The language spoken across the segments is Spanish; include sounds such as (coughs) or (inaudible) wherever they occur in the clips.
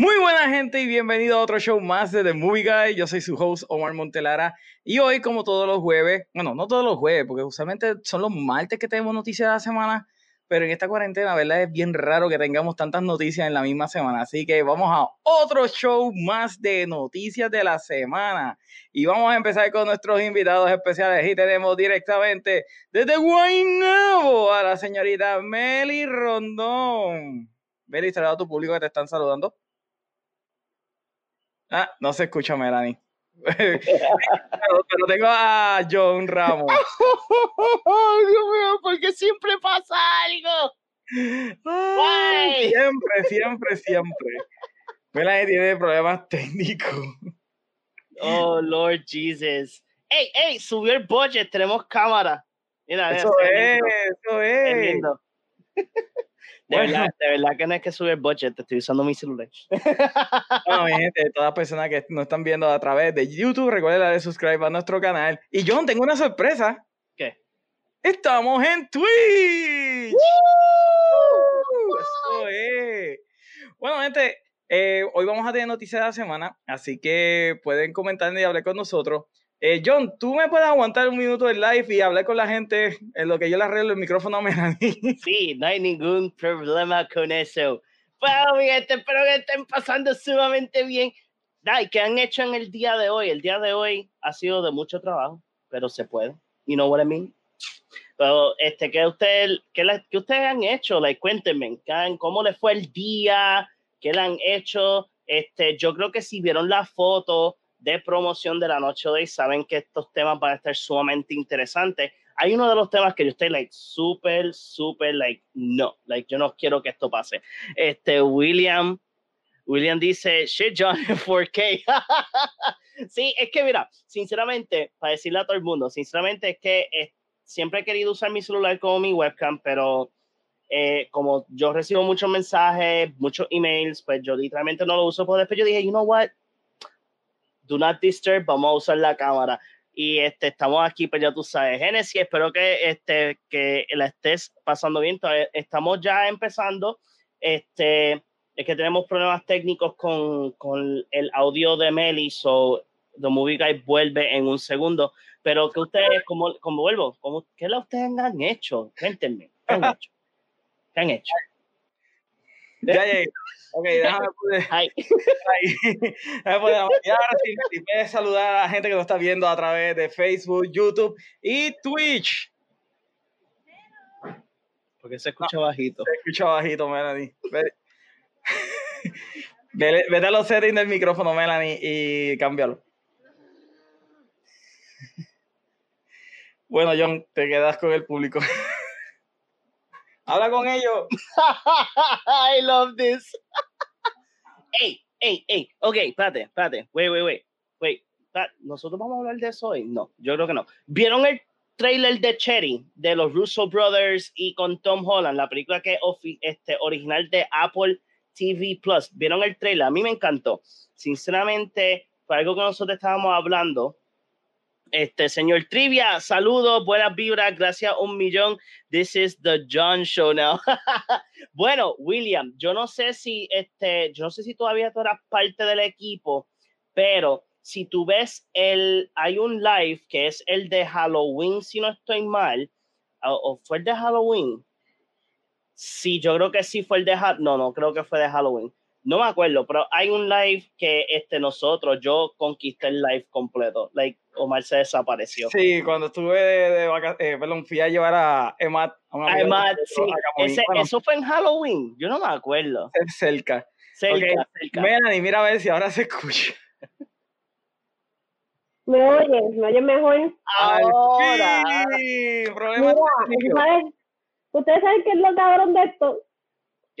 Muy buena gente y bienvenido a otro show más de The Movie Guy. Yo soy su host Omar Montelara y hoy como todos los jueves, bueno, no todos los jueves, porque usualmente son los martes que tenemos noticias de la semana, pero en esta cuarentena, ¿verdad? Es bien raro que tengamos tantas noticias en la misma semana. Así que vamos a otro show más de noticias de la semana. Y vamos a empezar con nuestros invitados especiales. Y tenemos directamente desde Guaynabo a la señorita Meli Rondón. Meli, saluda a tu público que te están saludando. Ah, no se escucha Melanie. (laughs) pero, tengo a John Ramos. (laughs) Dios mío, porque siempre pasa algo. siempre, siempre, siempre. Melanie tiene problemas técnicos. Oh, Lord Jesus. Ey, ey, subió el budget, tenemos cámara. Mira, eso es, eso es. De, verdad, de verdad que no es que subir el budget, estoy usando mi celular. (laughs) Bueno, mi gente, todas las personas que nos están viendo a través de YouTube, recuerden darle subscribe a nuestro canal. Y John, tengo una sorpresa. ¿Qué? Estamos en Twitch. Eso es. Bueno, gente, eh, hoy vamos a tener noticias de la semana, así que pueden comentar y hablar con nosotros. Eh, John, ¿tú me puedes aguantar un minuto del live y hablar con la gente en lo que yo le arreglo el micrófono a Melanie? (laughs) Sí, no hay ningún problema con eso. Bueno, mi gente, espero que estén pasando sumamente bien. Ay, ¿Qué han hecho en el día de hoy? El día de hoy ha sido de mucho trabajo, pero se puede. You know what I mean? Pero, este, ¿qué, usted, qué, qué ustedes han hecho? Like, cuéntenme, ¿cómo les fue el día? ¿Qué le han hecho? Este, yo creo que si vieron la foto, de promoción de la noche de hoy saben que estos temas van a estar sumamente interesantes. Hay uno de los temas que yo estoy like súper, súper like no, like yo no quiero que esto pase. Este William, William dice, shit John (laughs) 4K. (laughs) sí, es que mira, sinceramente, para decirle a todo el mundo, sinceramente es que eh, siempre he querido usar mi celular como mi webcam, pero eh, como yo recibo muchos mensajes, muchos emails, pues yo literalmente no lo uso, pues después yo dije, you know what, do not disturb, vamos a usar la cámara. Y este, estamos aquí, pues ya tú sabes, Genesis, espero que, este, que la estés pasando bien. Estamos ya empezando. Este, es que tenemos problemas técnicos con, con el audio de Meli, so The Movie Guy vuelve en un segundo. Pero que ustedes, como, como vuelvo, como, ¿qué la ustedes han hecho? Cuéntenme, ¿qué han hecho? ¿Qué han hecho? Ya, ya, (laughs) Ok, déjame poder. (laughs) Ay. déjame poder ahora sí, puedes saludar a la gente que nos está viendo a través de Facebook, YouTube y Twitch. Porque se escucha bajito. Se escucha bajito, Melanie. (laughs) Vete, a los settings del micrófono, Melanie, y cámbialo. Bueno, John, te quedas con el público. Habla con ellos. (laughs) I love this. (laughs) hey, hey, hey. Ok, espérate, espérate. Wait, wait, wait. Wait. ¿Nosotros vamos a hablar de eso hoy? No, yo creo que no. ¿Vieron el trailer de Cherry de los Russo Brothers y con Tom Holland, la película que es este, original de Apple TV Plus? ¿Vieron el trailer? A mí me encantó. Sinceramente, fue algo que nosotros estábamos hablando este señor Trivia, saludos, buenas vibras, gracias un millón. This is the John Show now. (laughs) bueno, William, yo no sé si este, yo no sé si todavía tú eras parte del equipo, pero si tú ves el, hay un live que es el de Halloween, si no estoy mal, o, fue el de Halloween. Sí, yo creo que sí fue el de no, no, creo que fue de Halloween no me acuerdo, pero hay un live que este, nosotros, yo conquisté el live completo. Like, Omar se desapareció. Sí, cuando estuve de, vacaciones, eh, perdón, fui a llevar a Emad. A, Emad, sí. eso fue en Halloween, yo no me acuerdo. Cerca. Cerca, cerca. Melanie, mira a ver si ahora se escucha. ¿Me oyes? ¿Me oyes mejor? Ahora. Sí, problema ¿Ustedes saben qué es lo cabrón de esto?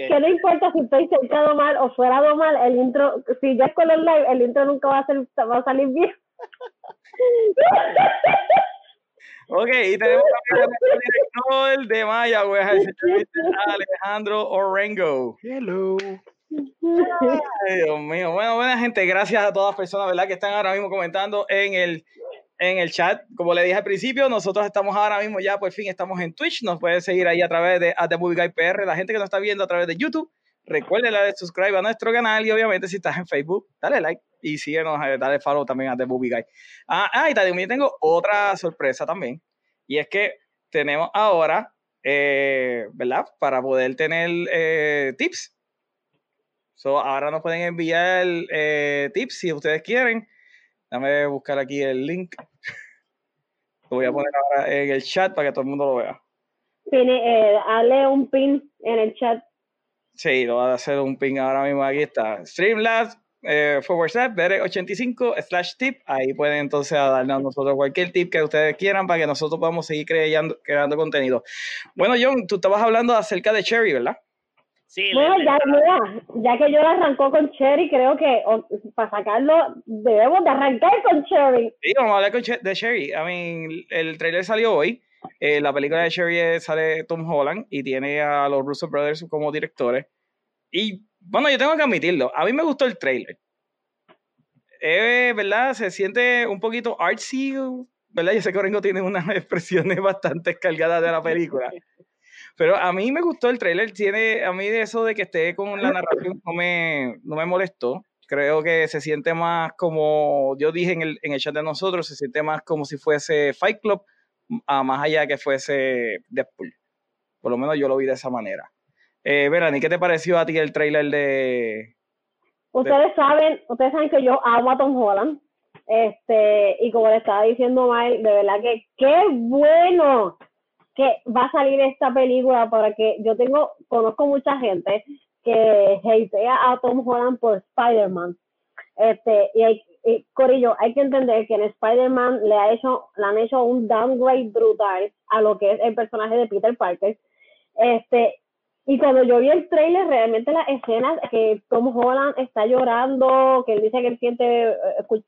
Que no importa si estoy sentado mal o fuera mal, el intro, si ya es el live, el intro nunca va a, ser, va a salir bien. (laughs) ok, y tenemos también el director de Maya, güey, el señor Alejandro Orengo. Hello. Ay, Dios mío. Bueno, buena gente, gracias a todas las personas, ¿verdad? Que están ahora mismo comentando en el en el chat. Como le dije al principio, nosotros estamos ahora mismo ya por fin estamos en Twitch. Nos puede seguir ahí a través de The Movie Guy PR. La gente que nos está viendo a través de YouTube, Recuerden de suscribir a nuestro canal y obviamente si estás en Facebook, dale like y síguenos, eh, dale follow también a The Movie Guy. Ah, ah y también tengo otra sorpresa también. Y es que tenemos ahora, eh, ¿verdad? Para poder tener eh, tips. So, ahora nos pueden enviar tips si ustedes quieren. Déjame buscar aquí el link. Lo voy a poner ahora en el chat para que todo el mundo lo vea. Tiene, eh, un pin en el chat. Sí, lo voy a hacer un pin ahora mismo. Aquí está. Streamlabs eh, forward slash 85 slash tip. Ahí pueden entonces darnos a nosotros cualquier tip que ustedes quieran para que nosotros podamos seguir creando, creando contenido. Bueno, John, tú estabas hablando acerca de Cherry, ¿verdad? Sí, bueno, ya, ya que yo arrancó con Cherry, creo que para sacarlo debemos de arrancar con Cherry. Sí, vamos a hablar de Cherry. I mean, el trailer salió hoy. Eh, la película de Cherry sale Tom Holland y tiene a los Russo Brothers como directores. Y bueno, yo tengo que admitirlo. A mí me gustó el trailer. Eh, ¿Verdad? Se siente un poquito artsy, ¿verdad? Yo sé que Orengo tiene unas (laughs) expresiones bastante cargadas de la película. Pero a mí me gustó el trailer, tiene, a mí de eso de que esté con la narración no me, no me molestó. Creo que se siente más como, yo dije en el, en el chat de nosotros, se siente más como si fuese Fight Club, a más allá que fuese Deadpool. Por lo menos yo lo vi de esa manera. Eh, Verani, ¿qué te pareció a ti el trailer de... Ustedes saben, ustedes saben que yo amo a Tom Holland. Este, y como le estaba diciendo Mike, de verdad que qué bueno que va a salir esta película para que yo tengo, conozco mucha gente que hatea a Tom Holland por Spider-Man. Este, y, hay, Corillo, hay que entender que en Spider-Man le, ha hecho, le han hecho un downgrade brutal a lo que es el personaje de Peter Parker. Este, y cuando yo vi el trailer, realmente las escenas que Tom Holland está llorando, que él dice que él siente, eh,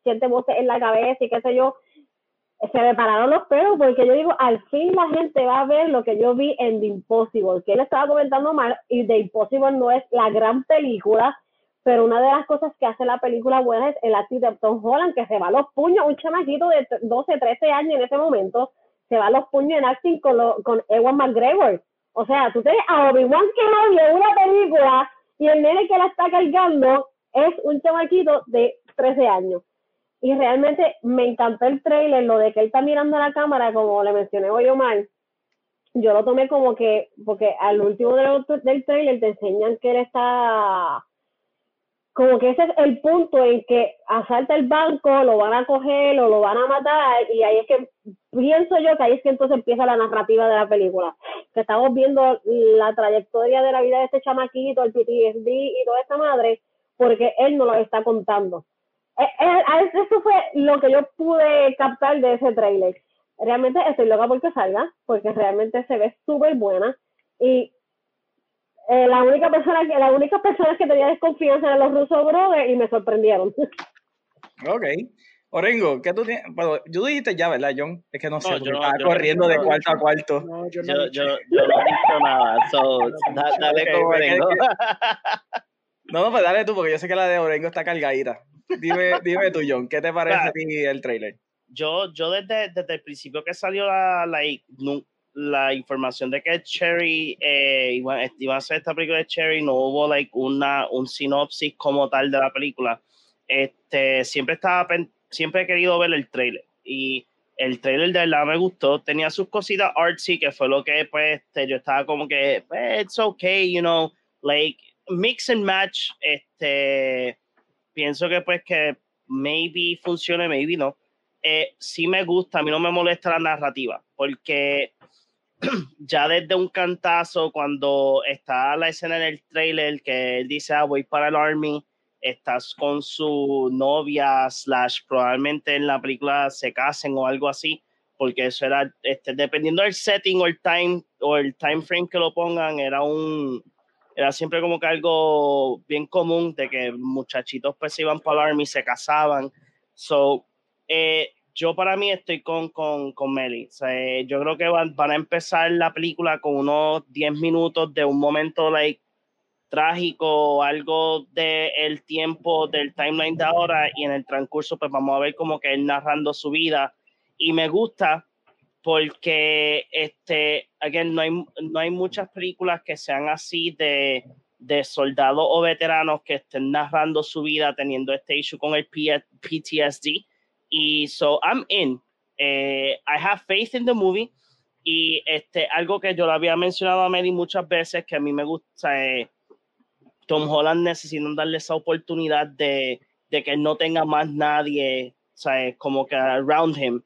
siente voces en la cabeza y qué sé yo, se me pararon los pelos porque yo digo, al fin la gente va a ver lo que yo vi en The Impossible, que él estaba comentando mal y The Impossible no es la gran película, pero una de las cosas que hace la película buena es el acting de Tom Holland, que se va a los puños, un chamaquito de 12, 13 años en ese momento, se va a los puños en acting con, con Ewan McGregor. O sea, tú tienes a Obi-Wan que en una película y el nene que la está cargando es un chamaquito de 13 años y realmente me encantó el trailer, lo de que él está mirando a la cámara, como le mencioné hoy Omar, yo lo tomé como que, porque al último del, del trailer te enseñan que él está, como que ese es el punto en que asalta el banco, lo van a coger o lo van a matar, y ahí es que pienso yo que ahí es que entonces empieza la narrativa de la película, que estamos viendo la trayectoria de la vida de este chamaquito, el PTSD y toda esta madre, porque él no lo está contando eso fue lo que yo pude captar de ese trailer. Realmente estoy loca porque salga, porque realmente se ve súper buena. Y eh, la única persona que, las únicas personas que tenía desconfianza eran los rusos brothers y me sorprendieron. Ok. Orengo, ¿qué tú tienes? Bueno, yo dijiste ya, ¿verdad, John? Es que no, sé, yo, estaba corriendo de cuarto a cuarto. No, yo, no, yo, no he dicho nada, so, (laughs) dale con Orengo. (laughs) No, no, pues dale tú, porque yo sé que la de Orengo está cargadita. Dime, (laughs) dime tú, John, ¿qué te parece a ti el trailer? Yo, yo desde, desde el principio que salió la, la, la información de que Cherry eh, iba, a hacer esta película de Cherry, no hubo like, una, un sinopsis como tal de la película. Este, siempre, estaba, siempre he querido ver el trailer y el trailer de verdad me gustó. Tenía sus cositas artsy, que fue lo que pues este, yo estaba como que, it's okay, you know, like mix and match. Este, pienso que pues que maybe funcione, maybe no. Eh, sí me gusta, a mí no me molesta la narrativa, porque (clears throat) ya desde un cantazo, cuando está la escena en el trailer que él dice, ah, voy para el Army, estás con su novia, slash, probablemente en la película se casen o algo así, porque eso era, este, dependiendo del setting o el time, o el time frame que lo pongan, era un, era siempre como que algo bien común de que muchachitos pues se iban para el army, se casaban. So, eh, yo para mí estoy con, con, con Meli. Eh, yo creo que van, van, a empezar la película con unos 10 minutos de un momento like, trágico, algo del el tiempo del timeline de ahora y en el transcurso pues vamos a ver como que él narrando su vida. Y me gusta porque este, again, no hay, no hay muchas películas que sean así de, de soldados o veteranos que estén narrando su vida teniendo este issue con el PTSD. Y so I'm in. Eh, I have faith in the movie. Y este, algo que yo le había mencionado a Mary muchas veces, que a mí me gusta, eh, Tom Holland necesita darle esa oportunidad de, de que no tenga más nadie, ¿sabes? como que around him,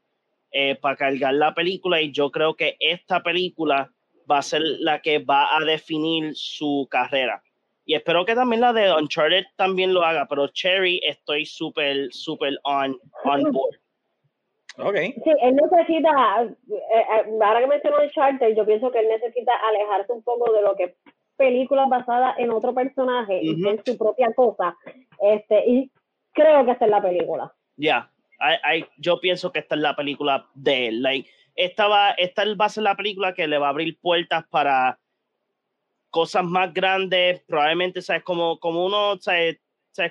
eh, para cargar la película. Y yo creo que esta película va a ser la que va a definir su carrera. Y espero que también la de Uncharted también lo haga, pero Cherry estoy súper, súper on, on board. Okay. Sí, él necesita, eh, eh, ahora que mencionó el charter, yo pienso que él necesita alejarse un poco de lo que películas basadas en otro personaje y en su propia cosa. Este, y creo que esta es la película. Ya, yo pienso que esta es la película de él. Like, esta, va, esta va a ser la película que le va a abrir puertas para cosas más grandes. Probablemente, ¿sabes? Como, como uno, ¿sabes?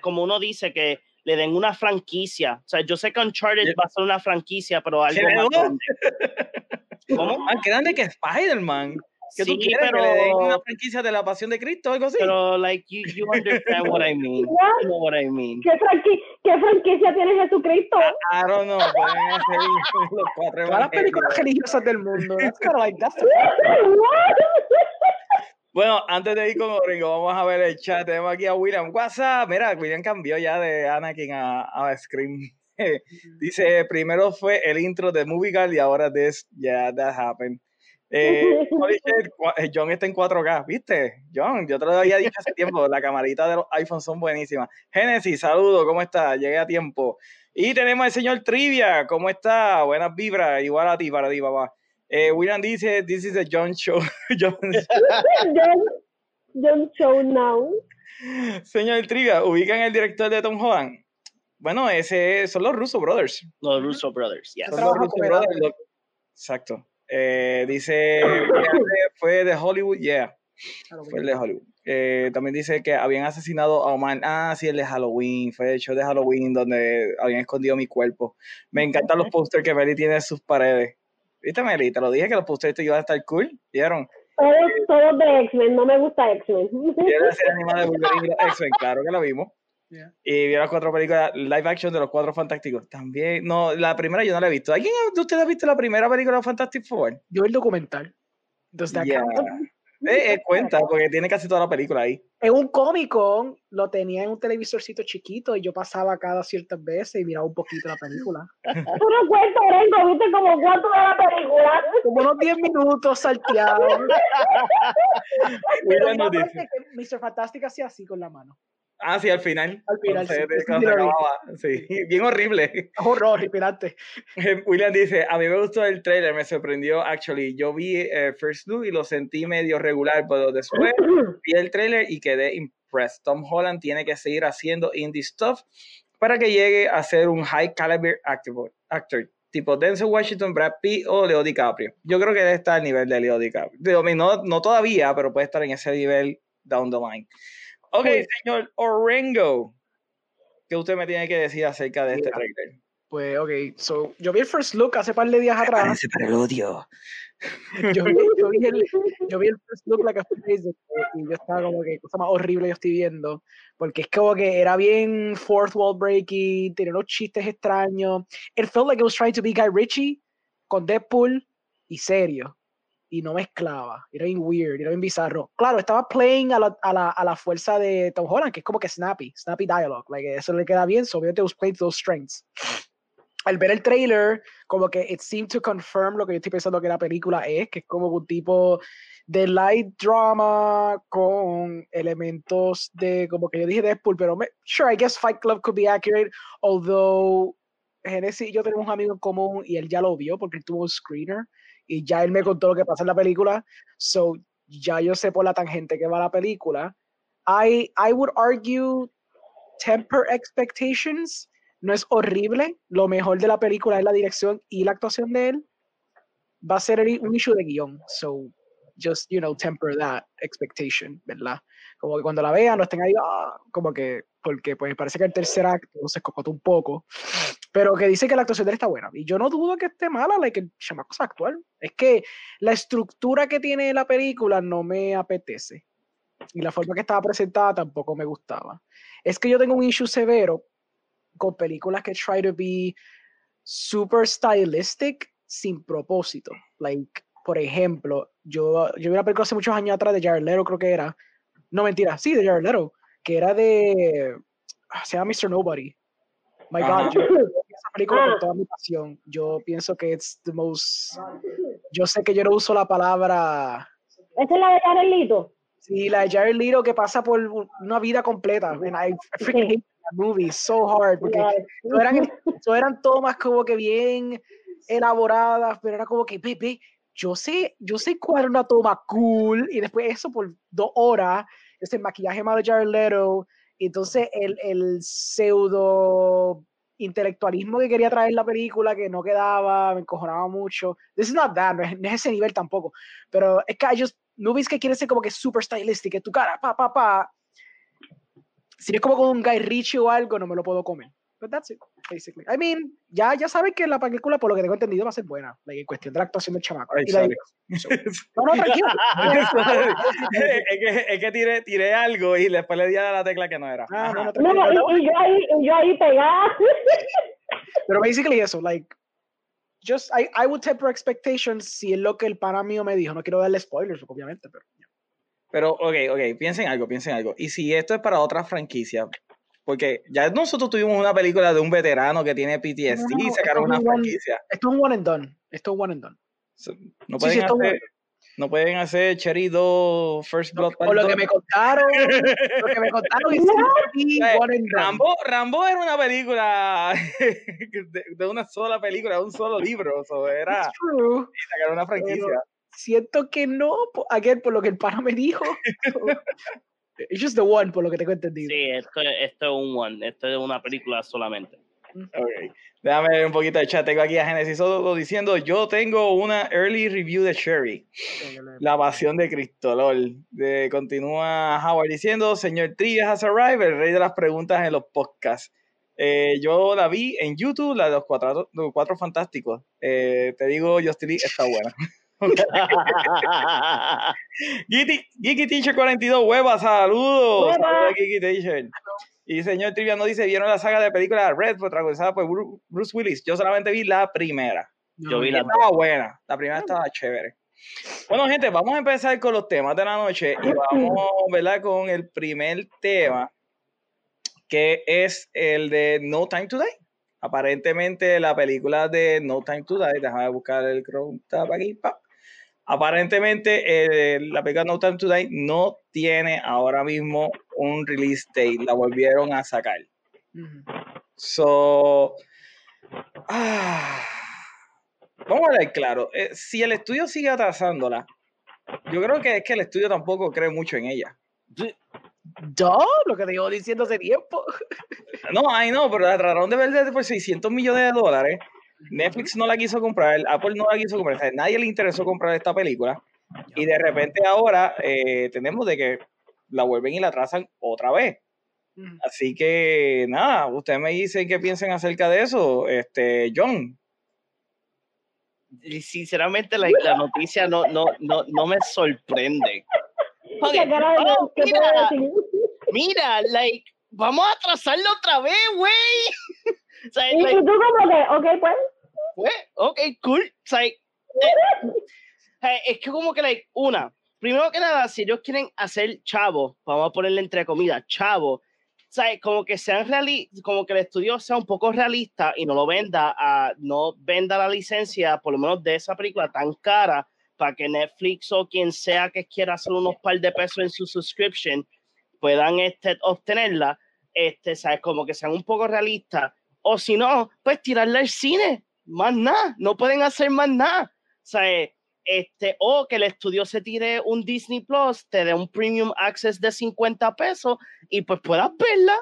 Como uno dice que le den una franquicia. O sea, yo sé que Uncharted va a ser una franquicia, pero algo más grande. (laughs) ¿Cómo? Más grande que Spider-Man. ¿Qué sí, tú quieres? Pero, que le den una franquicia de la pasión de Cristo o algo así? Pero, like, you, you understand what I mean. (laughs) You know what I mean. ¿Qué, franqui ¿Qué, franquicia tiene Jesucristo? I, I don't know. Pueden hacer (laughs) los cuatro Todas las películas religiosas del mundo. (laughs) Like, that's Bueno, antes de ir con Oringo, vamos a ver el chat. Tenemos aquí a William. WhatsApp. Mira, William cambió ya de Anakin a, a Scream. Dice, primero fue el intro de Movie Girl y ahora this, yeah, that happened. Eh, (laughs) eh, John está en 4K, ¿viste? John, yo te lo había dicho hace tiempo, la camarita de los iPhones son buenísimas. Genesis, saludo, ¿cómo está? Llegué a tiempo. Y tenemos al señor Trivia, ¿cómo está? Buenas vibras, igual a ti, para ti, papá. Eh, William dice, this is a John show. (laughs) (laughs) John, John, show now. Señor Trivia, ¿ubican el director de Tom Holland? Bueno, ese son los Russo Brothers. Los Russo Brothers, yes. Son los Russo Brothers. Exacto. Eh, dice, fue de Hollywood, yeah. Fue el de Hollywood. Eh, también dice que habían asesinado a Oman. Ah, sí, el de Halloween. Fue el show de Halloween donde habían escondido mi cuerpo. Me encantan los pósters que Meli tiene en sus paredes. ¿Viste, Meli? Te lo dije que los pósters iban a estar cool. ¿Vieron? Todos, todos de X-Men. No me gusta X-Men. ¿Quieres (laughs) hacer animada de Wolverine X-Men? Claro que lo vimos. Y vi las cuatro películas live action de los cuatro fantásticos. También, no, la primera yo no la he visto. ¿Alguien de ustedes ha visto la primera película de Fantastic Four? Yo el documental. Entonces, eh, eh, cuenta, porque tiene casi toda la película ahí. En un Comic Con lo tenía en un televisorcito chiquito y yo pasaba cada ciertas veces y miraba un poquito la película. (laughs) Tú no cuentas, Rengo, viste como cuánto de la película. Como unos 10 minutos salteados. (laughs) Mr. Fantastic hacía así con la mano. Ah, sí, al final. Al final, sí, (laughs) bien horrible. (laughs) Horror, inspirante. William dice, a mí me gustó el trailer, me sorprendió, actually. Yo vi eh, First Look y lo sentí medio regular, pero después (clears throat) vi el trailer y quedé impressed. Tom Holland tiene que seguir haciendo indie stuff para que llegue a ser un high caliber actor, actor tipo Denzel Washington, Brad Pitt o Leo DiCaprio. Yo creo que debe estar al nivel de Leo DiCaprio. No, no todavía, pero puede estar en ese nivel down the line. Ok, pues señor Orengo, ¿qué usted me tiene que decir acerca de este trailer? Pues, ok, so, yo vi el first look hace par de días atrás. para el odio. (laughs) yo, vi, yo, vi el, yo vi el first look like a y yo estaba como que cosa más horrible yo estoy viendo, porque es como que era bien fourth wall breaking, tenía unos chistes extraños. It felt like it was trying to be Guy Ritchie con Deadpool y serio y no mezclaba. Era bien weird, era bien bizarro. Claro, estaba playing a la, a la, a la fuerza de Tom Holland, que es como que snappy, snappy dialogue. Like, eso le queda bien, so obviamente was playing those strengths. Al ver el trailer, como que it seemed to confirm lo que yo estoy pensando que la película es, que es como un tipo de light drama con elementos de, como que yo dije Deadpool, pero me, sure, I guess Fight Club could be accurate, although Genesis y yo tenemos un amigo en común y él ya lo vio porque él tuvo un screener y ya él me contó lo que pasa en la película, so ya yo sé por la tangente que va la película. I, I would argue temper expectations no es horrible, lo mejor de la película es la dirección y la actuación de él. Va a ser un issue de guion, so just, you know, temper that expectation, ¿verdad? Como que cuando la vean no estén ahí, ah, como que, porque pues parece que el tercer acto se escocotó un poco pero que dice que la actuación de él está buena. Y yo no dudo que esté mala, like, el chamaco actual. Es que la estructura que tiene la película no me apetece. y la forma que estaba presentada tampoco me gustaba. Es que yo tengo un issue severo con películas que try to be super stylistic sin propósito. Like, por ejemplo, yo, yo vi una película hace muchos años atrás de Jared Leto, creo que era. No, mentira, sí, de Jared Leto, que era de. ah, Se llama Mr. Nobody. My Ajá. God, yo esa película Ah. con toda mi pasión. Yo pienso que it's the most. Yo sé que yo no uso la palabra. Esa es la de Carelito. Sí, la de Jared Leto que pasa por una vida completa. And I, freaking hate that movie so hard. Porque eso eran, eso eran tomas como que bien elaboradas, pero era como que, yo sé, yo sé cuál era una toma cool, y después eso por dos horas, ese maquillaje malo de Jared Leto, y entonces el, el pseudo intelectualismo que quería traer la película que no quedaba, me encojonaba mucho. This is not that, no es, no es ese nivel tampoco, pero es que I just, movies que quieren ser como que super stylistic, que tu cara, pa, pa, pa. Si es como con un Guy Ritchie o algo, no me lo puedo comer. But that's it, basically. I mean, ya, ya saben que la película, por lo que tengo entendido, va a ser buena. Like, en cuestión de la actuación del chamaco. Ay, Y la- sorry. (laughs) no, no, tranquilo. (laughs) es que, es que tiré, tiré algo y después le di a la tecla que no era. Ah, no, no, No, tranquilo. y, y yo ahí, y yo ahí pegada. Pero basically eso, like, just, I, I would temper expectations si es lo que el pana mío me dijo. No quiero darle spoilers, obviamente, pero. Pero, ok, ok, piensen algo, piensen algo. Y si esto es para otra franquicia, porque ya nosotros tuvimos una película de un veterano que tiene PTSD No, no, y sacaron una franquicia. Esto es un one and done. Esto es one and done. No Sí, pueden, sí, es hacer, no pueden hacer Cherry 2, First Blood Por lo que 2. me contaron, lo que me contaron es (laughs) sí, one and done. Rambo, Rambo era una película (laughs) de, de una sola película, de un solo libro. So, era It's true. sacar una franquicia. Siento que no, again, por lo que el pana me dijo. (laughs) It's just the one, por lo que tengo entendido. Sí, esto, esto es un one, esto es una película solamente. Ok. Déjame ver un poquito de chat. Tengo aquí a Genesis Soto diciendo: Yo tengo una early review de Sherry. La pasión de Cristolor. De, continúa Howard diciendo: Señor Trivias has arrived, el rey de las preguntas en los podcasts. Eh, yo la vi en YouTube, la de los cuatro, los cuatro fantásticos. Eh, te digo, Justin Lee está buena. (laughs) (laughs) Geeky Teacher 42, hueva, saludos. Saludos, Teacher. Y señor Trivia nos dice, ¿vieron la saga de películas Red protagonizada por Bru- Bruce Willis? Yo solamente vi la primera. Yo vi la estaba buena. La primera estaba chévere. Bueno, gente, vamos a empezar con los temas de la noche y (laughs) vamos, ¿verdad? Con el primer tema, que es el de No Time to Die. Aparentemente la película de No Time to Die, déjame buscar el Chrome Tab aquí, pa. Aparentemente eh, la película No Time to Die no tiene ahora mismo un release date, la volvieron a sacar. So, ah, vamos a hablar claro. eh, si el estudio sigue atrasándola, yo creo que es que el estudio tampoco cree mucho en ella. Duh, lo que te llevo diciendo hace tiempo. No, ay no, pero la trataron de vender por 600 millones de dólares. Netflix no la quiso comprar, Apple no la quiso comprar, o sea, nadie le interesó comprar esta película. Y de repente ahora eh, tenemos de que la vuelven y la atrasan otra vez. Así que nada, ustedes me dicen qué piensan acerca de eso. Este, John. Sinceramente la, la noticia no, no, no, no me sorprende. Oh, ¿qué mira, like, vamos a atrasarlo otra vez, güey. (laughs) O sea, Y, like, y tú como que, ok, pues, pues, ok, cool. O sea, eh, eh, es que como que, like, una, primero que nada, si ellos quieren hacer chavo, vamos a ponerle entre comillas, chavo, sea, como que sean reali como que el estudio sea un poco realista y no lo venda a, no venda la licencia, por lo menos de esa película tan cara, para que Netflix o quien sea que quiera hacer unos par de pesos en su subscription puedan este, obtenerla, este, ¿sabes? Como que sean un poco realistas. O si no, pues tirarla al cine. Más nada. No pueden hacer más nada. ¿Sabes? Este, o que el estudio se tire un Disney Plus, te dé un premium access de 50 pesos y pues puedas verla.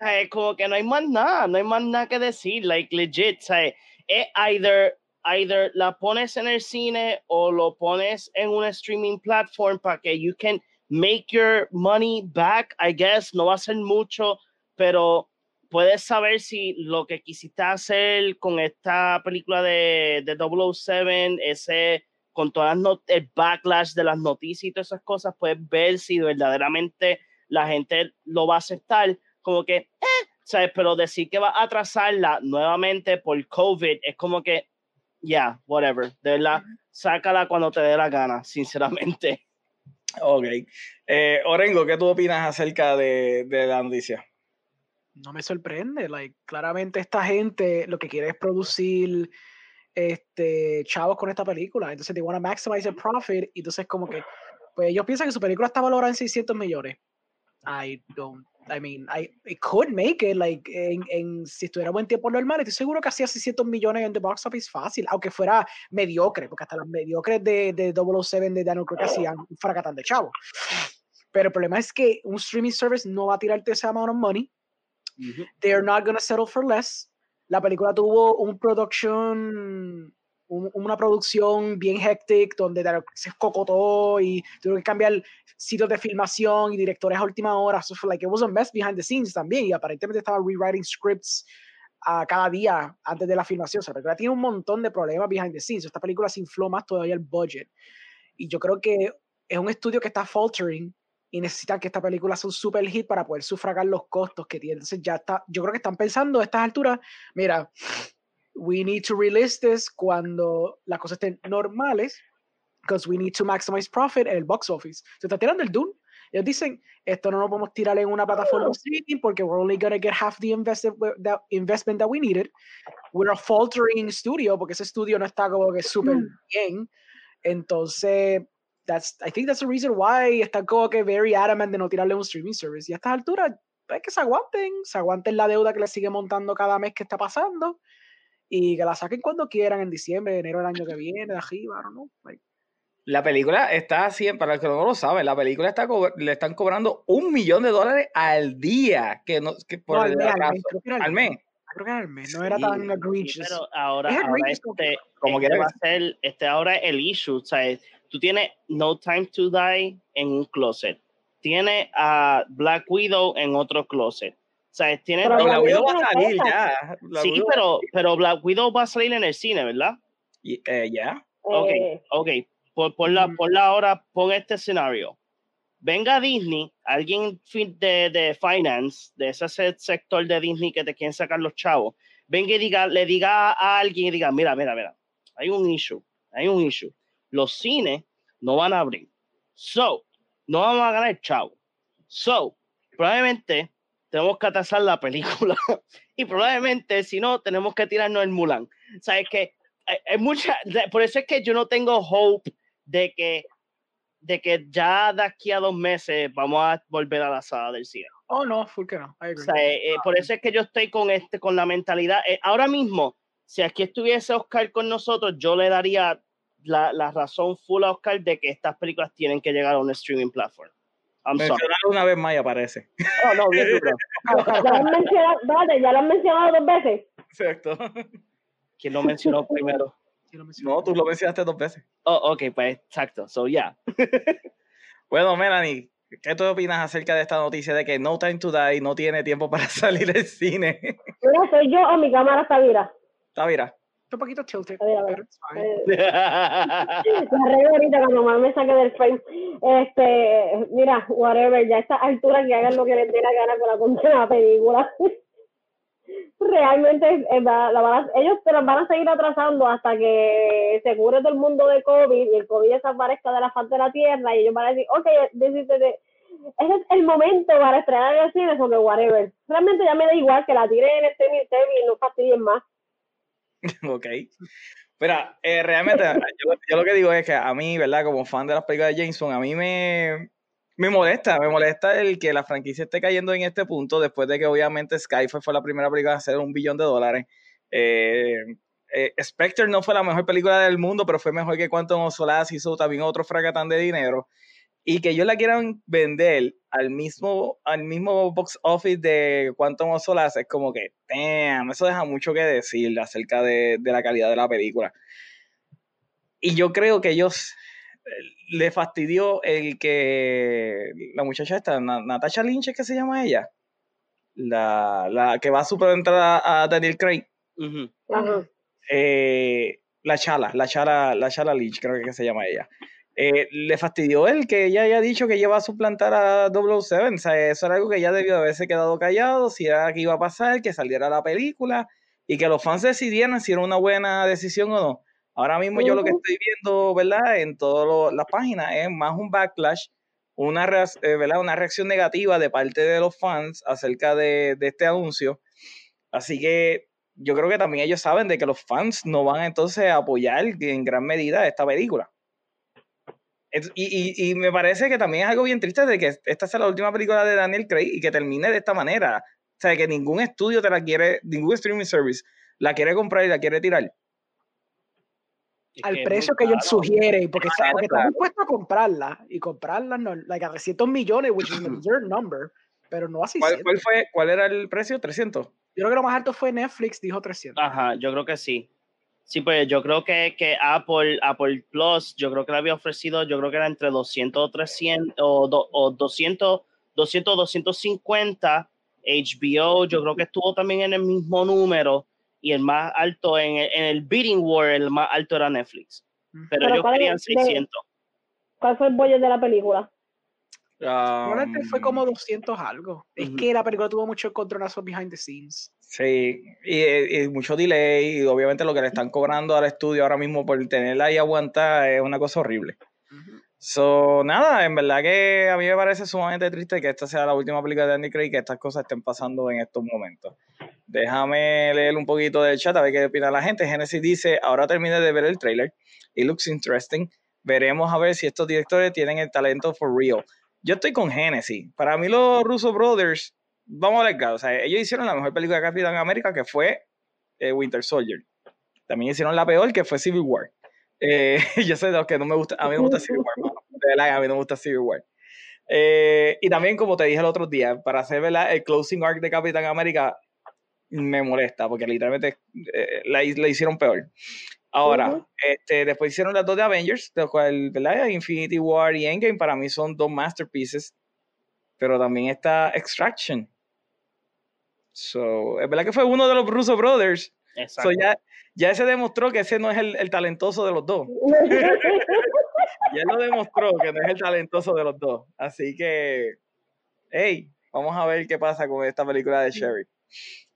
Eh, como que no hay más nada, no hay más nada que decir, like legit, ¿sabes? Es either, either la pones en el cine o lo pones en una streaming platform para que you can make your money back, I guess, no va a ser mucho, pero puedes saber si lo que quisiste hacer con esta película de, de 007, ese con todas las el backlash de las noticias y todas esas cosas, puedes ver si verdaderamente la gente lo va a aceptar, como que, eh, ¿sabes? Pero decir que va a atrasarla nuevamente por COVID es como que, ya, whatever, de verdad, sácala cuando te dé la gana, sinceramente. Ok. Eh, Orengo, ¿qué tú opinas acerca de, de la noticia? No me sorprende. Like, claramente esta gente lo que quiere es producir este, chavos con esta película. Entonces, they want to maximize the profit. Y entonces, como que, pues ellos piensan que su película está valorada en 600 millones. I don't, I mean, I, it could make it, like, en, en, si estuviéramos en tiempo normal, estoy seguro que hacía 600 millones en the box office fácil, aunque fuera mediocre, porque hasta las mediocres de, de 007 de Daniel que hacían un fracatán de chavos. Pero el problema es que un streaming service no va a tirarte ese amount of money they're not gonna settle for less. La película tuvo un production, un- una producción bien hectic, donde de- se cocotó y tuvieron que cambiar sitios de filmación y directores a última hora. So, like, it was a mess behind the scenes también. Y aparentemente estaba rewriting scripts a cada día antes de la filmación. O sea, la película tiene un montón de problemas behind the scenes. Esta película se infló más todavía el budget. Y yo creo que es un estudio que está faltering y necesitan que esta película sea un super hit para poder sufragar los costos que tiene. Entonces ya está, yo creo que están pensando a estas alturas, mira, we need to release this cuando las cosas estén normales, because we need to maximize profit en el box office. Se está tirando el Dune. Ellos dicen, esto no lo podemos tirar en una plataforma de streaming porque we're only going to get half the investment that we needed. We're a faltering studio porque ese estudio no está como que súper bien. Entonces, that's, I think that's the reason why están como que very adamant de no tirarle un streaming service. Y a estas alturas, es que se aguanten, se aguanten la deuda que le sigue montando cada mes que está pasando y que la saquen cuando quieran, en diciembre, enero del año que viene, de arriba, no like, La película está así, para los que no lo saben, la película está le están cobrando un millón de dólares al día que no, que por no, al el mes, al mes, creo que era Al mes. Creo que era al mes, no era Sí, tan sí, Sí, egregious. pero ahora, Es ahora egregious este, Como este va a ser, este ahora es el issue, ¿sabes? Tú tienes No Time to Die en un closet. Tienes a Black Widow en otro closet. ¿Sabes? Tienes Pero Black Widow va a salir ya. La Sí, Widow- pero, pero Black Widow va a salir en el cine, ¿verdad? Y- eh, ya. Ok, Eh, ok. Por, por, la, Mm. por la hora, pon este escenario. Venga Disney, alguien de, de finance, de ese se- sector de Disney que te quieren sacar los chavos, venga y diga, le diga a alguien y diga, mira, mira, mira, hay un issue, hay un issue. Los cines no van a abrir. So, no vamos a ganar chavo. So, probablemente tenemos que atrasar la película. (laughs) y probablemente, si no, tenemos que tirarnos el Mulan. ¿Sabes que hay, hay mucha, de- por eso es que yo no tengo hope de que, de que ya de aquí a dos meses vamos a volver a la sala del cine. Oh, no, full que no. O sea, eh, eh, por eso es que yo estoy con este, con la mentalidad. eh, ahora mismo, si aquí estuviese Oscar con nosotros, yo le daría la, la razón full a Oscar de que estas películas tienen que llegar a un streaming platform. I'm sorry. Una vez más y aparece. Oh, no, bien duro. ya lo han mencionado, espérate, ya lo han mencionado dos veces. Exacto. ¿Quién lo mencionó primero? Lo. No, tú lo mencionaste dos veces. Oh, ok, pues exacto. So, yeah. (laughs) Bueno, Melanie, ¿qué tú opinas acerca de esta noticia de que No Time to Die no tiene tiempo para (laughs) salir del cine? Mira, soy yo o mi cámara está vira. Está mira. Un poquito tilted, ver. pero it's fine. Eh, (laughs) (laughs) ahorita cuando más me saque del frame. Este, mira, whatever, ya a esta altura que hagan lo que les dé la gana con la condena película. (laughs) Realmente eh, va- la van a- ellos se las van a seguir atrasando hasta que se cure todo el mundo de COVID y el COVID desaparezca de la faz de la tierra y ellos van a decir, ok, this is the- ese es el momento para estrenar en el cine, o que whatever. Realmente ya me da igual que la tiren en el service y no fastidien más. (laughs) Ok. Mira, eh, realmente, yo, yo lo que digo es que a mí, ¿verdad? Como fan de las películas de James Bond, a mí me, me molesta, me molesta el que la franquicia esté cayendo en este punto después de que obviamente Skyfall fue la primera película a hacer un billón de dólares. Eh, eh, Spectre no fue la mejor película del mundo, pero fue mejor que Quantum of Solace hizo también otro fracatán de dinero. Y que ellos la quieran vender al mismo, al mismo box office de Quantum of Solace es como que, damn, eso deja mucho que decir acerca de, de la calidad de la película. Y yo creo que ellos eh, le fastidió el que la muchacha esta, Na- Natasha Lynch, ¿es que se llama ella? La, la que va a superentrar a, a Daniel Craig. Eh, la Chala, la Chala, la Chala Leach, creo que se llama ella. Eh, le fastidió él que ella haya dicho que iba a suplantar a 007. O sea, eso era algo que ya debió de haberse quedado callado, si era que iba a pasar, que saliera la película y que los fans decidieran si era una buena decisión o no. Ahora mismo yo lo que estoy viendo, ¿verdad? En todas las páginas es más un backlash, una, eh, ¿verdad? una reacción negativa de parte de los fans acerca de, de este anuncio. Así que yo creo que también ellos saben de que los fans no van entonces a apoyar en gran medida esta película. Y, y, me parece que también es algo bien triste de que esta sea la última película de Daniel Craig y que termine de esta manera. O sea, que ningún estudio te la quiere, ningún streaming service la quiere comprar y la quiere tirar. Al precio que ellos sugieren, porque, claro, porque están dispuestos a comprarla y comprarla no, like a 300 millones, which is a (clears throat) absurd number, pero no así. ¿Cuál, ¿Cuál, fue, ¿Cuál era el precio? ¿300? Yo creo que lo más alto fue Netflix, dijo 300. Ajá, yo creo que sí. Sí, pues yo creo que, que Apple, Apple Plus, yo creo que le había ofrecido, yo creo que era entre 200 o 300 o, o 200, 200, 250. HBO, yo creo que estuvo también en el mismo número y el más alto en el, en el bidding war, el más alto era Netflix. Pero, ellos querían 600. ¿Cuál fue el budget de la película? Um, fue como 200 algo. Es que la película tuvo mucho controlazo behind the scenes. Sí, y, mucho delay, y obviamente lo que le están cobrando al estudio ahora mismo por tenerla y aguantar es una cosa horrible. So, nada, en verdad que a mí me parece sumamente triste que esta sea la última película de Andy Craig y que estas cosas estén pasando en estos momentos. Déjame leer un poquito del chat a ver qué opina la gente. Genesis dice, ahora terminé de ver el trailer. It looks interesting. Veremos a ver si estos directores tienen el talento for real yo estoy con Genesis. Para mí los Russo Brothers, vamos a ver, o sea, ellos hicieron la mejor película de Capitán América que fue eh, Winter Soldier. También hicieron la peor que fue Civil War. Eh, (laughs) yo sé de los que no me gusta, a mí no me gusta Civil War, verdad, a mí no me gusta Civil War. Eh, y también, como te dije el otro día, para hacer el closing arc de Capitán América, me molesta, porque literalmente la, la, hicieron peor. Ahora, este, después hicieron las dos de Avengers, de cual, ¿verdad? Infinity War y Endgame para mí son dos masterpieces, pero también está Extraction. So, es verdad que fue uno de los Russo Brothers. So, ya, ya se demostró que ese no es el, el talentoso de los dos. (laughs) ya lo demostró que no es el talentoso de los dos. Así que, hey, vamos a ver qué pasa con esta película de Sherry.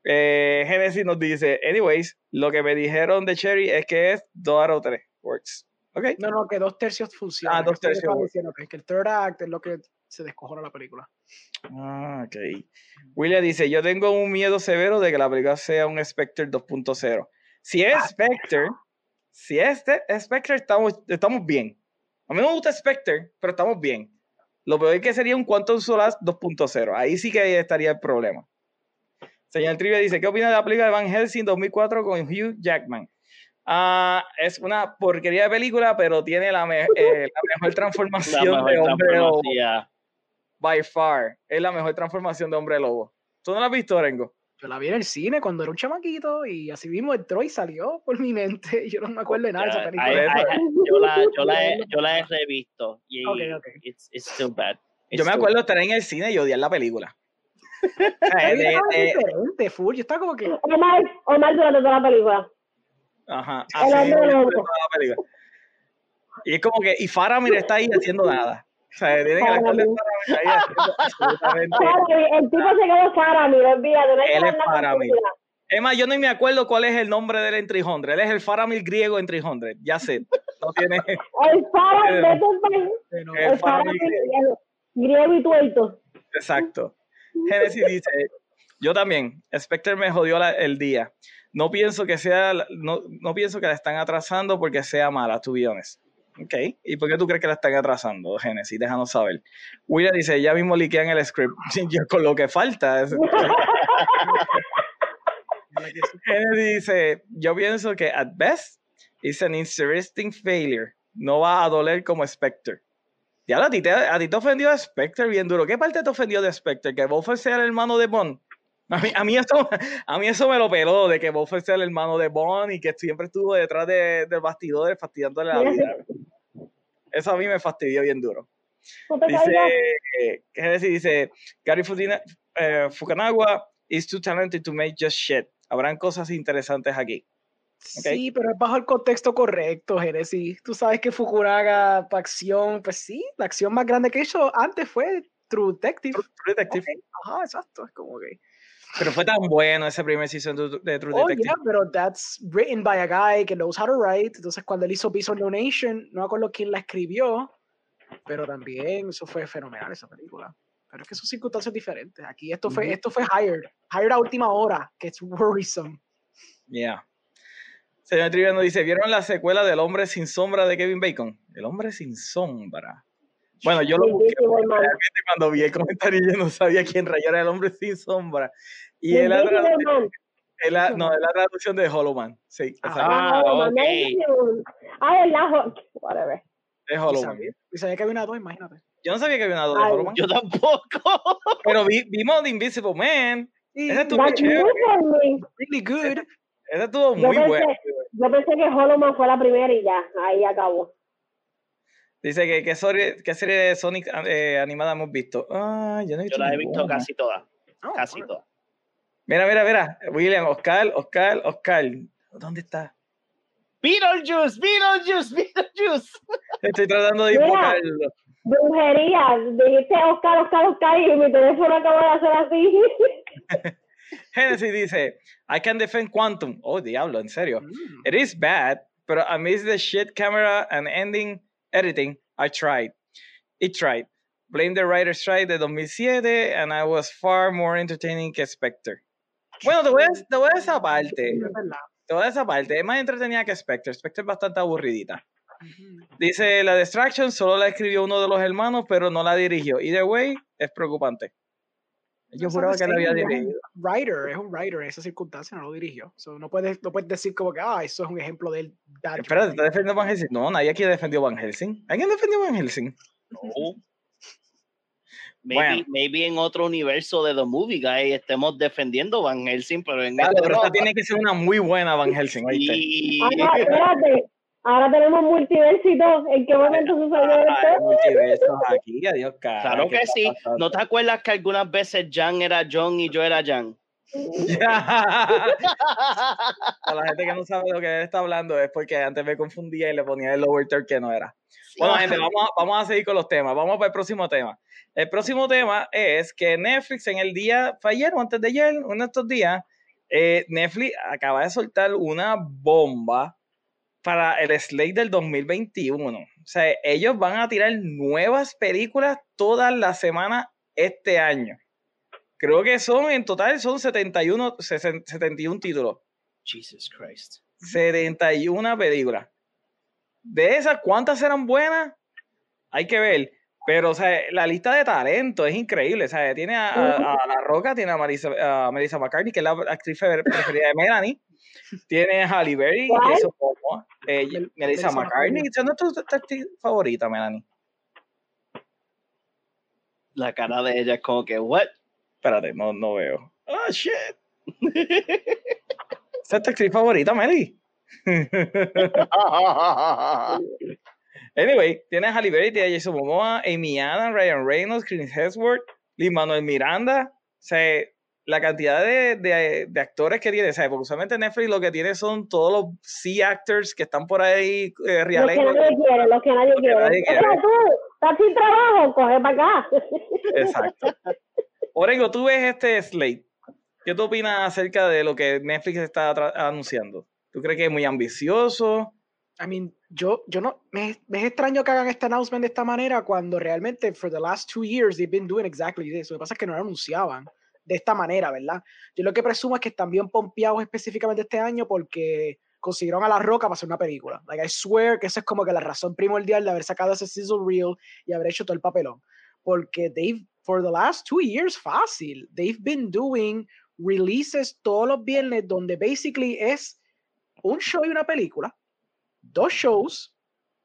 Eh, Genesis nos dice, anyways, lo que me dijeron de Cherry es que es 2 o 3 works. Okay. No, no, que dos tercios funcionan. Ah, dos tercios. Que, que el third act es lo que se descojona la película. Ah, ok. William dice, yo tengo un miedo severo de que la película sea un Spectre 2.0. Si es ah. Spectre, si es Spectre, estamos, estamos bien. A mí me gusta Spectre, pero estamos bien. Lo peor es que sería un Quantum Solace 2.0. Ahí sí que estaría el problema. Señor Trivia dice, ¿qué opina de la película de Van Helsing 2004 con Hugh Jackman? Ah, es una porquería de película, pero tiene la, eh, mejor (laughs) transformación de hombre lobo. By far. Es la mejor transformación de hombre lobo. ¿Tú no la has visto, Rengo? Yo la vi en el cine cuando era un chamaquito y así mismo entró y salió por mi mente. (laughs) Yo no me acuerdo de nada de esa película. yo, la, yo, la he, yo, la he, revisto y okay, okay. It's, it's still bad. yo me acuerdo de estar en el cine y odiar la película. (laughs) de, diferente, full. Yo estaba como que. Omar, Omar durante toda la película. Ajá. Así, toda la película. Y es como que, y Faramir está ahí haciendo nada. O sea, tienen que absolutamente El tipo se quedó Faramir, olvídate. No Él es Faramir. Es más, yo no me acuerdo cuál es el nombre del en 300. Él es el Faramir griego en 300. Ya sé. No tiene. (laughs) el Faramir de tu país. El Faramir griego y tuerto. Exacto. Genesis dice, yo también, Spectre me jodió el día. No pienso que sea, no, no, pienso que la están atrasando porque sea mala, tu honest. Ok, ¿y por qué tú crees que la están atrasando, Genesis? Déjanos saber. William dice, ya mismo liquean el script. (laughs) con lo que falta. Genesis (laughs) dice, yo pienso que at best it's an interesting failure. No va a doler como Spectre. Ya a ti, te, a ti te ofendió de Spectre bien duro. ¿Qué parte te ofendió de Spectre? ¿Que Buffett sea el hermano de Bond? A mí, a mí, eso, a mí eso me lo peló, de que Buffett sea el hermano de Bond y que siempre estuvo detrás de, del bastidor fastidiándole la vida. Eso a mí me fastidió bien duro. Dice, ¿qué decir? Dice, Gary eh, Fukunaga is too talented to make just shit. Habrán cosas interesantes aquí. Sí, pero es bajo el contexto correcto, Genesis. Tú sabes que Fukunaga, para acción, pues sí, la acción más grande que hizo antes fue True Detective. True, True Detective. Ok, Ajá, exacto. Es como que. Pero fue tan bueno ese primer season de, True Oh, Detective. yeah, pero that's written by a guy que knows how to write. Entonces, cuando él hizo Beast on No me acuerdo quién la escribió, pero también eso fue fenomenal, esa película. Pero es que son circunstancias diferentes. Aquí esto fue, esto fue hired. Hired a última hora, que es worrisome. Yeah. Señor Triviano dice, ¿vieron la secuela del Hombre sin sombra de Kevin Bacon? El Hombre sin sombra. Bueno, yo lo busqué realmente cuando vi el comentario yo no sabía quién rayó era el Hombre sin sombra. Y es la, Invisible tradu- Man. es la- no, es la traducción de Hollow Man. Sí. Ah, Ah, ok. no es Invisible Man. Ah, es la Whatever. Es Hollow Man. sabía, y sabía que había una dos, imagínate. Yo no sabía que había una dos de Ay, Hollow Man. Yo tampoco. (laughs) Pero vi- vimos The Invisible Man. Sí, Ese estuvo chévere. new for me. really good. Ese estuvo Yo muy pensé- bueno. Yo pensé que Hollow Man fue la primera y ya, ahí acabó. Dice que qué serie, qué serie de Sonic eh, animada hemos visto. Ah, yo no he Yo visto las he visto casi todas. Oh, Casi bueno. todas. Mira, mira, mira. William, Oscar, Oscar, Oscar. ¿Dónde está? Beetlejuice, Beetlejuice, Beetlejuice. (laughs) Estoy tratando de invocarlo. Brujería, dijiste Oscar, Oscar, Oscar y mi teléfono acaba de hacer así. (laughs) Genesis dice, I can defend Quantum. Oh, diablo, en serio. Mm. It is bad, but amidst the shit camera and ending editing, I tried. It tried. Blame the writer's strike de 2007 and I was far more entertaining que Spectre. Bueno, te voy a, te voy a esa parte. Te voy a esa parte. Es más entretenida que Spectre. Spectre es bastante aburridita. Dice, la Distraction solo la escribió uno de los hermanos, pero no la dirigió. Either way, es preocupante. Yo That's juraba que la había same, es un dirigido. Writer, es un writer en esa circunstancia, no lo dirigió. So, no, puedes, no puedes decir como que, ah, eso es un ejemplo del bad Espérate, writing. ¿está defendiendo Van Helsing? No, nadie aquí defendió Van Helsing. ¿Alguien defendió Van Helsing? No. Maybe, Bueno. maybe en otro universo de The Movie Guy estemos defendiendo Van Helsing, pero en Claro, este pero no. esta tiene que ser una muy buena Van Helsing. Y- espérate, ahora tenemos todo. ¿En qué momento sucedió Ay, esto? multiversos aquí, adiós, cara. Claro ¿qué que sí. pasando? ¿No te acuerdas que algunas veces Jan era John y yo era Jan? (laughs) Para la gente que no sabe de lo que él está hablando es porque antes me confundía y le ponía el lower third que no era. Bueno, gente, vamos a, vamos a seguir con los temas. Vamos para el próximo tema. El próximo tema es que Netflix en el día, fue ayer o antes de ayer, uno de estos días, eh, Netflix acaba de soltar una bomba para el slate del 2021. O sea, ellos van a tirar nuevas películas todas las semanas este año. Creo que son, en total, son 71, 60 71 títulos. Jesus Christ. 71 películas. De esas, ¿cuántas serán buenas? Hay que ver. Pero, o sea, la lista de talento es increíble. O sea, tiene a, a- a La Roca, tiene a Marisa, a Melissa McCartney, que es la actriz fe- preferida de Melanie. Tiene Halle Berry. Jason Momoa, eh, Mel- Melissa McCartney. No es tu, actriz favorita, Melanie. La cara de ella es como que, ¿what? Espérate, no, no veo. Ah, shit. Esa es tu actriz favorita, Meli. (laughs) Anyway, tienes a Halle Berry, tienes a Jason Momoa, Amy Adams, Ryan Reynolds, Chris Hemsworth, Lin Manuel Miranda. O sea, la cantidad de, de- de actores que tiene, ¿sabes? Porque usualmente Netflix lo que tiene son todos los C-actors que están por ahí eh, Los que nadie quiere, los que nadie quiere. nadie quiere. Tú, estás sin trabajo, coge para acá. Exacto. Orengo, tú ves este slate. ¿Qué tú opinas acerca de lo que Netflix está anunciando? ¿Tú crees que es muy ambicioso? I mean, yo, yo no, me, me es extraño que hagan este announcement de esta manera cuando realmente for the last two years they've been doing exactly this. Lo que pasa es que no lo anunciaban de esta manera, ¿verdad? Yo lo que presumo es que están bien pompeados específicamente este año porque consiguieron a La Roca para hacer una película. Like, I swear que esa es como que la razón primordial de haber sacado ese sizzle reel y haber hecho todo el papelón. Porque they've, for the last two years, fácil, they've been doing releases todos los viernes donde basically es un show y una película dos shows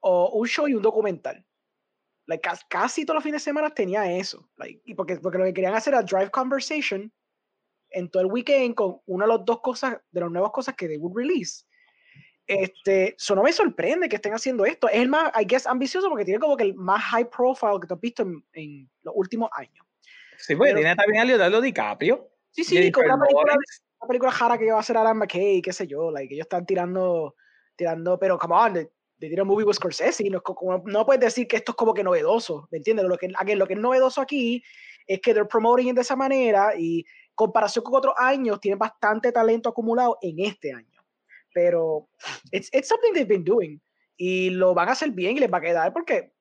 o un show y un documental. Like, cas- casi todos los fines de semana tenía eso. Like, y porque, porque lo que querían hacer era drive conversation en todo el weekend con una de las dos cosas, de las nuevas cosas que they would release. Este, eso no me sorprende que estén haciendo esto. Es el más, I guess, ambicioso porque tiene como que el más high profile que tú has visto en, en los últimos años. Sí, porque Pero- tiene también a Leonardo DiCaprio. Sí, sí, con una película, una película jara que va a hacer Alan McKay, qué sé yo, like, ellos están tirando, tirando, pero come on, they, they did a movie with Scorsese, no, no puedes decir que esto es como que novedoso, ¿me entiendes? Lo que, lo que es novedoso aquí es que they're promoting de esa manera y comparación con otros años, tienen bastante talento acumulado en este año. Pero it's, it's something they've been doing y lo van a hacer bien y les va a quedar porque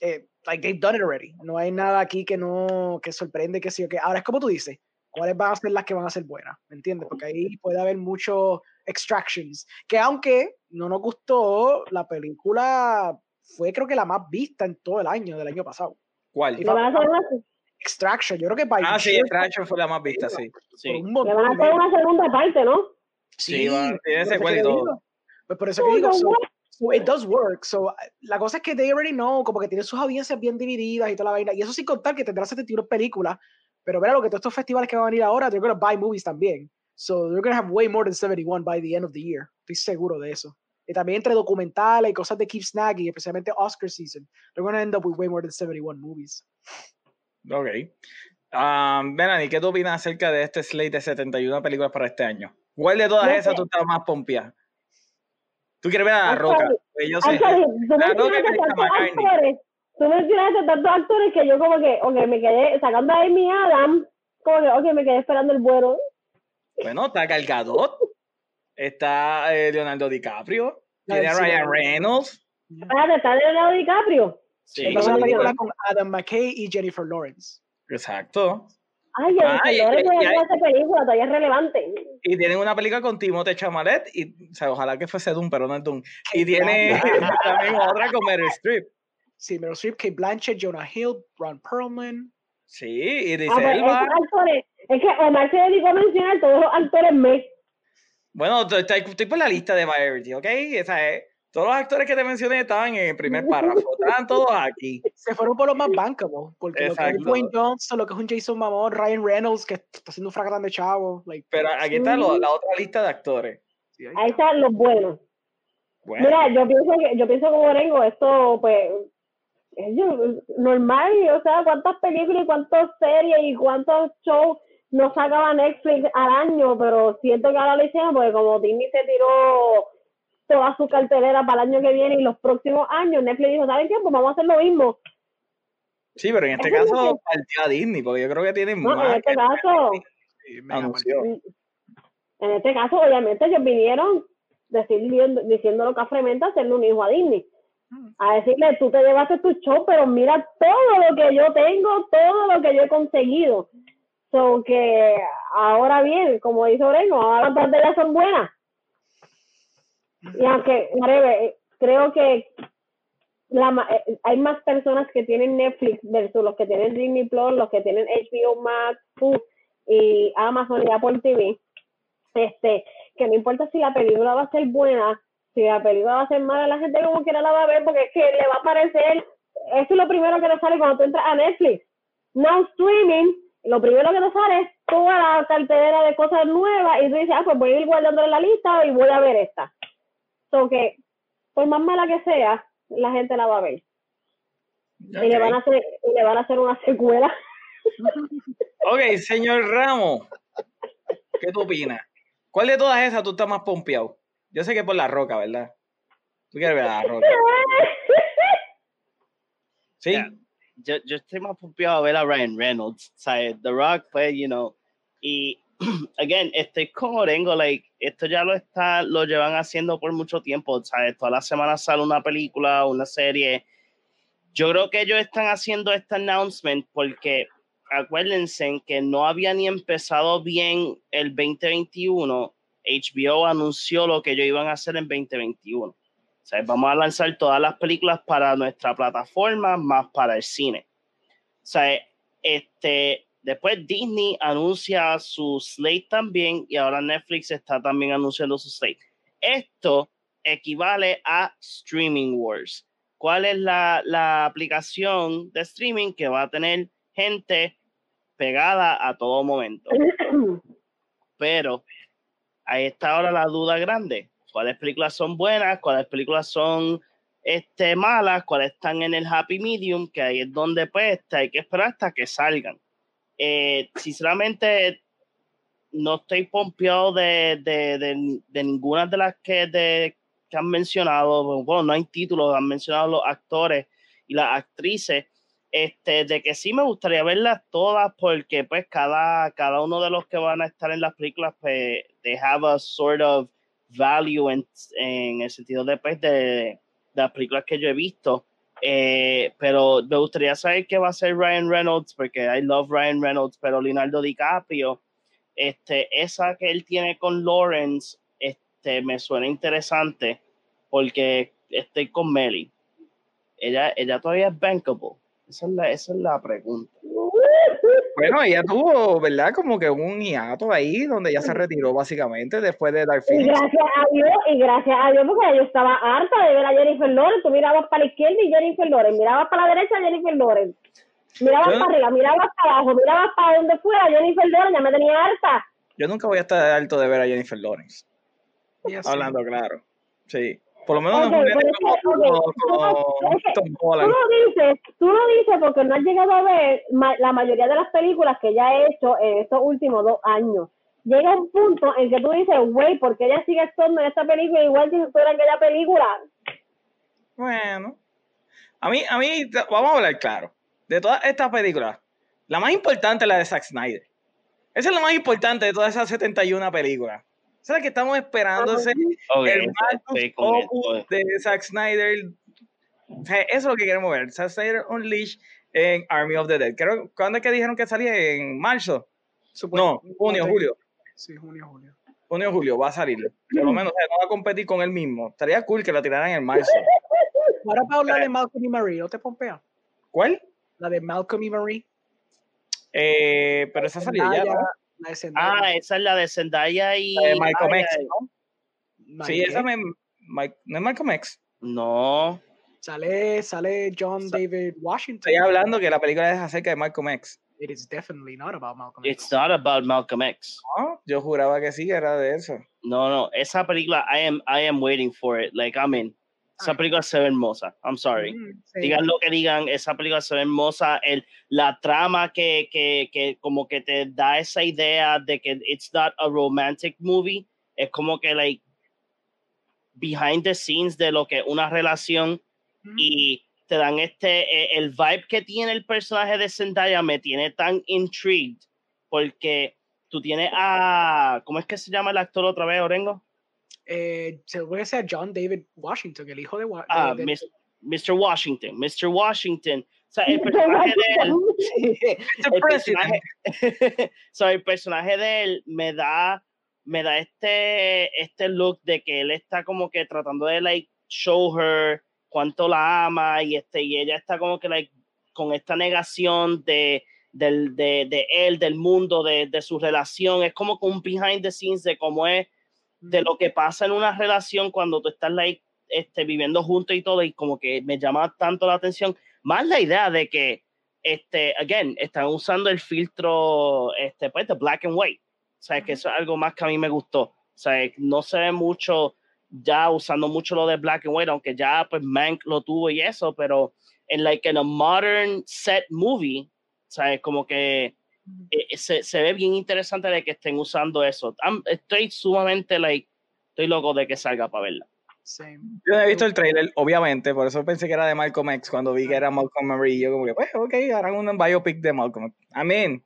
eh, like they've done it already. No hay nada aquí que no que sorprende que sí o que ahora es como tú dices, cuáles van a ser las que van a ser buenas, ¿me entiendes? Porque ahí puede haber muchos extractions, que aunque no nos gustó, la película fue creo que la más vista en todo el año del año pasado. ¿Cuál? Y Le van a hacer una, Extraction, yo creo que Ah, sí, Extraction fue la más vista, sí. Sí. un le van a hacer una segunda parte, ¿no? Sí, tiene por eso secuela y que todo. digo. Pues por eso que digo, so, so it does work. So, la cosa es que they already know, como que tienen sus audiencias bien divididas y toda la vaina. Y eso sin contar que tendrá 71 películas. Pero mira lo que todos estos festivales que van a venir ahora, they're going to buy movies también. So they're going to have way more than 71 by the end of the year. Estoy seguro de eso. Y también entre documentales y cosas de Keep Snagging, especialmente Oscar season, they're going to end up with way more than 71 movies. Ok. Um, Melanie, ¿qué tú opinas acerca de este slate de 71 películas para este año? ¿Cuál de todas No esas tú estás más pompeada? ¿Tú quieres ver a La Roca? Yo sé. La Roca mencionaste tú mencionaste tantos actores que yo como que, ok, me quedé sacando a Amy Adams, como que, ok, me quedé esperando el vuelo. Bueno, está Gal Gadot, está eh, Leonardo DiCaprio, tiene a Ryan. Reynolds. Espérate, está Leonardo DiCaprio. Sí. Esta es una película con Adam McKay y Jennifer Lawrence. Exacto. Ay, ay, que ay. hace película, todavía es relevante. Y tienen una película con Timothée Chalamet, y, o sea, ojalá que fuese Doom, pero no es Doom. Y tiene (laughs) también otra con Meryl Streep. Sí, Meryl Streep, Kate Blanchett, Jonah Hill, Ron Perlman. Sí, y dice pues, Elba. actores, es que Omar se dedicó a mencionar todos los actores me. Bueno, estoy, por la lista de Variety, ¿ok? Esa es, todos los actores que te mencioné estaban en el primer párrafo, (laughs) estaban todos aquí. Se fueron por los más bankable, porque lo que es Exacto. Dwayne Johnson, lo que es un Jason Mamón, Ryan Reynolds, que está haciendo un fracatán de chavo. Like, Pero aquí está lo- la otra lista de actores. sí, ahí Ahí está. están los buenos. Bueno, Mira, yo pienso que, yo pienso como Orengo, esto pues es normal, y, o sea, cuántas películas y cuántas series y cuántos shows nos sacaba Netflix al año, pero siento que ahora lo hicieron porque como Disney se tiró toda su cartelera para el año que viene y los próximos años, Netflix dijo, ¿saben qué? Pues vamos a hacer lo mismo. sí, pero en este eso lo caso que- partió a Disney, porque yo creo que tienen No, en más. este que- caso, en este caso, obviamente, ellos vinieron decidiendo, diciéndolo cafremente a hacerle un hijo a Disney. A decirle, tú te llevaste tu show, pero mira todo lo que yo tengo, todo lo que yo he conseguido. So que ahora bien, como dice Oreno, ahora las pantallas son buenas. Y aunque, whatever, eh, creo que la, eh, hay más personas que tienen Netflix versus los que tienen Disney Plus, los que tienen HBO Max, Food y Amazon y Apple TV. Este, que no importa si la película va a ser buena, si la película va a ser mala, la gente como quiera la va a ver porque es que le va a parecer, eso es lo primero que te sale cuando tú entras a Netflix. Now streaming, lo primero que te sale es toda la cartelera de cosas nuevas y tú dices, ah, pues voy a ir guardando la lista y voy a ver esta. So que, por más mala que sea, la gente la va a ver. Y le van a hacer, y le van a hacer una secuela. (laughs) Ok, señor Ramos, ¿qué tú opinas? ¿Cuál de todas esas tú estás más pompeado? Yo sé que por la roca, ¿verdad? Tú quieres ver a la (laughs) roca. Sí. Yeah. Yo, yo estoy más pompeado a ver a Ryan Reynolds, ¿sabes? The Rock, pues, you know. Y, (clears throat) again, estoy con Orengo, like, esto ya lo está, lo llevan haciendo por mucho tiempo, ¿sabes? Todas las semanas sale una película, una serie. Yo creo que ellos están haciendo este announcement porque acuérdense que no había ni empezado bien el 2021. HBO anunció lo que ellos iban a hacer en 2021. O sea, vamos a lanzar todas las películas para nuestra plataforma más para el cine. O sea, este, después Disney anuncia su slate también y ahora Netflix está también anunciando su slate. Esto equivale a Streaming Wars. ¿Cuál es la, la aplicación de streaming que va a tener gente pegada a todo momento? (clears throat) Pero ahí está ahora la duda grande. ¿Cuáles películas son buenas? ¿Cuáles películas son este, malas? ¿Cuáles están en el happy medium? Que ahí es donde pues este, hay que esperar hasta que salgan. Eh, sinceramente, no estoy pompeado de, de, de, ninguna de las que han mencionado. Bueno, no hay títulos, han mencionado los actores y las actrices. Este, de que sí me gustaría verlas todas porque pues cada, cada uno de los que van a estar en las películas pues they have a sort of value en, en el sentido de, pues, de, las películas que yo he visto eh, pero me gustaría saber qué va a hacer Ryan Reynolds, porque I love Ryan Reynolds, pero Leonardo DiCaprio, este, esa que él tiene con Lawrence, este, me suena interesante, porque estoy con Melly. Ella, ella todavía es bankable. Esa es la, esa es la pregunta. Bueno, ella tuvo, ¿verdad? Como que un hiato ahí donde ya se retiró básicamente después de Dark Y Phoenix. gracias a Dios, y gracias a Dios, porque yo estaba harta de ver a Jennifer Lawrence. Tú mirabas para la izquierda y Jennifer Lawrence, mirabas para la derecha Jennifer Lawrence. Mirabas Yo- para arriba, mirabas para abajo, mirabas para donde fuera Jennifer Lawrence, ya me tenía harta. Yo nunca voy a estar alto de ver a Jennifer Lawrence. Hablando claro. Sí. Por lo menos no es un pero nene es que, como, ok, como- como es que Tom Tú lo dices, tú lo dices porque no has llegado a ver ma- la mayoría de las películas que ella ha hecho en estos últimos dos años. Llega un punto en que tú dices, güey, ¿por qué ella sigue actuando en esta película igual que si fuera aquella película? Bueno. A mí, a mí, vamos a hablar claro. De todas estas películas, la más importante es la de Zack Snyder. Esa es la más importante de todas esas 71 películas. Es la que estamos esperando. ese- Ok, el Opus de Zack Snyder. O sea, eso es lo que queremos ver. Zack Snyder Unleashed en Army of the Dead. Creo, ¿Cuándo es que dijeron que salía? ¿En marzo? No, junio, julio. Sí, junio, julio. Junio, julio va a salir. Por lo menos o sea, no va a competir con él mismo. Estaría cool que lo tiraran en marzo. Ahora para hablar de Malcolm y Marie, ¿no te pompea? ¿Cuál? La de Malcolm y Marie. Eh, pero esa salió ya, ¿no? La de Zendaya. Ah, esa es la de Zendaya y. La de Malcolm ay, X, ¿no? Sí, esa me... Mike- ¿No es Malcolm X? No. Sale, sale John Sa- David Washington. Estoy hablando que la película es acerca de Malcolm X. It is definitely not about Malcolm It's X. not about Malcolm X. ¿No? Yo juraba que sí, era de eso. No, no. Esa película, I am, I am waiting for it. Like, I'm in. Esa película se ve hermosa. I'm sorry. Mm, sí. digan lo que digan, esa película se ve hermosa, el, la trama que, que, que como que te da esa idea de que it's not a romantic movie, es como que like behind the scenes de lo que es una relación Mm. y te dan este, eh, el vibe que tiene el personaje de Zendaya me tiene tan intrigued porque tú tienes a, ¿cómo es que se llama el actor otra vez, Orengo? Eh, se puede ser John David Washington, el hijo de, Wa- Ah, de- Mr. Washington, Mr. Washington. O sea, el (laughs) personaje de él (laughs) el personaje, (laughs) so, el personaje de él me da me da este este look de que él está como que tratando de like show her cuánto la ama y este y ella está como que like con esta negación de del, de, de él, del mundo, de, de su relación, es como que un behind the scenes de cómo es, de lo que pasa en una relación cuando tú estás like, este, viviendo juntos y todo, y como que me llama tanto la atención, más la idea de que este, again, están usando el filtro, este, pues, de black and white. O sea, que eso es algo más que a mí me gustó. O sea, no se ve mucho ya usando mucho lo de black and white, aunque ya, pues, Mank lo tuvo y eso, pero en, like, en a modern set movie, o sea, como que eh, se, se ve bien interesante de que estén usando eso. I'm- estoy sumamente, like, estoy loco de que salga para verla. Same. Yo no he visto el trailer, obviamente, por eso pensé que era de Malcolm X cuando vi que era Malcolm Marie. Yo como que, pues, ok, harán un biopic de Malcolm X. I mean,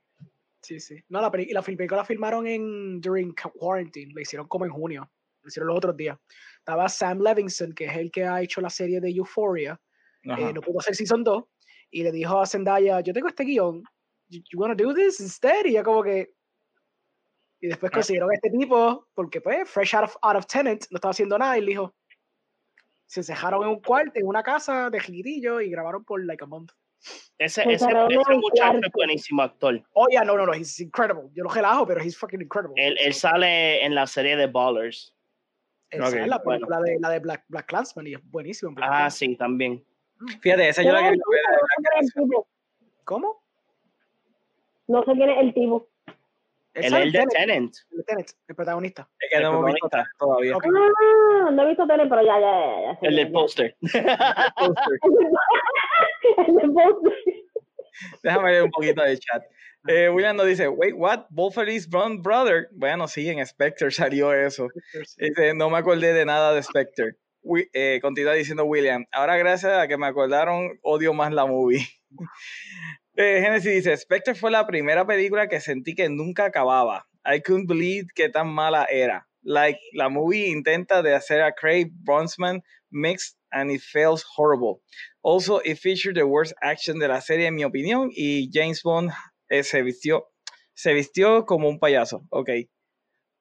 Sí, sí. No, la, la película la filmaron en during quarantine, la hicieron como en junio, la hicieron los otros días. Estaba Sam Levinson, que es el que ha hecho la serie de Euphoria, eh, no pudo hacer season 2, y le dijo a Zendaya, yo tengo este guion, you, you wanna do this instead? Y ella como que... Y después Ah. consiguieron a este tipo, porque pues, fresh out of, out of tenant, no estaba haciendo nada, y le dijo, se encerraron en un cuarto, en una casa de chiquitillo, y grabaron por like a month. Ese, Se ese, ese muchacho es buenísimo actor. Oh, yeah, no, no, no, he's incredible. Yo lo relajo, pero he's fucking incredible. Él, él sale en la serie de Ballers. Él Ok, sale en la bueno. de, la de Black, Black Clansman y es buenísimo. Ah, sí, también. Fíjate, esa yo la ¿Quién es No sé quién es el tipo. Él es sale el de Tenet, Tenant. el de Tenet, el protagonista. Es que el no hemos visto todavía. Ah, no he visto tele, pero ya, ya, ya. El del póster. (laughs) El del póster. Déjame leer un poquito de chat. Eh, William nos dice, wait, what? Wolverine's Brown Brother. Bueno, sí, en Spectre salió eso. Dice, no me acordé de nada de Spectre. Wi- eh, continúa diciendo William, ahora gracias a que me acordaron, odio más la movie. Eh, Genesis dice, Spectre fue la primera película que sentí que nunca acababa. I couldn't believe que tan mala era. Like, la movie intenta de hacer a Craig Bronsman mix and it feels horrible. Also, it featured the worst action de la serie, en mi opinión, y James Bond eh, se vistió se vistió como un payaso. Ok.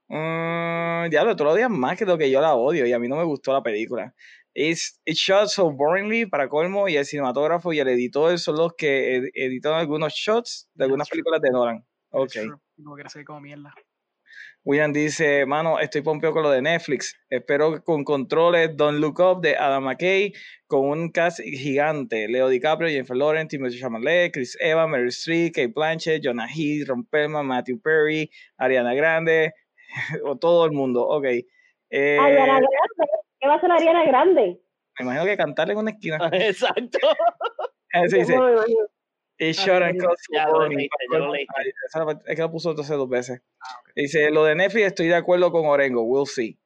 Mm, ya lo otro día más que lo que yo la odio y a mí no me gustó la película. It's, it's shot so boringly para colmo y el cinematógrafo y el editor son los que ed- editaron algunos shots de algunas That's true. películas de Nolan. Ok. No ser como mierda. William dice, mano, estoy pompeo con lo de Netflix. Espero que con controles Don't Look Up de Adam McKay, con un cast gigante. Leo DiCaprio, Jennifer Lawrence, Timothée Chalamet, Chris Evans, Meryl Streep, Kate Blanchett, Jonah Heath, Ron Perlman, Matthew Perry, Ariana Grande, (laughs) o todo el mundo. Ok. Eh, Ariana Grande. ¿Qué va a hacer Ariana Grande? me imagino que cantar en una esquina. (laughs) Exacto. Ese dice. It's Ah, es que lo puso entonces dos veces. Dice, lo de Netflix estoy de acuerdo con Orengo, we'll see.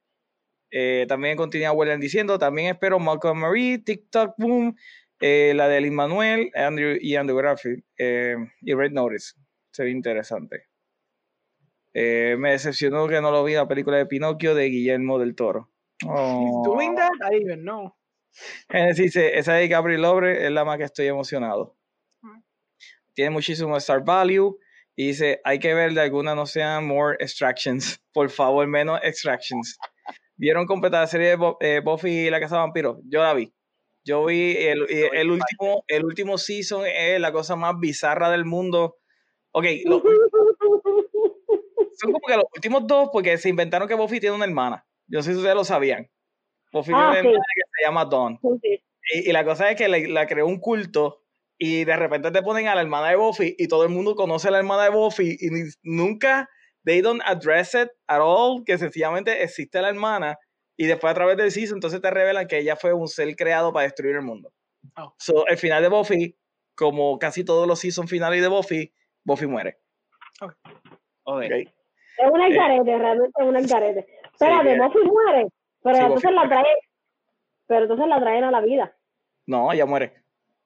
Eh, también continúa William diciendo, también espero Malcolm Marie, TikTok Boom, eh, la de Lin Manuel Andrew, y Andrew Garfield eh, y Red Notice. Se ve interesante. Eh, me decepcionó que no lo vi la película de Pinocchio de Guillermo del Toro. He's Oh. doing that? I didn't even know. Eh, dice, esa de Gabriel Lobre es la más que estoy emocionado. Mm. Tiene muchísimo star value. Y dice, hay que ver de alguna no sean more extractions. (laughs) Por favor, menos extractions. ¿Vieron completa la serie de Bo- eh, Buffy y la Casa de Vampiros? Yo la vi. Yo vi el, y el último, el último season es la cosa más bizarra del mundo. Ok, lo- (laughs) son como que los últimos dos porque se inventaron que Buffy tiene una hermana. Yo no sé si ustedes lo sabían. Ah, una sí. hermana que se llama Dawn. Sí. Y, y la cosa es que le- la creó un culto y de repente te ponen a la hermana de Buffy y todo el mundo conoce a la hermana de Buffy y ni- nunca, they don't address it at all, que sencillamente existe la hermana y después a través del season entonces te revelan que ella fue un ser creado para destruir el mundo. Oh. So, el final de Buffy, como casi todos los season finales de Buffy, Buffy muere. Ok. Ok. Es un algarete, realmente es un algarete. Espérate, bien. Buffy muere, pero Sí, entonces Buffy la traen, pero entonces la traen a la vida. No, ella muere.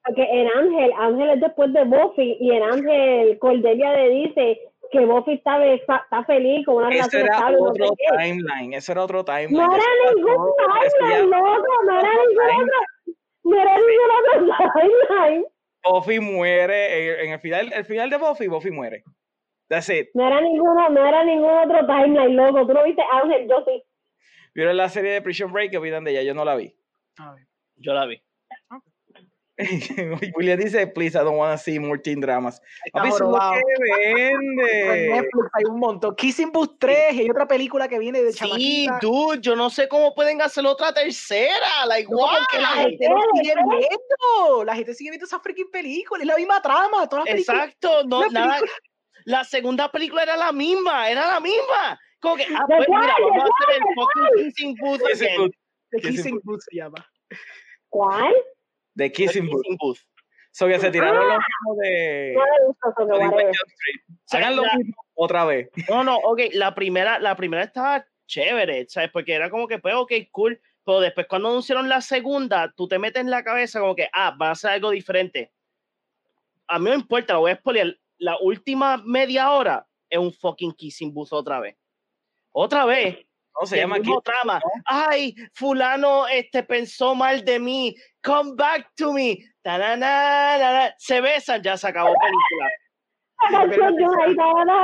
Porque en Ángel, Ángel es después de Buffy, y en Ángel Cordelia le dice que Buffy está, está feliz con una Eso relación estable. no sé otro qué. timeline. Eso era otro timeline. No era ningún timeline, loco, no era ningún otro, no era ningún otro timeline. Buffy muere en el final, el final de Buffy, Buffy muere. That's it. No era ninguno, no era ningún otro timeline, loco. Tú no viste Ángel, yo sí. ¿Vieron la serie de Prison Break? ¿Qué opinan de ella? Yo no la vi. Yo la vi. (laughs) William dice, please, I don't want to see more teen dramas. Papi, eso lo que (laughs) En vende. Netflix hay un montón. Kissing Booth 3 y hay otra película que viene de Sí, dude, yo no sé cómo pueden hacer otra tercera. Like, No, porque la gente Espera, sigue viendo. La gente sigue viendo esa freaking película. Es la misma trama. Todas las películas. Exacto, no, nada. La segunda película era la misma, era la misma. Como que, ah, ¿De pues mira, ¿De vamos a hacer el ¿De fucking Kissing Booth again. The Kissing Booth. Se llama. ¿Cuál? De Kissing Booth. Kissing Booth. So que se tiraron Ah. lo mismo de No le gustó eso, que 21 whatever. Jump Street. Hagan lo mismo otra vez. No, no, ok, la primera, la primera estaba chévere, ¿sabes? Porque era como que, pues, ok, cool, pero después cuando anunciaron la segunda, tú te metes en la cabeza como que, ah, van a hacer algo diferente. A mí no importa, lo voy a spoiler. La última media hora es un fucking kissing booth otra vez. Otra vez. No, se llama mismo trama. Ay, fulano este pensó mal de mí. Come back to me. Tananana. Se besan, ya se acabó película. (laughs) No,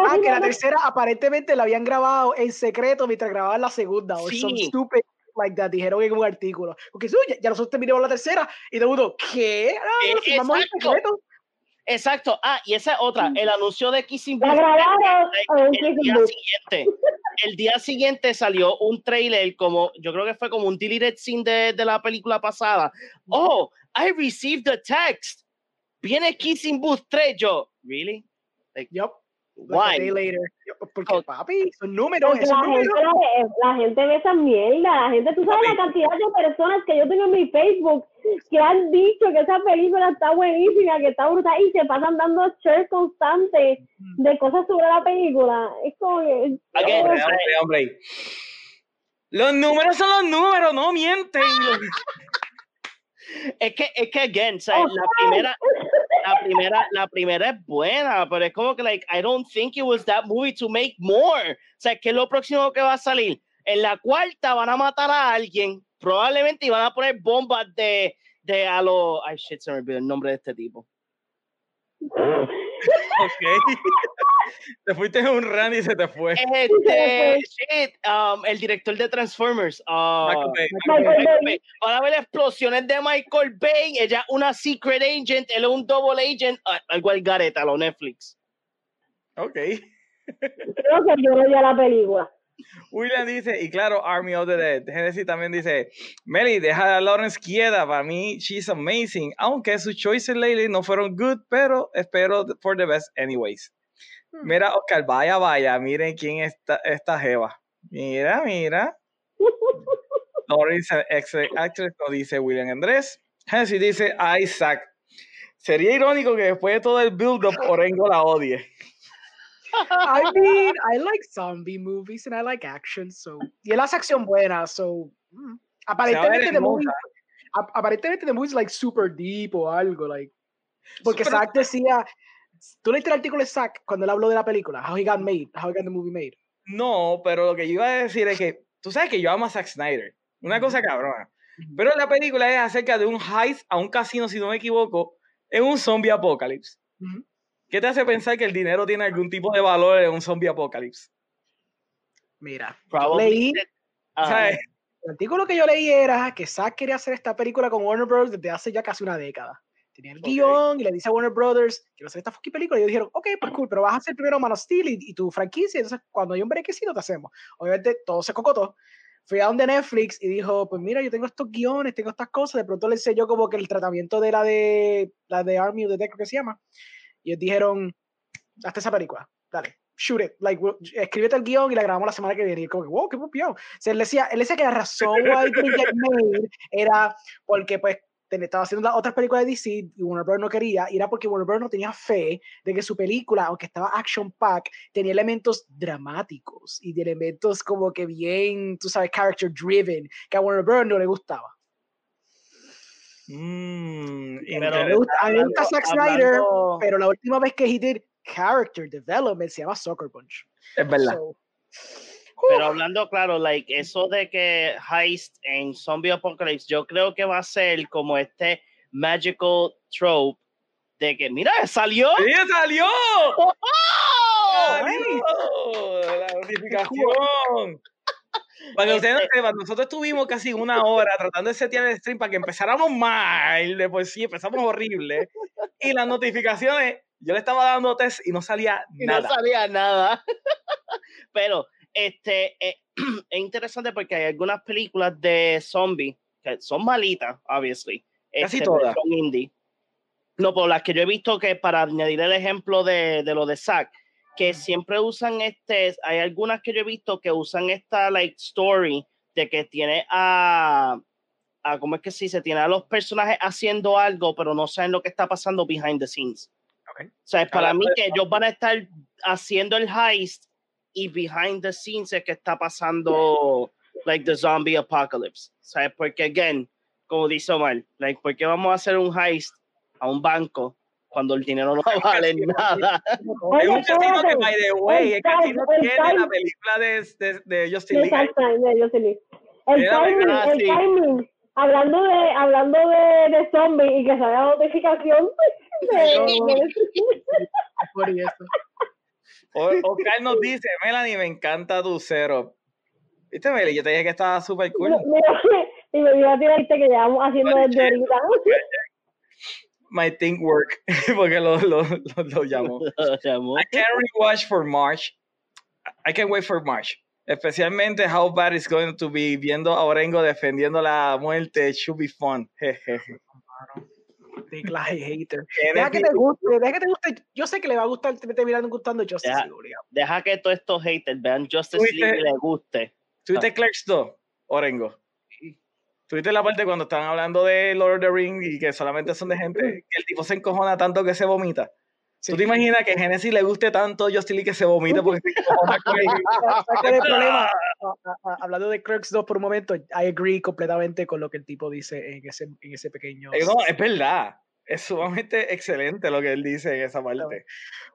Ah, que la no, tercera aparentemente la habían grabado en secreto mientras grababan la segunda. O Sí. stupid like that. Dijeron en un artículo. Porque ya, ya nosotros terminamos la tercera. Y todo el mundo, ¿qué? Ah, Eh, en exacto. secreto. Exacto. Ah, y esa es otra. El anuncio de Kissing Booth. el día siguiente. El día siguiente salió un trailer como, yo creo que fue como un deleted scene de, de la película pasada. Oh, I received a text. Viene Kissing Booth 3. Yo, ¿really? Yup. like, a Why? day later. Yo, Porque, Oh. papi, son números, esos la gente, números. la, la gente ve esa mierda. La gente, tú sabes la cantidad de personas que yo tengo en mi Facebook que han dicho que esa película está buenísima, que está brutal y se pasan dando shares constantes de cosas sobre la película. Es como que. Again, Hombre, hombre, hombre. Los números son los números, no mienten. (laughs) Es que, es que, again, sea, Oh, la primera, (laughs) la primera, la primera es buena, pero es como que, like, I don't think it was that movie to make more. O sea, ¿qué es lo próximo que va a salir? En la cuarta van a matar a alguien, probablemente, y van a poner bombas de, de a los, ay, shit, se me olvidó el nombre de este tipo. Ok. (laughs) te fuiste en un run y se te fue. Este, shit, um, el director de Transformers. ah, Michael Bay. Michael Bay. Michael Bay. Van a haber explosiones de Michael Bay, ella una secret agent, él es un double agent, ah, algo al gareta, a lo Netflix. Ok. Creo que yo no vi a la película. William dice, y claro, Army of the Dead. Genesis también dice, Meli, deja a Lawrence quieta. Para mí, she's amazing. Aunque sus choices lately no fueron good, pero espero for the best anyways. Hmm. Mira, Oscar, vaya, vaya. Miren quién está esta jeva. Mira, mira. (laughs) Lawrence, excellent actress, nos dice William Andrés. Genesis dice, Isaac. Sería irónico que después de todo el build-up, Orengo la odie. I mean, I like zombie movies and I like action, so. Y él hace acción buena, so. mm. Aparentemente, the movie, ap- aparentemente, the movie is like super deep o algo, like. Porque Zack decía. Tú leíste el artículo de Zack cuando él habló de la película, How He Got Made, How He Got the Movie Made. No, pero lo que yo iba a decir es que tú sabes que yo amo a Zack Snyder. Una cosa cabrona. Pero la película es acerca de un heist a un casino, si no me equivoco, en un zombie apocalipsis. Ujú. ¿Qué te hace pensar que el dinero tiene algún tipo de valor en un zombie apocalipsis? Mira, Probably leí, el artículo que yo leí era que Zack quería hacer esta película con Warner Bros. desde hace ya casi una década. Tenía el Ok. guion y le dice a Warner Brothers, quiero hacer esta fucking película. Y ellos dijeron, ok, pues cool, pero vas a hacer primero Man of Steel y, y tu franquicia. Entonces, cuando hay un brequecito, te hacemos. Obviamente, todo se cocotó. Fui a donde Netflix y dijo, pues mira, yo tengo estos guiones, tengo estas cosas. De pronto le enseñó como que el tratamiento de la de, la de Army of the Dead, creo que se llama. Y ellos dijeron, hazte esa película, dale, shoot it. Like, escríbete el guion y la grabamos la semana que viene. Y como que, wow, qué popiado. O sea, él decía, él decía que la razón why it didn't get made era porque, pues, estaba haciendo las otras películas de DC y Warner Bros. no quería, y era porque Warner Bros. no tenía fe de que su película, aunque estaba action pack, tenía elementos dramáticos y de elementos como que bien, tú sabes, character driven, que a Warner Bros. no le gustaba. mm, A mí interesante. me gusta, a mí me gusta Zack Snyder, hablando- pero la última vez que he did character development se llama Soccer Punch. es verdad. So, Pero hablando claro, like eso de que heist en Zombie Apocalypse, yo creo que va a ser como este magical trope de que, mira, salió. ¡Sí, salió! ¡Oh! ¡Salió! La notificación. (laughs) Para que ustedes no Este- sepan, nosotros estuvimos casi una hora tratando de setear el stream para que empezáramos mal, de por sí empezamos horrible. Y las notificaciones, yo le estaba dando test y no salía y no nada. sabía nada. (laughs) Pero este eh, (clears throat) es interesante porque hay algunas películas de zombies que son malitas, obviously. Casi este, todas. Son indie. No, por las que yo he visto que para añadir el ejemplo de, de lo de Zack, que siempre usan este, hay algunas que yo he visto que usan esta like story de que tiene a, a ¿cómo es que sí? Se tiene a los personajes haciendo algo, pero no saben lo que está pasando behind the scenes. Ok. O sea, para Hablando mí de que ellos van a estar haciendo el heist y behind the scenes es que está pasando like the zombie apocalypse. ¿Sabes? Porque again, como dice Omar, like, ¿por qué vamos a hacer un heist a un banco cuando el dinero no (laughs) vale nada? Es Oye, un casino que, by the way, el El casino time- tiene la película de, de, de Justin Lee. Sí vi. El timing, el timing. Hablando de, hablando de, de zombies y que salga la notificación. (laughs) de- (laughs) por eso. O- Oscar nos dice, Melanie, me encanta tu cero. ¿Viste, Meli? Yo te dije que estaba súper cool. (laughs) Mira, y me iba a tirar este que llevamos haciendo desde ahorita. (laughs) My think work, (laughs) porque lo, lo, lo, lo llamo. I can't rewatch for March. I can't wait for March. Especialmente how bad it's going to be viendo a Orengo defendiendo la muerte. It should be fun. Jejeje. Big Lie Hater. (laughs) Deja que te guste, deja que te guste. Yo sé que le va a gustar, te terminando gustando Justice Deja- League. Deja que todos estos haters vean Justice Tuviste- League y les guste. ¿Tuviste Clerks 2, Orengo? ¿Tuviste la parte cuando estaban hablando de Lord of the Rings y que solamente son de gente (laughs) que el tipo se encojona tanto que se vomita? Sí. ¿Tú te imaginas que a Genesis le guste tanto Justin Lee que se vomita porque se encojona con él? ¿Sabes cuál es el problema? A- a- a- Hablando de Crux 2 por un momento, I agree completamente con lo que el tipo dice en ese, en ese pequeño. Eh, No, es verdad. Es sumamente excelente lo que él dice en esa parte.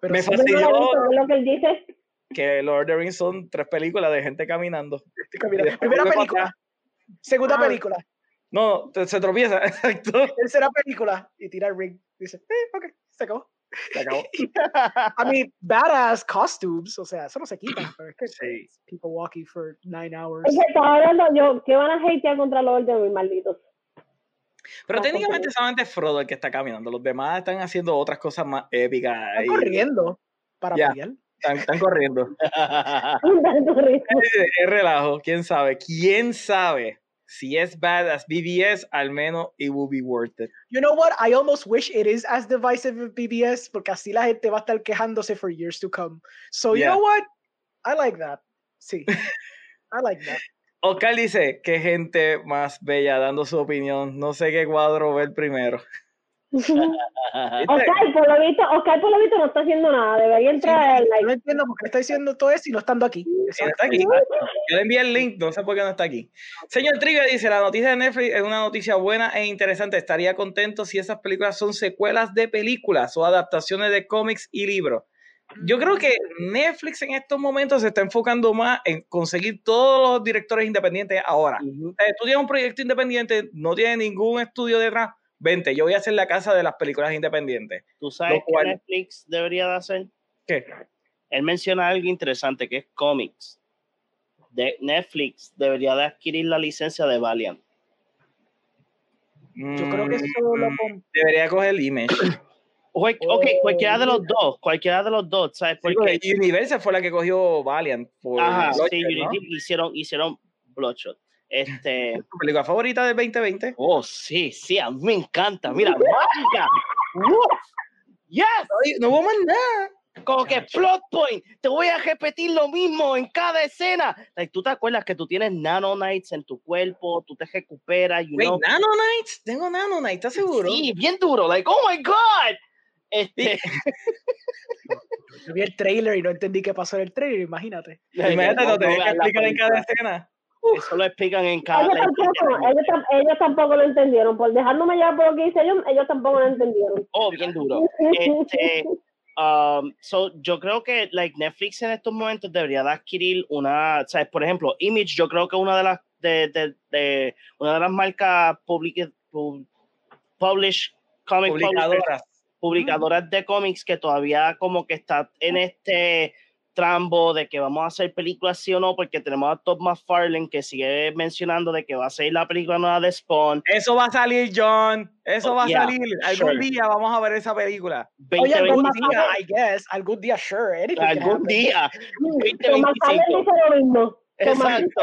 Pero me no lo he fastidió visto, ¿qué es lo que él dice? que Lord of the Rings son tres películas de gente caminando. caminando. Primera película, segunda Ah. película, No, te- se tropieza, (laughs) exacto. tercera película y tira el ring. Dice, eh, ok, se acabó. Se acabó. (laughs) I mean, badass costumes, o sea, eso no se quita. (clears throat) Pero es que Sí. people walking for nine hours. Es que estaba hablando yo, ¿qué van a hatear contra los de mis malditos? Pero No, técnicamente solamente es Frodo el que está caminando. Los demás están haciendo otras cosas más épicas. Están y corriendo para pelear. Están, están corriendo. Tanto ritmo. Es es relajo. ¿Quién sabe? ¿Quién sabe? Si es bad as BBS, al menos it will be worth it. You know what? I almost wish it is as divisive as BBS, porque así la gente va a estar quejándose for years to come. So, you know what? I like that. Sí. (laughs) I like that. Oscar dice que gente más bella dando su opinión. No sé qué cuadro ver primero. (laughs) Oscar, por lo visto, Oscar por lo visto no está haciendo nada. Debería entrar al No like. entiendo por qué está diciendo todo eso y no estando aquí. Exacto. está aquí. (laughs) Yo le envié el link, no sé por qué no está aquí. Señor Trivia dice, la noticia de Netflix es una noticia buena e interesante. Estaría contento si esas películas son secuelas de películas o adaptaciones de cómics y libros. Yo creo que Netflix en estos momentos se está enfocando más en conseguir todos los directores independientes ahora. Ujú. Eh, tú tienes un proyecto independiente, no tienes ningún estudio detrás, vente, yo voy a hacer la casa de las películas independientes. ¿Tú sabes cual- qué Netflix debería de hacer? ¿Qué? Él menciona algo interesante que es cómics. De Netflix debería de adquirir la licencia de Valiant. Yo creo que eso lo Mm, Debería coger Image. (coughs) Ok, cualquiera de los mira. dos, cualquiera de los dos, ¿sabes? Sí, Porque, porque Universal fue la que cogió Valiant. Por ajá, Bloodshot, sí, ¿no? Unity hicieron, hicieron Bloodshot. Este, (laughs) ¿Tu película favorita del 2020? oh, sí, sí, a mí me encanta. Mira, (laughs) mágica. Yes, no hubo más nada. como que plot point. Te voy a repetir lo mismo en cada escena. Like, tú te acuerdas que tú tienes nanonites en tu cuerpo, tú te recuperas, you Wait, know, Nanonites. Tengo Nanonites, ¿estás seguro? Sí, bien duro. Like, oh my God. Este, (laughs) yo vi el trailer y no entendí qué pasó en el trailer, imagínate. Imagínate, no, lo tenés no que veas la explicar en cada escena. Eso lo explican en cada. Ellos like, tampoco, ellos, tam- ellos tampoco lo entendieron. Por dejándome llevar por lo que hice ellos, ellos tampoco lo entendieron. (laughs) Oh, bien duro. Este, um, so, yo creo que like, Netflix en estos momentos debería de adquirir una, ¿sabes? Por ejemplo, Image, yo creo que una de las de, de, de- una de las marcas public, pub- publish comic Publicadoras. publicadoras de cómics que todavía como que está en este trambo de que vamos a hacer películas sí o no, porque tenemos a Todd McFarlane que sigue mencionando de que va a ser la película nueva de Spawn. Eso va a salir, John. Eso Oh, va a yeah, salir. Algún sure. día vamos a ver esa película. Oye, algún 2025. día, I guess, algún día, sure. anything can Algún día. Tomás Allen 2025. dice lo mismo. Tomás dice Exacto.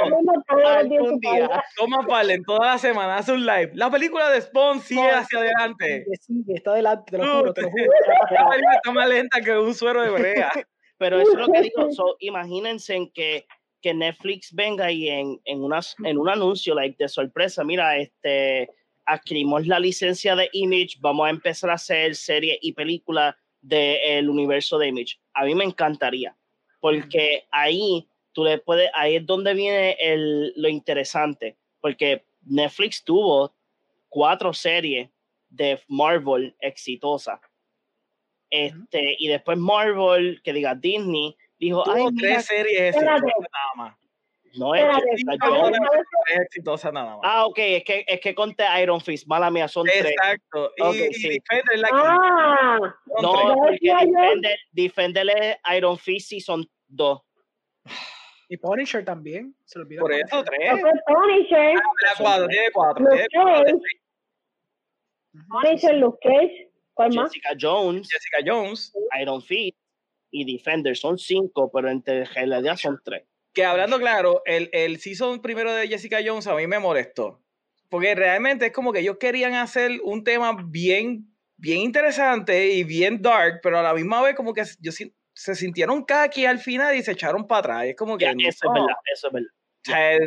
Algún día. Toma Fallen toda la semana, hace un live. La película de Spawn sigue hacia adelante. Sigue, sigue, está adelante, te lo No, juro, te lo (laughs) juro. La película está más lenta que un suero de brea. (laughs) Pero eso es lo que digo. So, imagínense en que, que Netflix venga y en, en, unas, en un anuncio like, de sorpresa, mira, este, adquirimos la licencia de Image, vamos a empezar a hacer series y películas del universo de Image. A mí me encantaría, porque ahí tú le puedes, ahí es donde viene el, lo interesante, porque Netflix tuvo cuatro series de Marvel exitosas. Este, y después Marvel, que diga Disney, dijo, ay, Tuvo mira, tres series Espérate. exitosas nada más. no es Espérate, Jessica ¿sabes- Jones. sabes- Tres exitosas nada más. Ah, ok, es que, es que conté Iron Fist, mala mía, son tres. Exacto. Y, Ok, y sí. Defender es la. Ah, Son No, tres. Ya porque. Defender, Defender es Iron Fist y son dos. Y Punisher también, se lo olvidó. Por eso, tres. Punisher, La cuatro, tiene cuatro. Tiene cuatro. Punisher, Luke Cage, ¿cuál más? Jessica Jones, Jessica Jones. Iron Fist y Defender son cinco, pero entre realidad son tres. Que hablando claro, el, el season primero de Jessica Jones a mí me molestó. Porque realmente es como que ellos querían hacer un tema bien bien interesante y bien dark, pero a la misma vez como que yo se sintieron kaki al final y se echaron para atrás. Es como que Ya, eso es no, verdad, eso es verdad. o sea,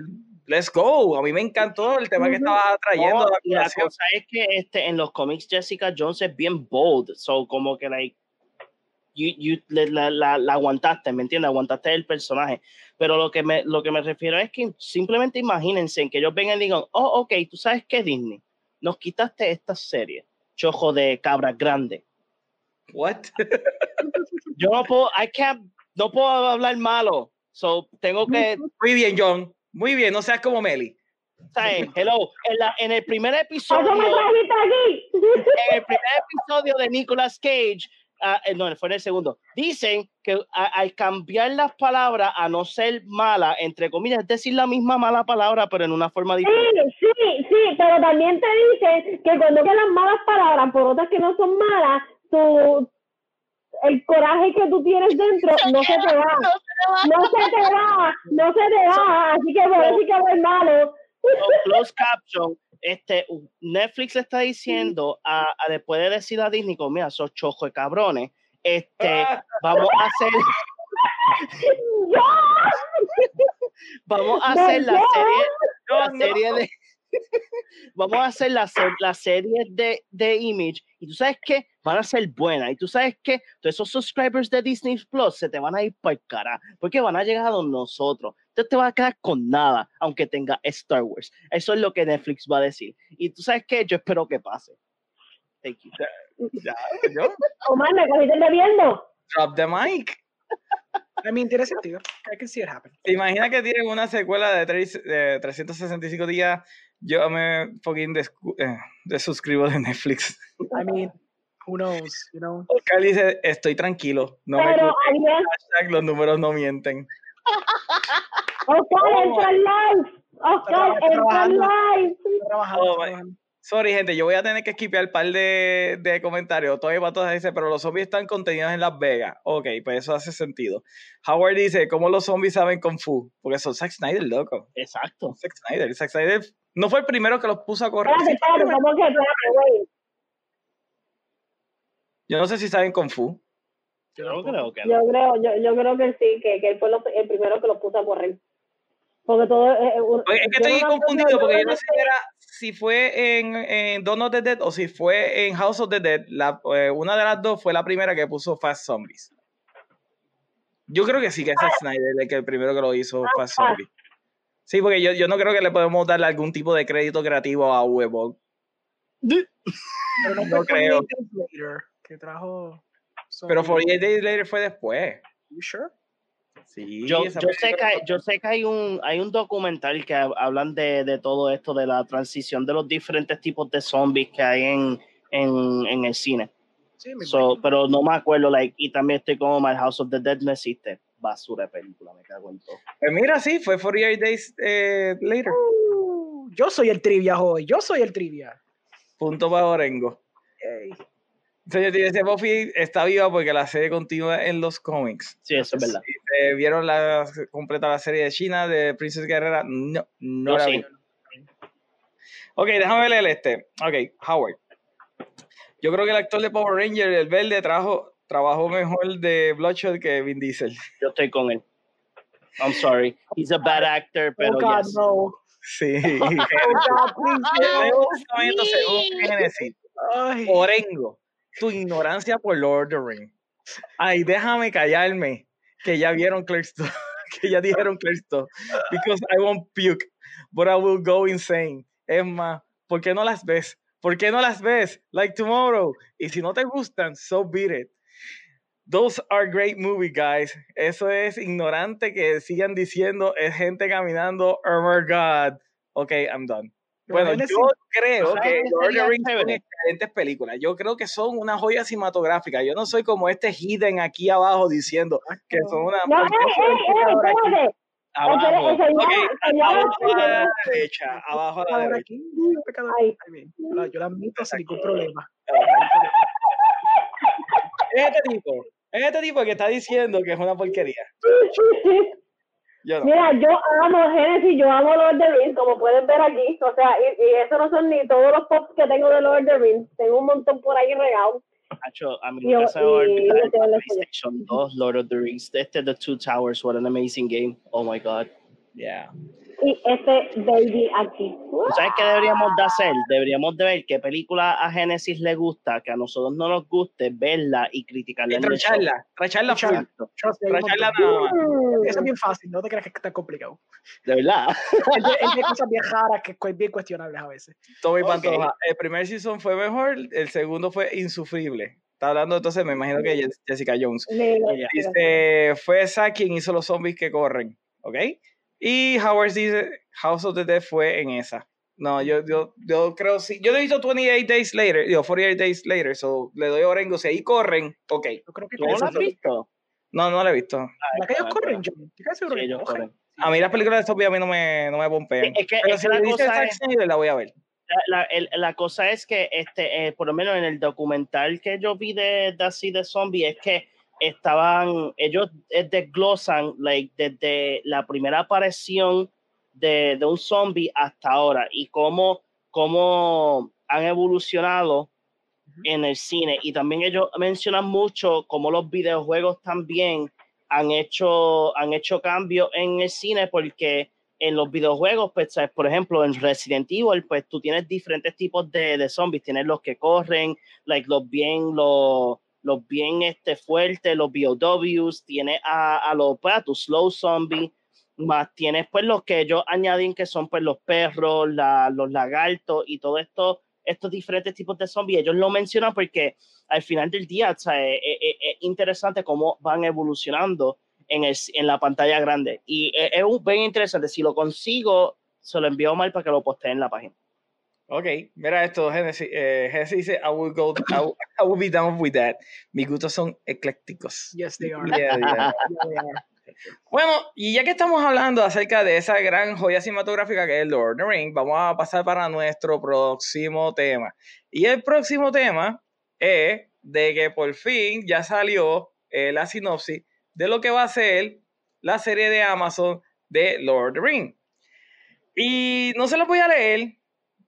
let's go. A mí me encantó el tema que estaba trayendo. No, la la cosa es que este, en los cómics Jessica Jones es bien bold, so como que like you, you, la, la, la aguantaste, ¿me entiendes? Aguantaste el personaje. Pero lo que me, lo que me refiero es que simplemente imagínense en que ellos vengan y digan, oh, ok, tú sabes qué Disney, nos quitaste esta serie, chojo de cabra grande. What? Yo no puedo, I can't, no puedo hablar malo, so tengo que, Muy bien, John. Muy bien, no seas como Meli. ¿sabes? Hello, en, la, en el primer episodio... ¿Cómo me trajiste aquí? en el primer episodio de Nicolas Cage, eh, no, fue en el segundo, dicen que a- al cambiar las palabras a no ser mala, entre comillas, es decir la misma mala palabra, pero en una forma diferente. Sí, sí, sí, pero también te dicen que cuando quedan malas palabras por otras que no son malas, tu, el coraje que tú tienes dentro (laughs) no se te va. No se te va, no se te va, así que por eso que hablar malo. Closed caption, este, Netflix le está diciendo, a, a- después de decir a Disney, como, mira, esos chojos de cabrones, este, (laughs) vamos a hacer, (laughs) vamos a hacer la serie, la serie de vamos a hacer la, se- la serie de, de Image y tú sabes que van a ser buenas y tú sabes que todos esos subscribers de Disney Plus se te van a ir por cara porque van a llegar a donde nosotros entonces te vas a quedar con nada aunque tenga Star Wars eso es lo que Netflix va a decir y tú sabes que yo espero que pase Thank you. Ya, John, Omar, me cogiste bebiendo. drop the mic. I mean, tiene sentido. I can see it happen. ¿Te imaginas que tienen una secuela de, tres- de 365 días? Yo me fucking descu- eh, desuscribo de Netflix. I mean, who knows, you know? Oscar dice, estoy tranquilo. No me Pero alguien, hashtag, los números no mienten. Oscar, entra en live. Oscar, entra live. Trabajando, Oh, trabajando. Sorry, gente, yo voy a tener que skipear un par de, de comentarios. Todavía Patos dice, pero los zombies están contenidos en Las Vegas. Ok, pues eso hace sentido. Howard dice, ¿cómo los zombies saben Kung Fu? Porque son Zack Snyder, loco. exacto Zack Snyder. Zack Snyder no fue el primero que los puso a correr. Yo no sé si saben Kung Fu. yo creo que Yo creo, yo, yo creo que sí, que, que él fue lo- el primero que lo puso a correr. Porque todo eh, un- es que estoy confundido porque yo no sé si, era, si fue en, en Dawn of the Dead o si fue en House of the Dead. La, eh, una de las dos fue la primera que puso Fast Zombies. Yo creo que sí que es Snyder el que el primero que lo hizo Fast ah. Zombies. Sí, porque yo, yo no creo que le podemos darle algún tipo de crédito creativo a Huevo. Pero no, creo. 48 Days Later que trajo. Pero Zombie. 48 Days Later fue después. You sure? Sí, yo, yo sé que fue- yo sé que hay un hay un documental que hab- hablan de, de todo esto de la transición de los diferentes tipos de zombies que hay en, en, en el cine Sí, So, pero no me acuerdo like y también estoy como My House of the Dead no existe basura de película me cago en todo Pues mira, sí, fue 48 Days eh, Later. Uh, yo soy el trivia hoy. Yo soy el trivia. Punto para Orengo. Señor, dice Buffy está viva porque la serie continúa en los cómics. sí eso es verdad Eh, ¿Vieron la completa la serie de China de Princess Guerrera? No, no la sí. vi. Ok, déjame leer este. Ok, Howard. Yo creo que el actor de Power Ranger, el verde, trajo, trabajó mejor de Bloodshot que Vin Diesel. yo estoy con él I'm sorry he's a bad actor pero oh, God, yes. no. Sí. (laughs) Oh, God, please, no. Según Genesis, Ay. Orengo, tu ignorancia por Lord of the Rings. Ay, déjame callarme, que ya vieron Clerks (laughs) 2, que ya dijeron Clerks 2, because I won't puke, but I will go insane. Es más, ¿por qué no las ves? ¿Por qué no las ves? Like tomorrow. Y si no te gustan, so beat it. Those are great movies, guys. Eso es ignorante que sigan diciendo, es gente caminando, oh my God. Ok, I'm done. Bueno, yo creo ¿Sabes que Lord of the Rings son excelentes películas. Yo creo que son una joya cinematográfica. Yo no soy como este hidden aquí abajo diciendo que son una No, abajo. A la derecha, abajo a la derecha. aquí. Ay. Yo la admito sin ningún problema. Es este tipo, es este tipo que está diciendo que es una porquería. (laughs) Yo no. Mira, yo amo Genesis, yo amo Lord of the Rings, como pueden ver aquí. O sea, y, y eso no son ni todos los pops que tengo de Lord of the Rings. Tengo un montón por ahí regados. Hacho, a mí Yo- nunca se me va a y olvidar yo tengo el la PlayStation 2, Lord of the Rings. Este The Two Towers, what an amazing game. Oh my god. Yeah. Y este baby aquí. ¿Tú sabes qué deberíamos de hacer? Deberíamos de ver qué película a Genesis le gusta, que a nosotros no nos guste, verla y criticarla Y tracharla, tracharla full. Exacto. Tracharla montón. nada más. Eso es bien fácil, no te creas que es tan complicado. De verdad. (laughs) Es de, cosas bien raras que es bien cuestionables a veces. Tommy Ok. Pantoja. El primer season fue mejor, el segundo fue insufrible. Está hablando entonces, me imagino que Jess- Jessica Jones. Dice, fue Zack quien hizo los zombies que corren, ¿ok? Y Howard dice, House of the Dead fue en esa. No, yo, yo, yo creo sí. Yo he visto 28 Days Later, digo, 48 Days Later, so le doy Orengo. Si ahí corren, ok. Yo creo que ¿Tú no la has visto? No, no la he visto. La que ellos corren, yo. Seguro Sí, que ellos cogen. corren. A mí las películas de zombies a mí no me, no me pompean. Es que, Pero es si la dice Zack Snyder, la voy a ver. la, la- el- la cosa es que, este, eh, por lo menos en el documental que yo vi de, de así de zombie, es que estaban, ellos desglosan like, desde la primera aparición de, de un zombie hasta ahora y cómo, cómo han evolucionado en el cine. Y también ellos mencionan mucho cómo los videojuegos también han hecho, han hecho cambios en el cine porque en los videojuegos, pues, ¿sabes? por ejemplo, en Resident Evil, pues tú tienes diferentes tipos de, de zombies. Tienes los que corren, like, los bien, los, los bien este, fuertes, los BOWs, tienes a, a los, pues, a tus slow zombies, más tienes pues los que ellos añaden que son pues los perros, la- los lagartos y todo esto, estos diferentes tipos de zombies. Ellos lo mencionan porque al final del día, o sea, es, es- es interesante cómo van evolucionando en, el, en la pantalla grande. Y es, es un- bien interesante. Si lo consigo, se lo envío mal para que lo postee en la página. Ok, mira esto, Genesis, eh, Genesis dice, I will, go, I, will, I will be down with that. Mis gustos son eclécticos. Yes, they are. Yeah, yeah. (laughs) Bueno, y ya que estamos hablando acerca de esa gran joya cinematográfica que es Lord of the Rings, vamos a pasar para nuestro próximo tema. Y el próximo tema es de que por fin ya salió eh, la sinopsis de lo que va a ser la serie de Amazon de Lord of the Rings. Y no se lo voy a leer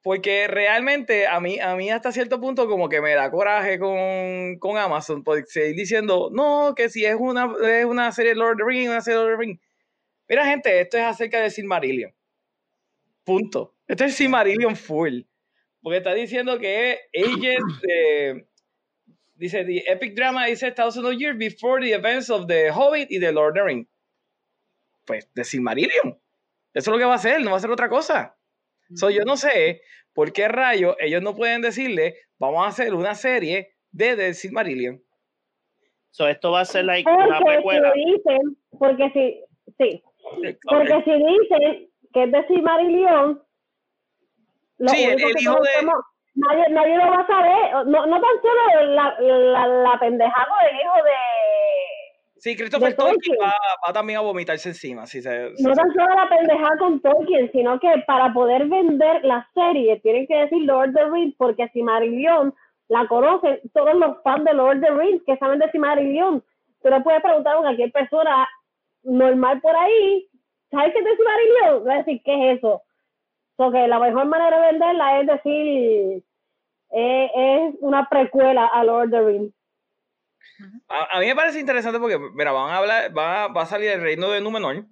porque realmente a mí, a mí hasta cierto punto como que me da coraje con, con Amazon por seguir diciendo, no, que si es una, es una serie de Lord of the Rings, una serie de Lord of the Rings. Mira gente, esto es acerca de Silmarillion. Punto. Esto es Silmarillion full. Porque está diciendo que Agent, eh, dice, the epic drama is a thousand years before the events of the Hobbit y the Lord of the Rings. Pues de Silmarillion. Eso es lo que va a hacer, no va a ser otra cosa. So, yo no sé por qué rayos ellos no pueden decirle, vamos a hacer una serie de The Silmarillion. So, esto va a ser like una Porque si precuela. dicen, porque si, sí, porque si dicen que es de Silmarillion, lo Sí, el- hijo de- nadie, nadie lo va a saber, no, no tan solo la, la, la pendejada del hijo de, Sí, Christopher Tolkien va, va también a vomitarse encima. Si se, si no se- tan solo la pendejada con Tolkien, sino que para poder vender la serie tienen que decir Lord of the Rings, porque Silmarillion la conocen todos los fans de Lord of the Rings que saben de Silmarillion. Tú le puedes preguntar a cualquier persona normal por ahí, ¿sabes qué es de Silmarillion? Va a decir, ¿qué es eso? Porque la mejor manera de venderla es decir, eh, es una precuela a Lord of the Rings. A, a mí me parece interesante porque, mira, van a hablar, va, a- va a salir el reino de Númenor,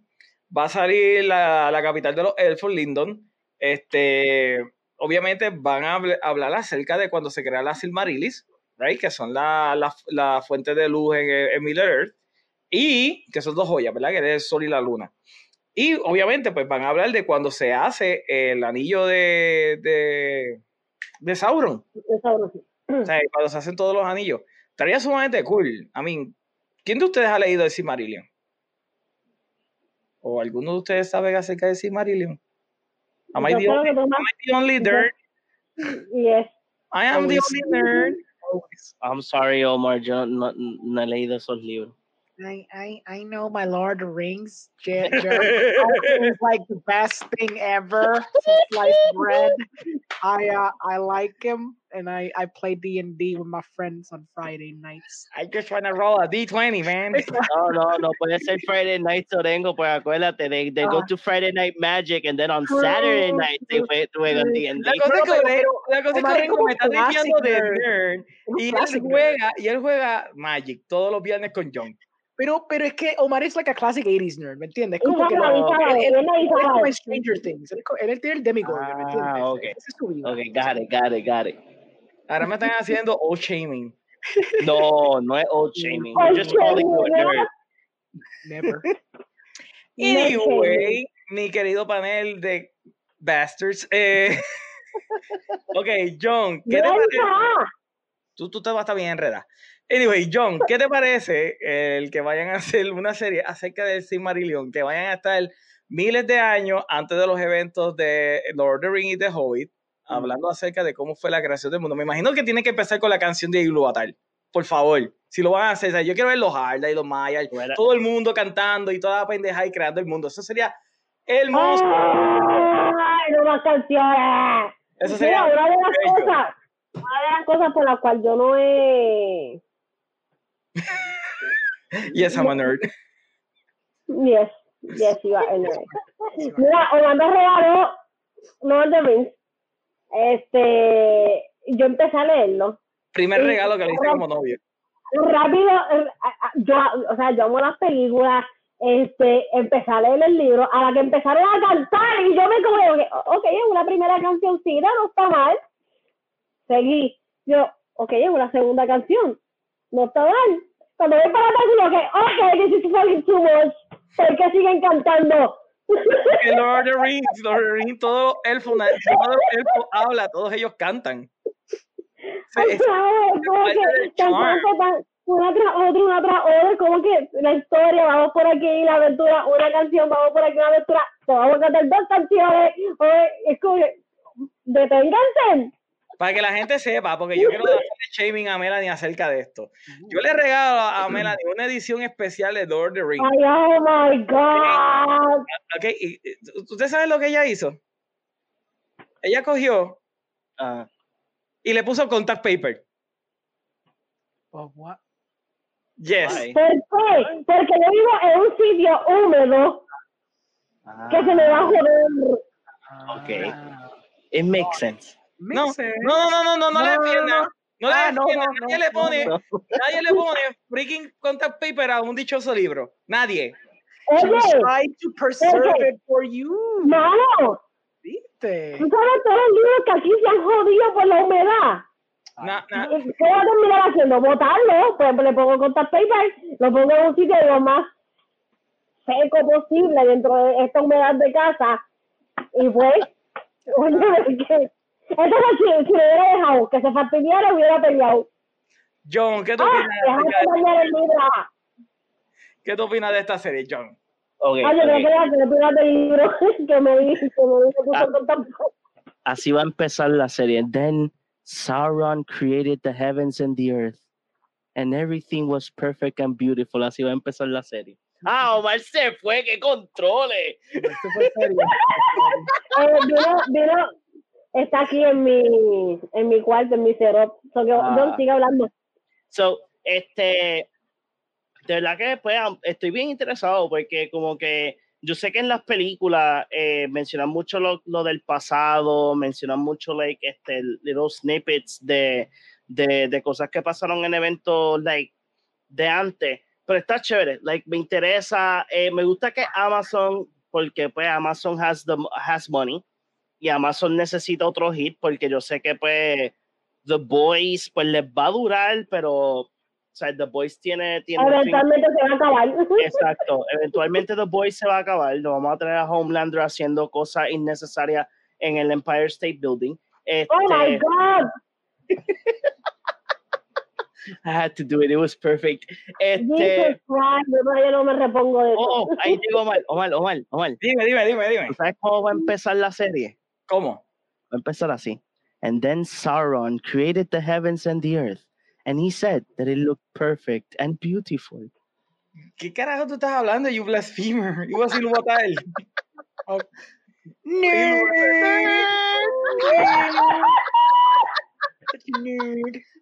va a salir la, la capital de los elfos, Lindon. Este, obviamente van a habl- hablar acerca de cuando se crea la Silmarilis, right? que son las la, la fuentes de luz en, en Middle Earth, y que son dos joyas, ¿verdad? Que es el sol y la luna. Y obviamente, pues van a hablar de cuando se hace el anillo de, de, de Sauron. Eso, O sea, cuando se hacen todos los anillos. Estaría sumamente cool. I mean, ¿quién de ustedes ha leído el Silmarillion? ¿O alguno de ustedes sabe acerca del Silmarillion? Am I the only, am I the only nerd? Yes. I am the only nerd. I'm sorry, Omar, yo no, no he leído esos libros. I, I, I know my Lord of Rings. Jer- Jerry (laughs) is like the best thing ever. Sliced bread. I uh, I like him, and I I play D and D with my friends on Friday nights. I just wanna roll a D20, man. (laughs) No, no, no puede ser Friday Night Orengo, pues acuérdate, they, they go Ah. to Friday Night Magic and then on Saturday night they true, jue- juegan D&D. La cosa es pero- la cosa es que Omar es Orengo como me está diciendo de nerd. nerd Es un y él juega y él juega Magic todos los viernes con John. Pero, pero es que Omar es like a classic 80s nerd, ¿me entiendes? Como que no, él, él- es Stranger Things. Él, tiene el Demigorgon, ¿me entiendes? Ah, ok. Esa es su vida. Ok, got it, got it, got it. Ahora me están haciendo old shaming. (laughs) No, no es old shaming. Old We're just calling you a shaming, nerd. Never. (laughs) Anyway, mi querido panel de bastards. Eh, (laughs) ok, John, ¿qué te parece? Tú, tú te vas a estar bien enredada. Anyway, John, ¿qué te parece el que vayan a hacer una serie acerca del Silmarillion? Que vayan a estar miles de años antes de los eventos de Lord of the Rings y The Hobbit, hablando acerca de cómo fue la creación del mundo. Me imagino que tiene que empezar con la canción de Ilúvatar. Por favor, si lo van a hacer, o sea, yo quiero ver los Harda y los Mayas, todo el mundo cantando y toda la pendeja y creando el mundo. Eso sería hermoso. ¡Ay, no más canciones! Eso Mira, sería una de las cosas, una de las cosas por las cuales yo no he... Yes, I'm a nerd. Yes, yes, you are a nerd. Mira, Orlando regaló Lord of the Rings. Este, yo empecé a leerlo. Primer regalo que le hice como novio. Rápido, eh, yo, o sea, yo amo las películas. Este, empecé a leer el libro, a la que empezaron a cantar, y yo me como, ok, es una primera cancioncita, no está mal. Seguí. Yo, ok, es una segunda canción, no está mal. Cuando voy para atrás, yo que, ok, this is fucking too much. ¿Por qué siguen cantando? Que Lord of the Rings, Lord of the Rings, na- todos los elfos habla, todos ellos cantan. Se- una tras otra, una tras otra, como que la historia, vamos por aquí, la aventura, una canción, vamos por aquí, una aventura, vamos a cantar dos canciones, es como que, deténganse. Para que la gente sepa, porque yo quiero hacerle shaming a Melanie acerca de esto. Yo le regalo a Melanie una edición especial de Lord of the Rings. Ay, oh my God. ¿ok? Y, y, ¿Usted sabe lo que ella hizo? Ella cogió Ah, y le puso contact paper. Oh, what? Yes. Why? ¿Por qué? Porque yo vivo en un sitio húmedo que se me va a joder. Ok. Ah, It makes sense. No, no, no, no, no, no, le No, no, defienda. no. No le Ah, no, defienda. no, Nadie no, le pone, No. nadie le pone freaking contact paper a un dichoso libro. Nadie. Trying to preserve Oye. it for you. mano, ¿Viste? tú sabes todos los libros que aquí se han jodido por la humedad. Na- na- ¿Qué voy a terminar haciendo? Botarlo, pues le pongo contact paper, lo pongo en un sitio lo más seco posible dentro de esta humedad de casa. Y pues, (laughs) oye, entonces si, si lo hubiera dejado que se fastidiara, hubiera peleado. John, ¿qué tú ¡Ah! opinas de- libro. ¿Qué tú opinas de esta serie, John? Ok, Oye, ok. me quedas que opinas del libro (laughs) que me dice, que me dice, puso Ah. Así va a empezar la serie. Then Sauron created the heavens and the earth. And everything was perfect and beautiful. Así va a empezar la serie. Ah, Omar se fue, que controle. Esto fue serio. Eh, vino, vino, está aquí en mi, en mi cuarto, en mi setup. So que Ah. Sigue hablando. So, este, de verdad que pues, estoy bien interesado porque como que yo sé que en las películas eh, mencionan mucho lo, lo del pasado, mencionan mucho like, este, little snippets de, de, de cosas que pasaron en eventos like, de antes, pero está chévere, like, me interesa, eh, me gusta que Amazon, porque pues Amazon has, the, has money y Amazon necesita otro hit porque yo sé que pues The Boys pues les va a durar, pero o sea, The Boys tiene, tiene Eventualmente se va a acabar. (laughs) Exacto, eventualmente The Boys se va a acabar, no vamos a tener a Homelander haciendo cosas innecesarias en el Empire State Building. Este, Oh my God. (laughs) I had to do it, it was perfect. Este, yo no me repongo de eso. oh, oh, ahí llegó Omar, Omar, Omar, Omar. Dime, dime, dime, dime. ¿Tú sabes cómo va a empezar la serie? ¿Cómo? Va a empezar así. And then Sauron created the heavens and the earth, and he said that it looked perfect and beautiful. ¿Qué carajo tú estás hablando, you blasphemer? Iba a decir él. Oh.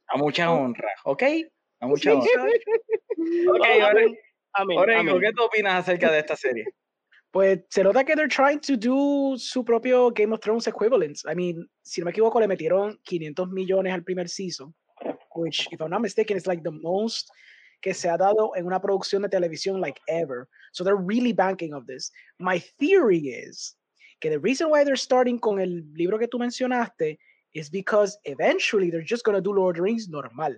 A mucha honra, ¿ok? A mucha honra. (laughs) Ok, Okay, ahora, ahora. ¿qué tú opinas acerca de esta serie? Pues se nota que they're trying to do su propio Game of Thrones equivalent. I mean, si no me equivoco, le metieron 500 millones al primer season, which, if I'm not mistaken, is like the most que se ha dado en una producción de televisión like ever. So they're really banking of this. My theory is que the reason why they're starting con el libro que tú mencionaste is because eventually they're just going to do Lord of the Rings normal.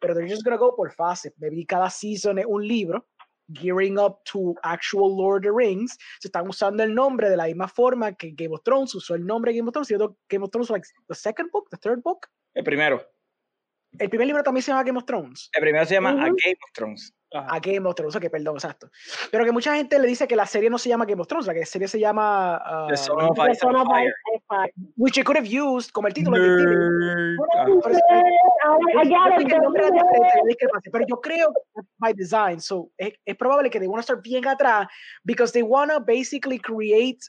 Pero they're just going to go por fase. Maybe cada season es un libro gearing up to actual Lord of the Rings, se están usando el nombre de la misma forma que Game of Thrones usó el nombre de Game of Thrones, siendo Game of Thrones like the second book, the third book. El primero. El primer libro también se llama Game of Thrones. El primero se llama A. Game of Thrones. Ajá. A Game of Thrones, ok, perdón, exacto. Pero que mucha gente le dice que la serie no se llama Game of Thrones, la que la serie se llama uh, The Son of Ice and Persona Fire. Fire. which you could have used como el título. Nerd. Que discrepancia, pero yo creo que by design, so es, es probable que they want to start bien atrás because they want to basically create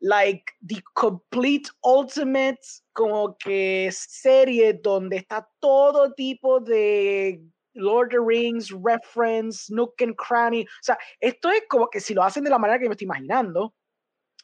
like the complete ultimate como que serie donde está todo tipo de Lord of the Rings reference, nook and cranny, o sea, esto es como que si lo hacen de la manera que me estoy imaginando,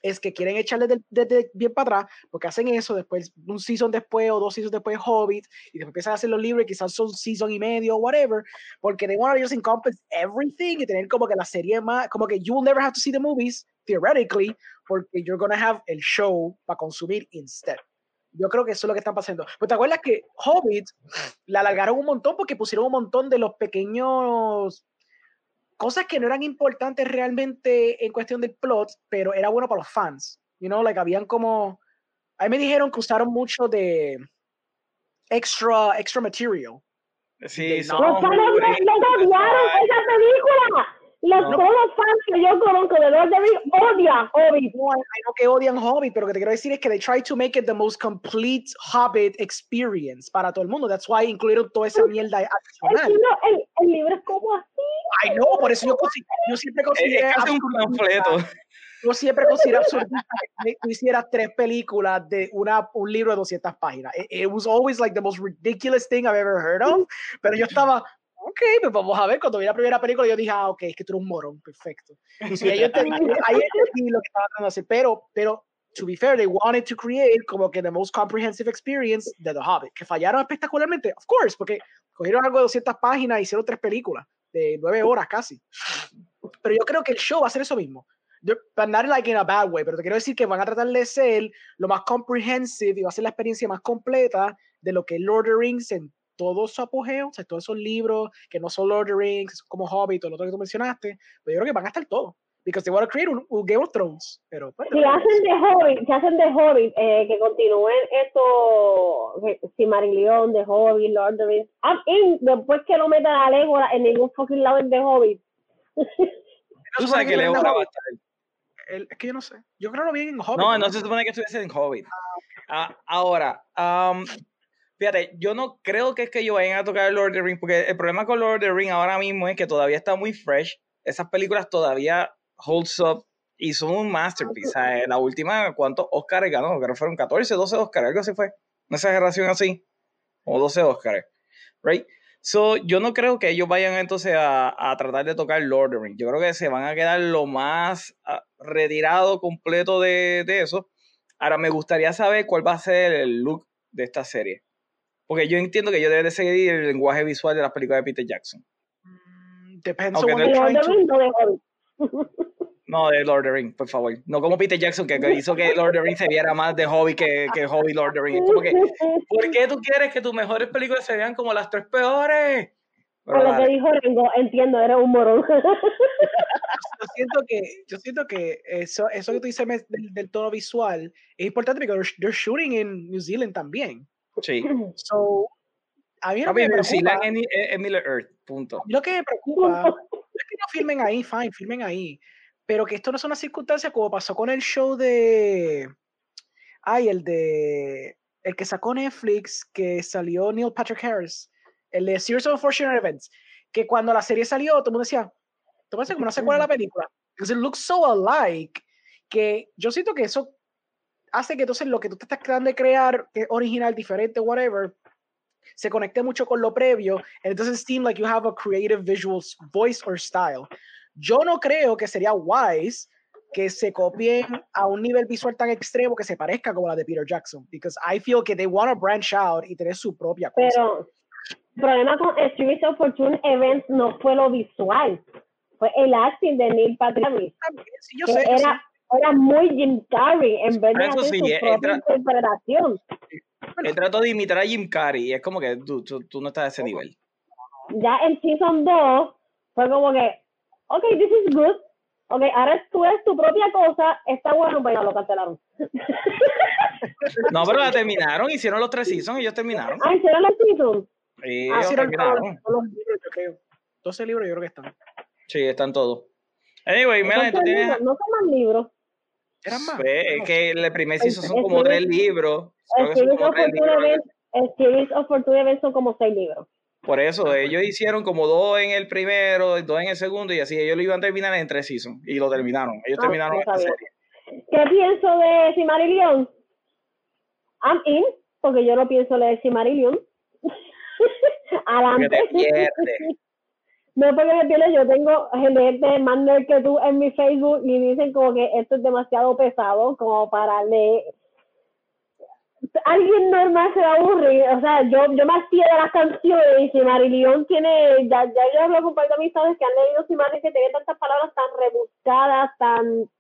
es que quieren echarle desde bien para atrás, porque hacen eso después, un season después o dos seasons después Hobbit, y después empiezan a hacer los libros, quizás son season y medio, whatever, porque they want to just encompass everything y tener como que la serie más, como que you will never have to see the movies, theoretically, porque you're gonna have el show para consumir instead. Yo creo que eso es lo que están pasando. Pero te acuerdas que Hobbit la alargaron un montón porque pusieron un montón de los pequeños cosas que no eran importantes realmente en cuestión del plot, pero era bueno para los fans. You know, like habían como a mí me dijeron que usaron mucho de extra extra material. Sí, No, son Los fans no, no odiaron esa película. Los, No. Todos los fans que yo conozco de Lord of the Rings odian Hobbit. No, I know que odian Hobbit, pero lo que te quiero decir es que they try to make it the most complete Hobbit experience para todo el mundo. That's why incluyeron toda esa mierda El, adicional. libro- el, el libro es como así. I know, por eso yo, yo siempre consideré es casi un panfleto. yo siempre consideré absurdista que tú hicieras tres películas de una, un libro de 200 páginas. It, it was always like the most ridiculous thing I've ever heard of, pero yo estaba, ok, pues vamos a ver, cuando vi la primera película yo dije, ah, ok, es que tú eres un morón, perfecto. Y (laughs) ahí yo entendí, ahí entendí lo que estaban tratando de hacer, pero, pero, to be fair, they wanted to create como que the most comprehensive experience de The Hobbit, que fallaron espectacularmente, of course, porque cogieron algo de 200 páginas y hicieron tres películas de nueve horas casi. Pero yo creo que el show va a ser eso mismo. But not like in a bad way, pero te quiero decir que van a tratar de ser lo más comprehensive y va a ser la experiencia más completa de lo que Lord of the Rings en todo su apogeo, o sea, todos esos libros que no son Lord of the Rings, como Hobbit o lo otro que tú mencionaste, pero yo creo que van a estar todos. Because they want to create un, un Game of Thrones. Pero, pues, Si hacen de Hobbit, si hacen de Hobbit, eh, que continúen esto, Silmarillion, de Hobbit, Lord of the Rings. Ah, y después que no metan a Legolas en ningún fucking lado de Hobbit. Tú sabes que Leo va a estar. el- es que yo no sé. Yo creo que lo vi en Hobbit. No, no se supone que estuviese en Hobbit. Ah, ahora, am, fíjate, yo no creo que es que ellos vayan a tocar Lord of the Rings, porque el problema con Lord of the Rings ahora mismo es que todavía está muy fresh. Esas películas todavía holds up y son un masterpiece. La última, ¿cuántos Oscars ganó? Creo que fueron 14, 12 Oscars, algo así fue. Una exageración así. O 12 Oscars. Right? So, yo no creo que ellos vayan entonces a, a tratar de tocar Lord of the Rings. Yo creo que se van a quedar lo más ah, retirado completo de, de eso. Ahora, me gustaría saber cuál va a ser el look de esta serie. Porque yo entiendo que yo deben de seguir el lenguaje visual de las películas de Peter Jackson. Mm, Aunque on no what De they're Lord trying of the to Rings, no de Lord of the Rings, por favor. No como Peter Jackson, que, que hizo que Lord of the Rings se viera más de hobby que, que hobby Lord of the Rings. ¿por qué tú quieres que tus mejores películas se vean como las tres peores? Pero Por lo que dijo Ringo, entiendo, eres un morón. (laughs) yo siento que, yo siento que eso, eso que tú dices del, del tono visual es importante porque they're, they're shooting en New Zealand también. Sí. (clears throat) So, a mí lo que me preocupa, es Middle Earth, punto. a mí lo que me preocupa (laughs) es que no filmen ahí, fine, filmen ahí, pero que esto no es una circunstancia como pasó con el show de, ay, el de, el que sacó Netflix, que salió Neil Patrick Harris, el de Series of Unfortunate Events, que cuando la serie salió, todo el mundo decía, Esto parece como una secuela de la (laughs) película. Because it looks so alike que yo siento que eso hace que entonces lo que tú te estás tratando de crear, que es original, diferente, whatever, se conecte mucho con lo previo, and it doesn't seem like you have a creative visual voice or style. Yo no creo que sería wise que se copien a un nivel visual tan extremo que se parezca como la de Peter Jackson, because I feel que they want to branch out y tener su propia cosa. Pero el problema con Streets of Fortune Events no fue lo visual, fue el acting de Neil Patrick Harris, sí, yo sé, yo sé. Era, muy Jim Carrey en vez de hacer sí, su eh, propia entra- interpretación. Él trató de imitar a Jim Carrey y es como que tú, tú, tú no estás a ese nivel. Ya en Season 2 fue como que, ok, this is good, ok, ahora tú eres tu propia cosa, está bueno, pero ya lo cancelaron. No, pero la terminaron, hicieron los tres seasons, ellos terminaron. ah, hicieron los seasons. Sí, Ah, ellos Hicieron terminaron. todos los libros, yo creo. 12 libros yo creo que están. Sí, están todos. Anyway, Melanie, tú ¿Cuántos tienes... libros? No son más libros. Eran más. Pues, es que el primer season son como tres libros. El Series como of Fortune son como seis libros. Por eso, ellos hicieron como dos en el primero, dos en el segundo, y así ellos lo iban a terminar en tres seasons. Y lo terminaron. Ellos Ah, terminaron no esta serie. ¿Qué pienso de Simarillion? I'm in, porque yo no pienso leer Simarillion. Adelante. (laughs) Porque te pierdes. No porque me pierdo, yo tengo gente más nerd que tú en mi Facebook y dicen como que esto es demasiado pesado como para leer. Alguien normal se va a aburrir, o sea, yo, yo me hacía de las canciones y Simarillion tiene, ya, ya yo hablo con par de amistades que han leído Simarillion que tiene tantas palabras tan rebuscadas, tan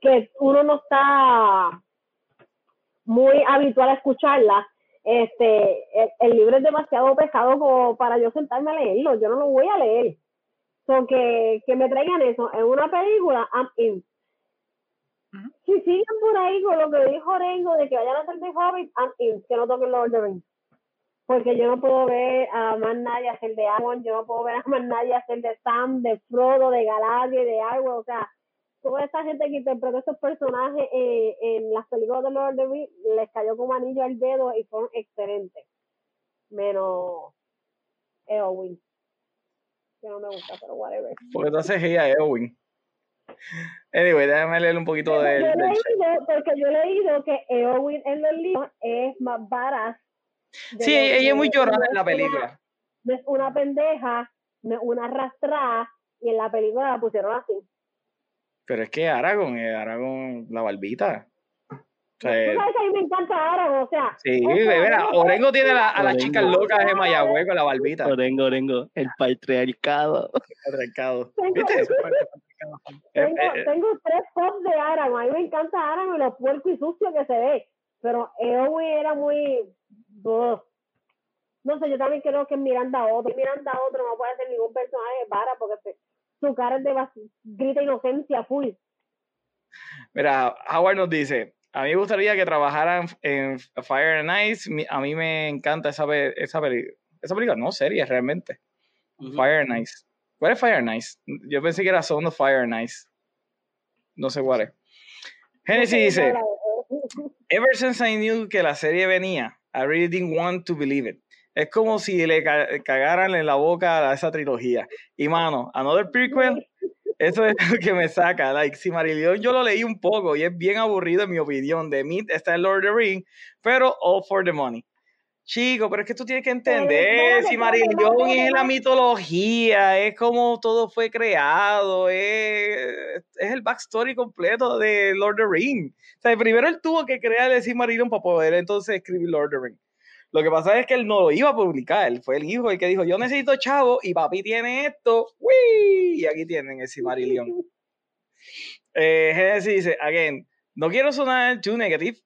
que uno no está muy habitual a escucharlas. Este, el, el libro es demasiado pesado como para yo sentarme a leerlo, yo no lo voy a leer. So que, que me traigan eso en una película, I'm in. Si siguen por ahí con lo que dijo Rengo de que vayan a hacer de Hobbit, I'm in, que no toquen Lord of the Rings. Porque yo no puedo ver a más nadie hacer de Aragorn, yo no puedo ver a más nadie hacer de Sam, de Frodo, de Galadriel, de Arwen, o sea, toda esa gente que interpretó esos personajes eh, en las películas de Lord of the Rings les cayó como anillo al dedo y fueron excelentes. Menos Eowyn. Que no me gusta, pero whatever. Porque tú haces ella Eowyn. Anyway, déjame leer un poquito yo he leído, porque yo he leído que Eowyn en los libros es más varas. de Sí, ella es muy llorona en la película. No es una pendeja, no es una arrastrada, y en la película la pusieron así. Pero es que Aragorn, eh, Aragorn, la barbita. O Tú sea, sabes que a mí me encanta Aragorn, o sea. sí, o sea, mira, Orengo tiene la- a las chicas locas de Mayagüez con la barbita. Orengo, Orengo, el patriarcado. Patriarcado. Tengo- ¿Viste? (laughs) Eh, Tengo, eh, tengo tres pops de Aragorn. A mí me encanta Aragorn y lo puerco y sucio que se ve. Pero Eowyn era muy. ugh. No sé, yo también creo que Miranda otro. Miranda otro no puede ser ningún personaje de Vara porque se- su cara es de grita inocencia full. Mira, Howard nos dice, a mí me gustaría que trabajaran en Fire and Ice. A mí me encanta esa, pe- esa, peli- esa película, no serie realmente. Fire and Ice. ¿Cuál es Fire and Ice? Yo pensé que era Sound of Fire and Ice. No sé cuál es. Genesis dice, (laughs) Ever since I knew que la serie venía, I really didn't want to believe it. Es como si le ca- cagaran en la boca a esa trilogía. Y mano, Another Prequel, eso es lo que me saca. Like, si Marillion yo lo leí un poco y es bien aburrido en mi opinión. De mí está en Lord of the Rings, pero all for the money. Chico, pero es que tú tienes que entender, si Marillion es la mitología, es como todo fue creado, es, es el backstory completo de Lord of the Rings. O sea, primero él tuvo que crear el Silmarillion para poder entonces escribir Lord of the Rings. Lo que pasa es que él no lo iba a publicar, él fue el hijo el que dijo, yo necesito chavo y papi tiene esto, ¡Wii! y aquí tienen el Silmarillion. Eh, Genesis dice, again, no quiero sonar too negative,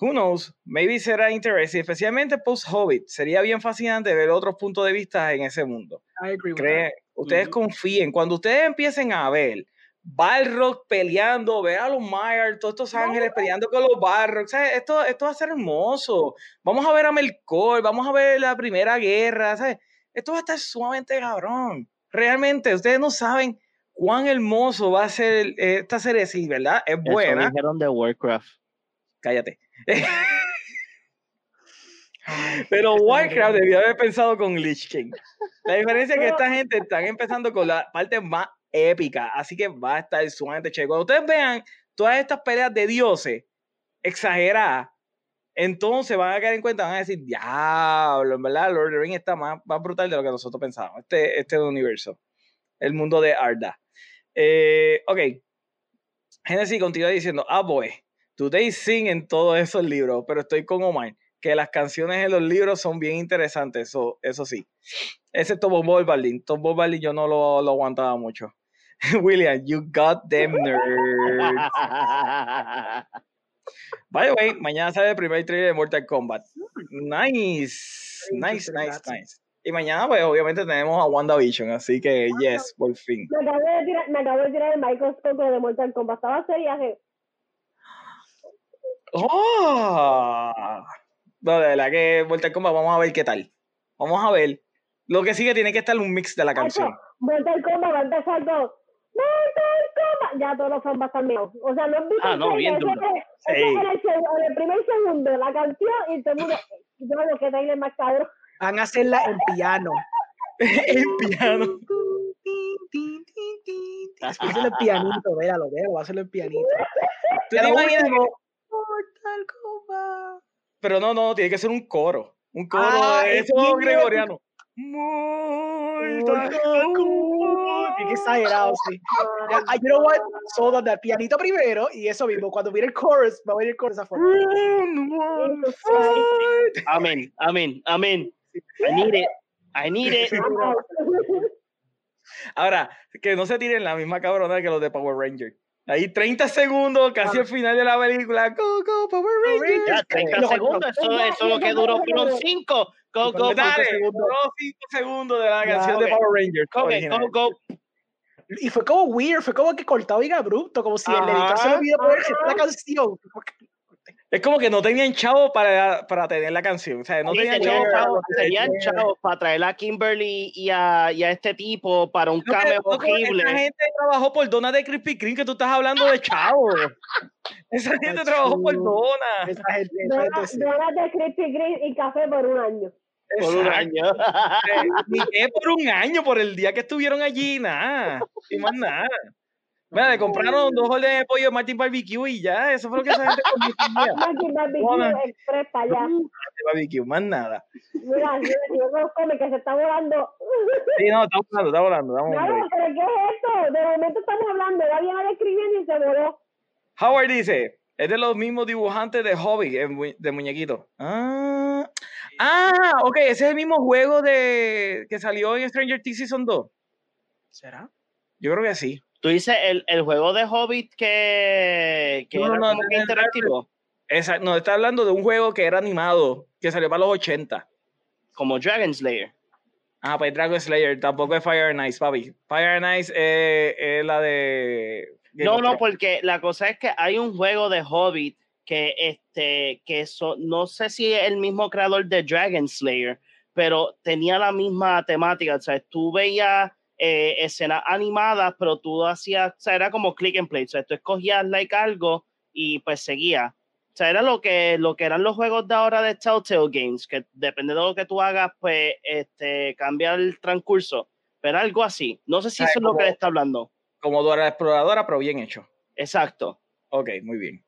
who knows, maybe será interesting, especialmente post-Hobbit, sería bien fascinante ver otros puntos de vista en ese mundo. I agree with Cree- ustedes confíen, cuando ustedes empiecen a ver Balrog peleando, ver a los Myers, todos estos ángeles peleando con los Balrog, ¿sabes? Esto, esto va a ser hermoso. Vamos a ver a Melkor, vamos a ver la primera guerra, ¿sabes? Esto va a estar sumamente cabrón. Realmente, ustedes no saben cuán hermoso va a ser esta serie, sí, ¿verdad? Es Eso buena. dijeron de Warcraft. Cállate. Pero Warcraft debió haber pensado con Lich King. La diferencia es que esta gente están empezando con la parte más épica. Así que va a estar sumamente chévere. Cuando ustedes vean todas estas peleas de dioses exageradas, entonces van a caer en cuenta, van a decir, diablo, verdad, Lord of the Rings está más, más brutal de lo que nosotros pensábamos. Este, este universo, el mundo de Arda. Eh, ok. Genesis continúa diciendo, ah, boy, today sing en todos esos libros, pero estoy con Omar, que las canciones en los libros son bien interesantes, eso, eso sí. Excepto Bob Balvin. Tom Bob Balvin yo no lo, lo aguantaba mucho. (laughs) William, you got them nerds. (laughs) By the way, mañana sale el primer trailer de Mortal Kombat. Nice, nice, nice, nice. Y mañana, pues, obviamente tenemos a WandaVision, así que, yes, por fin. Me acabo de tirar, me acabo de tirar el microscopio de Mortal Kombat. Estaba seria. ¡Oh! No, de verdad que Mortal Kombat, vamos a ver qué tal. Vamos a ver. Lo que sigue tiene que estar un mix de la canción. Mortal Kombat va a empezar. Ya todos los fans van a estar. O sea, no es Ah, no, bien duro. Sí. en, el, en el primer segundo la canción y todo el mundo. Yo lo que trailer más cabrón. Van a hacerla en piano. (laughs) el (laughs) piano. Va a hacerlo en pianito, véalo, véalo, va a hacerlo en pianito. (laughs) ¿Tú te Pero imaginas. Pero no, no, tiene que ser un coro. Un coro Ah, es eso gregoriano. Mortal Kombat. Qué exagerado, sí. Ya, ah, you know what? So that the pianito primero y eso mismo. Cuando viene el chorus, va a venir el chorus a forma. Amén, amén, amén. I need it. I need it. Ahora, que no se tiren la misma cabrona que los de Power Rangers. Ahí 30 segundos, casi al final de la película. Go, go, Power Rangers. Ya, 30 Los- segundos. Eso, eso lo que duró fueron 5. Go, go. Dale, segundos. duró 5 segundos de la canción de. Power Rangers. Original. go, go. Y fue como weird, fue como que cortado y abrupto, como si el editor se le olvidó poner la canción. (laughs) Es como que no tenían chavo para, para tener la canción. O sea, no Sí, tenían tenían chavo tenían chavos para traer a Kimberly y a, y a este tipo para un cameo horrible. Esa gente trabajó por Dona de Krispy Kreme, que tú estás hablando de chavo. (laughs) Esa gente trabajó por. Dona. Esa gente, esa gente sí. Donas de Krispy Kreme y café por un año. Por un año. (laughs) Ni por un año, por el día que estuvieron allí, nada. Y más nada. Mira, le compraron dos órdenes de pollo de Martin Barbecue y ya, eso fue lo que esa gente comió. Martin Barbecue. Express para allá. De barbecue, más nada. Mira, yo, yo no come que se está volando. Sí, no, está volando, está volando, dame un Claro, pero ¿qué es esto? De momento estamos hablando, ya viene escribiendo y se voló. Howard dice, es de los mismos dibujantes de Hobby, el mu- de muñequito. Ah, ah, ok, ese es el mismo juego de que salió en Stranger Things Season 2. ¿Será? Yo creo que sí. Tú dices el, el juego de Hobbit que, que No, era no, como no, que interactivo, Esa, no, está hablando de un juego que era animado, que salió para los 80. como Dragon Slayer. Ah, pues Dragon Slayer, tampoco es Fire and Ice, papi. Fire and Ice eh, es la de... Game No, no, porque la cosa es que hay un juego de Hobbit que este que so- no sé si es el mismo creador de Dragon Slayer, pero tenía la misma temática, o sea, tú veías eh, escenas animadas, pero tú hacías, o sea, era como click and play, o sea, tú escogías like algo y pues seguía. O sea, era lo que, lo que eran los juegos de ahora de Telltale Games, que depende de lo que tú hagas, pues este, cambia el transcurso, pero algo así. No sé si Ah, eso es lo que le está hablando. Como Dora la Exploradora, pero bien hecho. Exacto. Ok, muy bien.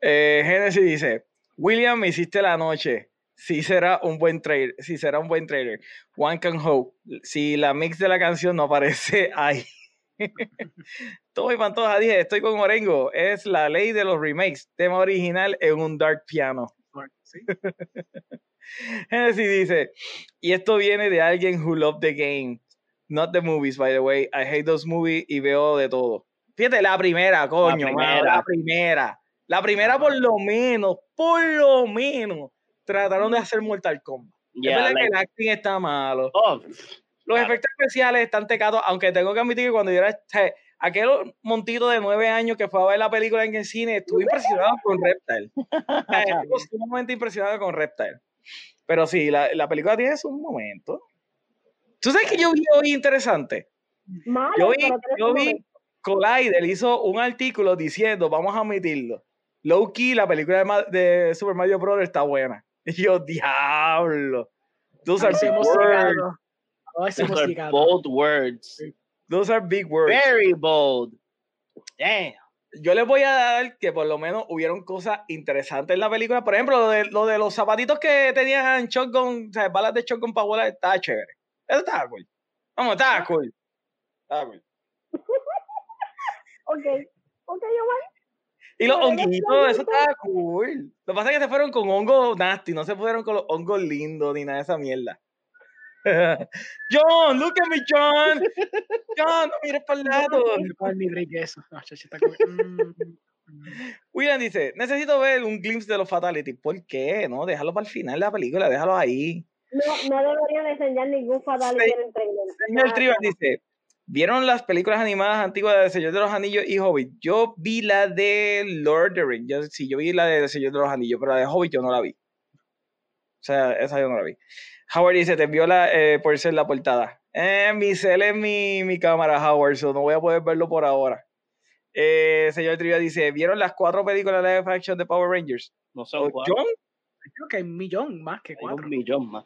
Eh, Genesis dice, William, me hiciste la noche. Sí será un buen trailer. Sí será un buen trailer. One can hope. Si la mix de la canción no aparece ahí. (laughs) Todo y pantoja dije, estoy con Orengo. Es la ley de los remakes. Tema original en un dark piano. Sí. (laughs) Genesis dice, y esto viene de alguien who loved the game, not the movies, by the way. I hate those movies y veo de todo. Fíjate, la primera, coño, mano, primera. la primera. La primera por lo menos, por lo menos, trataron de hacer Mortal Kombat. es Yeah, verdad like- que el acting está malo. oh, Los efectos especiales están tecados, aunque tengo que admitir que cuando yo era aquel montito de nueve años que fue a ver la película en el cine, estuve impresionado con Reptile. Estuve (laughs) sumamente impresionado con Reptile. Pero sí, la, la película tiene su momento. ¿Tú sabes que yo vi hoy interesante? Malo, Yo vi, yo vi. Collider hizo un artículo diciendo, vamos a admitirlo, low key, la película de, Ma- de Super Mario Bros. está buena. Y yo, diablo. Those are big words. those are bold words. Those are big words. Very bold. Damn. Yo les voy a dar que por lo menos hubieron cosas interesantes en la película. Por ejemplo, lo de, lo de los zapatitos que tenían shotgun, o sea, balas de shotgun para volar, estaba chévere. Eso estaba cool. Vamos, estaba cool. Estaba cool. Ok, ok, Omar. Y los honguitos, eso está estaba cool. Lo que pasa es que se fueron con hongos nasty, no se fueron con los hongos lindos ni nada de esa mierda. (laughs) John, look at me, John. John, no mires para el lado. Mm, mm. William dice, necesito ver un glimpse de los Fatality. ¿Por qué? No, déjalo para el final de la película, déjalo ahí. No, no deberían enseñar ningún fatality Sí. en el trailer. Señor Nada. Trivas dice, ¿vieron las películas animadas antiguas de El Señor de los Anillos y Hobbit? Yo vi la de Lord of the Rings. Yo, sí, yo vi la de El Señor de los Anillos, pero la de Hobbit yo no la vi. O sea, esa yo no la vi. Howard dice, te envió la, eh, por ser la portada. Eh, mi cel es mi, mi cámara, Howard, so no voy a poder verlo por ahora. Eh, señor Trivia dice, ¿vieron las cuatro películas de live action de Power Rangers? No ¿O son cuatro. John? Creo que hay un millón más que Hay cuatro. un millón más.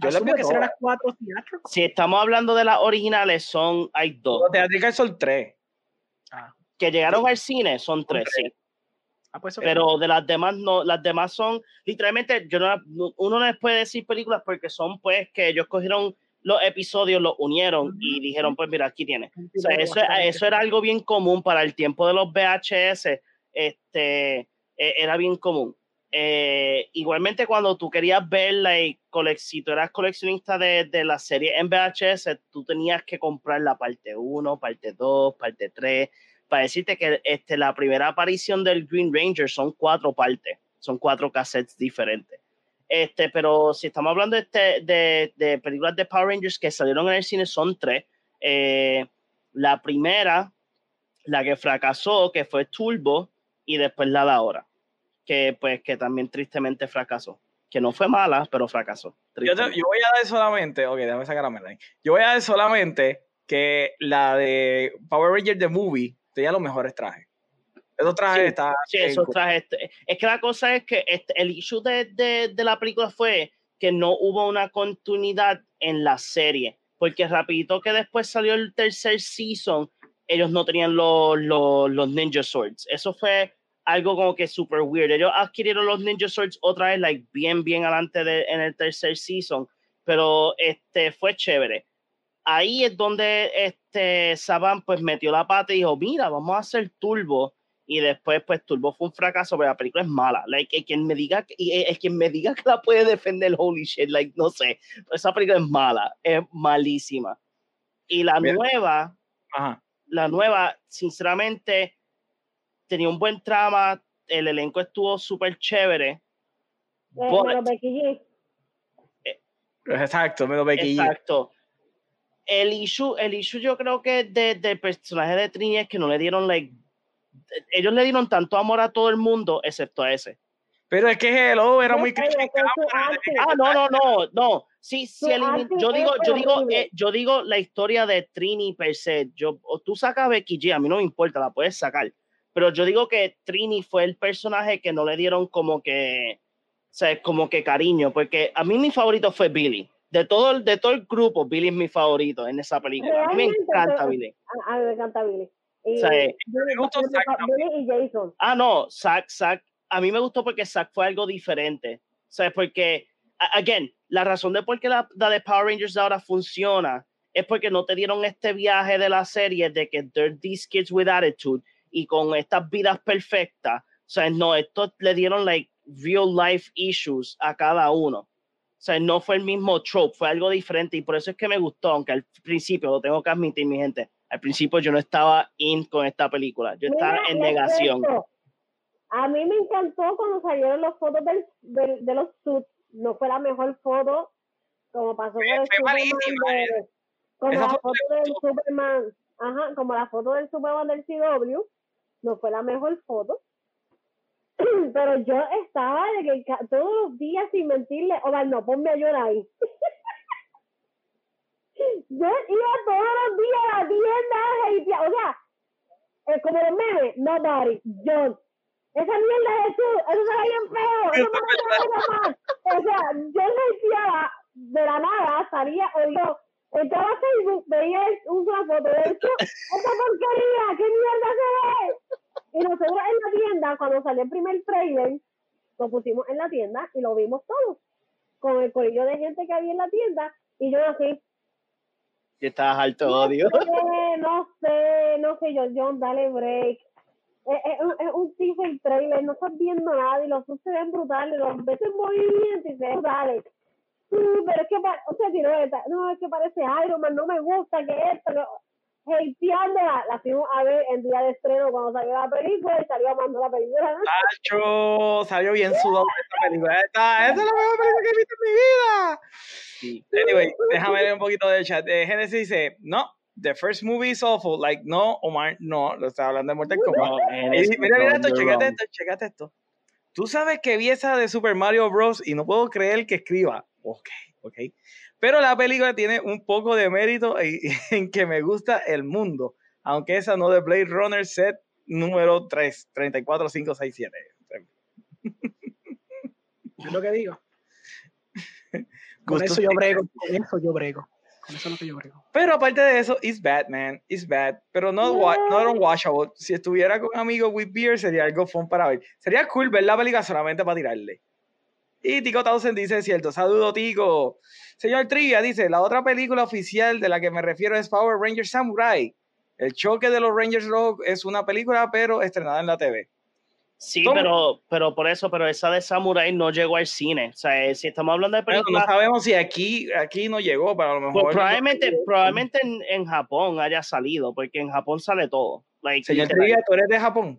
Yo que serán las cuatro. Si estamos hablando de las originales, son, hay dos. Los teatricales son tres. Ah, Que llegaron al cine, son tres, sí. ah, pues Pero de las demás no, las demás son, literalmente, yo no, no- uno no les puede decir películas porque son pues que ellos cogieron los episodios, los unieron y Ujú. dijeron, pues mira, aquí O sea, piloto eso, eso era algo bien común para el tiempo de los VHS, este, eh, era bien común. Eh, igualmente cuando tú querías ver, like, colec- si tú eras coleccionista de, de la serie en VHS, tú tenías que comprar la parte 1, parte 2, parte 3, para decirte que este, la primera aparición del Green Ranger son cuatro partes, son cuatro cassettes diferentes. Este, pero si estamos hablando de, este- de, de películas de Power Rangers que salieron en el cine, son tres. Eh, la primera, la que fracasó, que fue Turbo, y después la de ahora, que pues que también tristemente fracasó. Que no fue mala, pero fracasó. Yo, te- yo voy a dar solamente, ok, déjame sacar a Melanie. Yo voy a dar solamente que la de Power Rangers The Movie tenía los mejores trajes. Esos trajes Sí, estaban Sí, esos cool. trajes. Es que la cosa es que este, el issue de, de, de la película fue que no hubo una continuidad en la serie. Porque rapidito que después salió el tercer season, ellos no tenían los, los, los Ninja Swords. Eso fue algo como que super weird. Ellos adquirieron los Ninja Swords otra vez, like, bien, bien adelante de, en el tercer season. Pero este fue chévere. Ahí es donde este Saban pues metió la pata y dijo, mira, vamos a hacer Turbo y después pues Turbo fue un fracaso, pero la película es mala. Like, el quien me diga que- y el quien me diga que la puede defender, holy shit, like, no sé, esa película es mala, es malísima. Y la Mira. nueva, Ajá. la nueva, sinceramente, tenía un buen trama, el elenco estuvo súper chévere. Eh, but- menos Becky G. Exacto, me lo Becky G. Exacto. El issue, el issue yo creo que de- del personaje de Trini es que no le dieron like ellos le dieron tanto amor a todo el mundo excepto a ese. Pero es que Hello era muy. Ah, no, no, no, no. Sí, sí, arte yo digo, yo digo, eh, yo digo la historia de Trini per se. Yo, o tú sacas a Becky G, a mí no me importa, la puedes sacar. Pero yo digo que Trini fue el personaje que no le dieron como que, o sea, como que cariño, porque a mí mi favorito fue Billy. De todo, el- de todo el grupo, Billy es mi favorito en esa película. A mí me Realmente, encanta pero- Billy. A, a mí me encanta Billy. Y, O sea, eh, me gustó Billy- Zack Billy y Jason. Ah, no, Zack, Zack, a mí me gustó porque Zack fue algo diferente. O sea, porque, again, la razón de por qué la, la de Power Rangers ahora funciona es porque no te dieron este viaje de la serie de que they're these kids with attitude y con estas vidas perfectas. O sea, no, esto le dieron like real life issues a cada uno. O sea, no fue el mismo trope, fue algo diferente y por eso es que me gustó, aunque al principio, lo tengo que admitir, mi gente, al principio yo no estaba in con esta película, yo estaba Mira, en les negación. A mí me encantó cuando salieron las fotos del, del- de los suits. No fue la mejor foto, como pasó con el Superman de- como Esa la foto del. Superman, ajá, como la foto del Superman del CW, no fue la mejor foto. (clears throat) Pero yo estaba de que todos los días sin mentirle, o no, ponme a llorar ahí. (laughs) yo iba todos los días a la tienda o sea, eh, como los memes, nobody, John. Esa mierda de tú, eso se bien feo, eso no me más. O sea, yo hateaba de la nada, salía, o yo, Entraba a Facebook, veía una foto de esto, esta porquería, ¿qué mierda se ve? Y nosotros en la tienda, cuando salió el primer trailer, lo pusimos en la tienda y lo vimos todos, con el corillo de gente que había en la tienda, y yo así, Y estabas alto odio. no sé, no sé, no sé, yo, John, dale break. Es, es, un- es un teaser trailer, no estás viendo nada y los se ven brutales, los ves en movimiento y se ven brutales. Sí, pero es que, o sea, tiró esta, no, es que parece Iron Man, no me gusta, que esto, que hateándola, la fuimos a ver en día de estreno cuando salió la película y salió amando la película. ¿no? Tacho, salió bien sudado esta película. Esta, esta es la mejor película que he visto en mi vida. Sí. Anyway, déjame leer un poquito del chat. Eh, Genesis dice, no, the first movie is awful. Like, no, Omar, no, lo está hablando de Mortal Kombat. No, Y mira, mira no, esto, checate esto, checate esto. Tú sabes que vi esa de Super Mario Bros. y no puedo creer que escriba. Ok, ok. Pero la película tiene un poco de mérito (laughs) en, que me gusta el mundo. Aunque esa no de Blade Runner set número 3, 34567. Es lo que digo. (laughs) Con eso yo brego, con eso yo brego. Con eso es lo que yo brego. Pero aparte de eso, it's bad, man. It's bad. Pero no, wa- no unwatchable. Si estuviera con amigos with beer, sería algo fun para ver. Sería cool ver la película solamente para tirarle. Y Tico Townsend dice, cierto, saludo Tico. Señor Trivia dice, la otra película oficial de la que me refiero es Power Rangers Samurai. El choque de los Rangers Rogue es una película, pero estrenada en la TV. Sí, ¿Cómo? pero, pero por eso, pero esa de Samurai no llegó al cine. O sea, eh, si estamos hablando de Bueno, no películas, sabemos si aquí, aquí no llegó, pero a lo mejor... pues probablemente, probablemente en, en Japón haya salido, porque en Japón sale todo. Like, Señor. Trivia, ¿tú eres de Japón?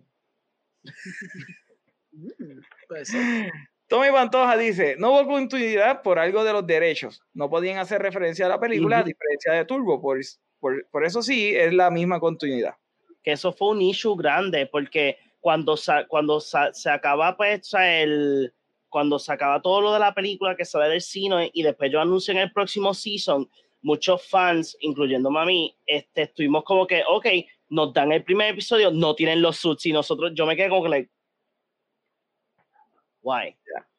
(laughs) Mm, puede ser. Tommy Pantoja dice, no hubo continuidad por algo de los derechos. No podían hacer referencia a la película, a Ujú. diferencia de Turbo. Por, por, por eso sí, es la misma continuidad. que eso fue un issue grande porque cuando, sa- cuando sa- se acaba pues, el cuando se acaba todo lo de la película que sale del cine y después yo anuncio en el próximo season muchos fans incluyéndome a mí este, estuvimos como que ok nos dan el primer episodio no tienen los suits y nosotros yo me quedé como que like why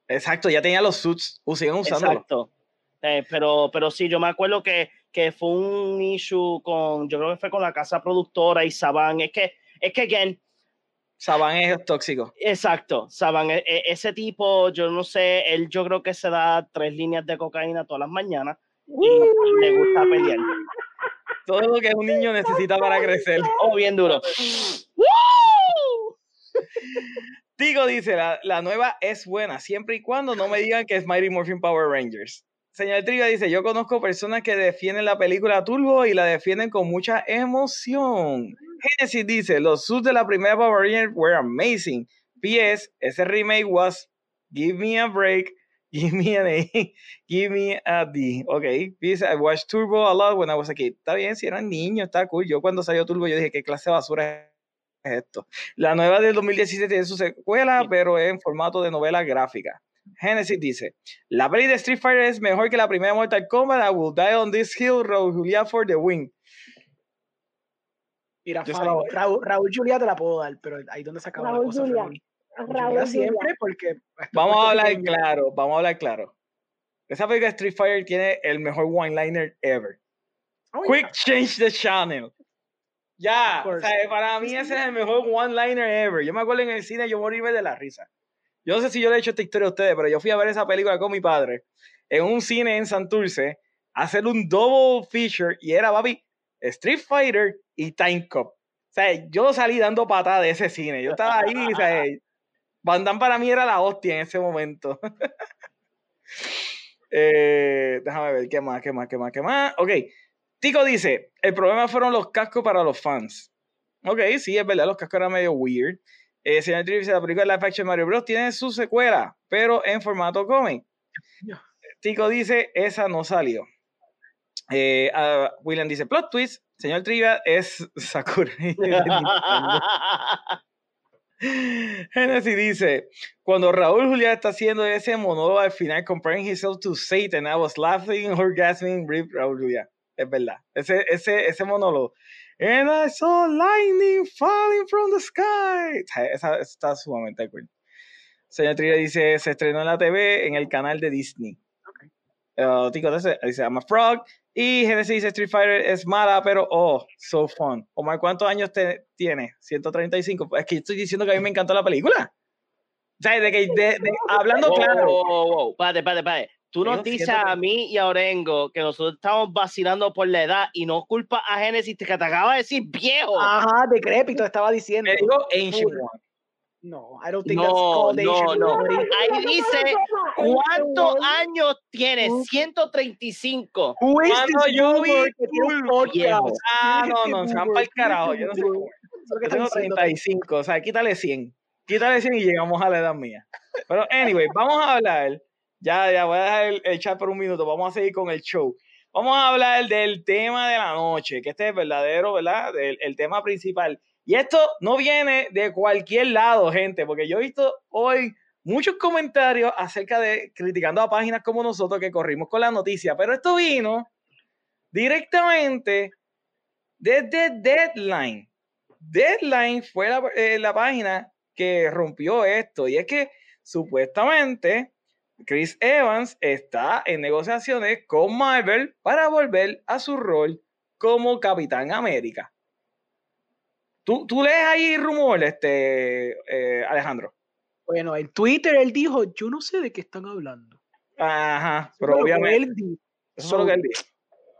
Exacto, ya tenía los suits, o siguen usándolo. Exacto. Eh, pero, pero sí, yo me acuerdo que, que fue un issue con, yo creo que fue con la casa productora y Saban. Es que, es que, again, Saban es tóxico. exacto, Saban, e- e- ese tipo, yo no sé, él yo creo que se da tres líneas de cocaína todas las mañanas y le gusta pelear. Todo lo que un niño necesita para crecer. Oh, bien duro. Tigo dice, la, nueva es buena, siempre y cuando no me digan que es Mighty Morphin Power Rangers. Señor Triga dice, yo conozco personas que defienden la película Turbo y la defienden con mucha emoción. Genesis dice, los suits de la primera Power Rangers were amazing. P.S. Ese remake was Give me a break, give me an A, give me a D. Ok, P.S. I watched Turbo a lot when I was a kid. Está bien, si eran niños, está cool. Yo cuando salió Turbo yo dije, ¿qué clase de basura es esto? La nueva del 2017 tiene su secuela, Sí. pero en formato de novela gráfica. Genesis dice, la peli de Street Fighter es mejor que la primera Mortal Kombat. I will die on this hill, Raúl Julia for the win. Mira, Raúl, Raúl Julia te la puedo dar, pero ahí donde se acaba Raúl la cosa. Julia. Raúl. Julia Julia. siempre, porque. Vamos a hablar claro, vamos a hablar claro. Esa película de Street Fighter tiene el mejor one-liner ever. Oh, Quick yeah. change the channel. Ya, o sea, para mí ese es el mejor one-liner ever. Yo me acuerdo en el cine, yo morirme de la risa. Yo no sé si yo le he hecho esta historia a ustedes, pero yo fui a ver esa película con mi padre en un cine en Santurce, a hacer un double feature y era, papi, Street Fighter y Time Cop. O sea, yo salí dando patada de ese cine. Yo estaba ahí, o sea, (laughs) Van Damme para mí era la hostia en ese momento. (laughs) Eh, déjame ver, ¿qué más, qué más, qué más, qué más? Ok, Tico dice, el problema fueron los cascos para los fans. Ok, sí, es verdad, los cascos eran medio weird. Eh, señor Tripp dice, la película de Live Action Mario Bros. tiene su secuela, pero en formato cómic. Tico dice, esa no salió. Eh, William dice, plot twist, señor Trivia es (laughs) Sakura. (laughs) Genesis dice, cuando Raúl Julián está haciendo ese monólogo al final, comparing himself to Satan, I was laughing, orgasming, rip Raúl Julián. Es verdad. Ese, ese, ese monólogo. And I saw lightning falling from the sky. Esa, esa está sumamente cool. Señor Trilla dice, se estrenó en la TV en el canal de Disney. Ok. Uh, Tico dice, I'm a frog. Y Genesis dice Street Fighter es mala, pero oh, so fun. Omar, ¿cuántos años te, tiene? 135. Es que yo estoy diciendo que a mí me encantó la película. O sea, de que, de, de- hablando claro. wow, wow, wow. Párate, párate, párate. Tú nos dices a mí y a Orengo que nosotros estamos vacilando por la edad y no culpa a Genesis que te acaba de decir viejo. Ajá, decrépito, estaba diciendo. Digo Ancient One. No, I don't think that's No, called no, no. Ahí dice, ¿Cuántos años tienes? 135. Who is Cuando yo vi podcast? Ah, ¿Quién no, no, se van para el ¿Quién es carajo. Yo no sé cómo. Yo tengo diciendo. 35, o sea, quítale 100. Quítale 100 y llegamos a la edad mía. Pero, anyway, vamos a hablar. Ya, ya voy a dejar el, chat por un minuto. Vamos a seguir con el show. Vamos a hablar del tema de la noche, que este es verdadero, ¿verdad? El, tema principal. Y esto no viene de cualquier lado, gente, porque yo he visto hoy muchos comentarios acerca de criticando a páginas como nosotros que corrimos con la noticia, pero esto vino directamente desde Deadline. Deadline fue la, eh, la página que rompió esto y es que supuestamente Chris Evans está en negociaciones con Marvel para volver a su rol como Capitán América. ¿Tú, tú lees ahí rumor, este, eh, Alejandro? Bueno, en Twitter él dijo, yo no sé de qué están hablando. Ajá, Eso pero obviamente. él dijo. Eso fue lo que él dijo.